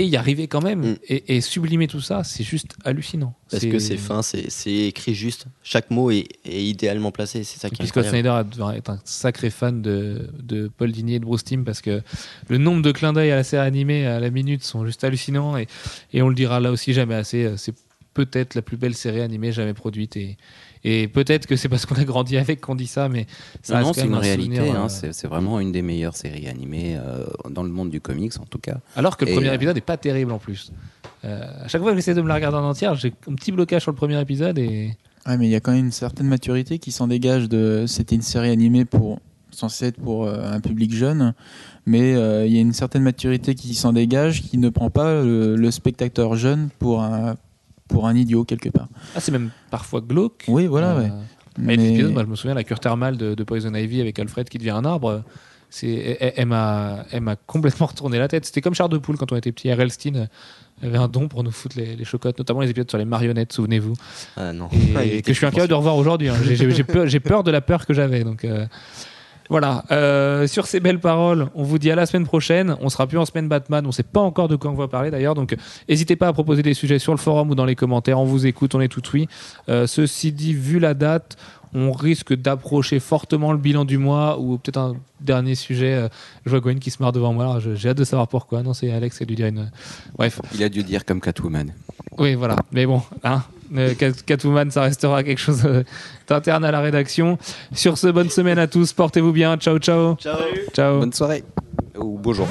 et y arriver quand même Mm. et, et sublimer tout ça, c'est juste hallucinant. Parce que c'est fin, c'est écrit juste. Chaque mot est, est idéalement placé. C'est ça qui est Scott. Snyder est un sacré fan de, de Paul Dini et de Bruce Timm parce que le nombre de clins d'œil à la série animée à la minute sont juste hallucinants et, et on le dira là aussi jamais assez. euh, C'est peut-être la plus belle série animée jamais produite et, et peut-être que c'est parce qu'on a grandi avec qu'on dit ça, mais ça Non, c'est une un réalité. hein, euh, c'est vraiment une des meilleures séries animées euh, dans le monde du comics, en tout cas. Alors que le Et, premier euh, épisode n'est pas terrible en plus. Euh, à chaque fois que j'essaie de me la regarder en entière, j'ai un petit blocage sur le premier épisode et Ouais, mais il y a quand même une certaine maturité qui s'en dégage de. C'était une série animée pour censée être pour euh, un public jeune, mais euh, il y a une certaine maturité qui s'en dégage, qui ne prend pas le, le spectateur jeune pour un pour un idiot quelque part. ah, c'est même parfois glauque. Oui, voilà, Euh, ouais. Mais des épisodes, moi je me souviens la cure thermale de, de Poison Ivy avec Alfred qui devient un arbre. C'est, elle, elle m'a, elle m'a complètement retourné la tête. C'était comme Char de Poule quand on était petit. R.L. Stein avait un don pour nous foutre les, les chocottes, notamment les épisodes sur les marionnettes, souvenez-vous. Ah non. Et, Ah, et que je suis incapable de revoir aujourd'hui. hein. J'ai, j'ai- j'ai peur, j'ai peur de la peur que j'avais. Donc euh, voilà. Euh, sur ces belles paroles, on vous dit à la semaine prochaine. On sera plus en semaine Batman. On sait pas encore de quoi on va parler d'ailleurs. Donc n'hésitez pas à proposer des sujets sur le forum ou dans les commentaires. On vous écoute, on est tout oui. Euh, ceci dit, vu la date, on risque d'approcher fortement le bilan du mois ou peut-être un dernier sujet. Euh, Je vois Gwen qui se marre devant moi. J'ai hâte de savoir pourquoi. Non, c'est Alex qui a dû dire une. Bref. Il a dû dire comme Catwoman. Oui, voilà. Mais bon, hein, euh, Cat- Catwoman, ça restera quelque chose euh, d'interne à la rédaction. Sur ce, bonne semaine à tous. Portez-vous bien. Ciao, ciao. Ciao. Ciao. Bonne soirée. Ou beau jour.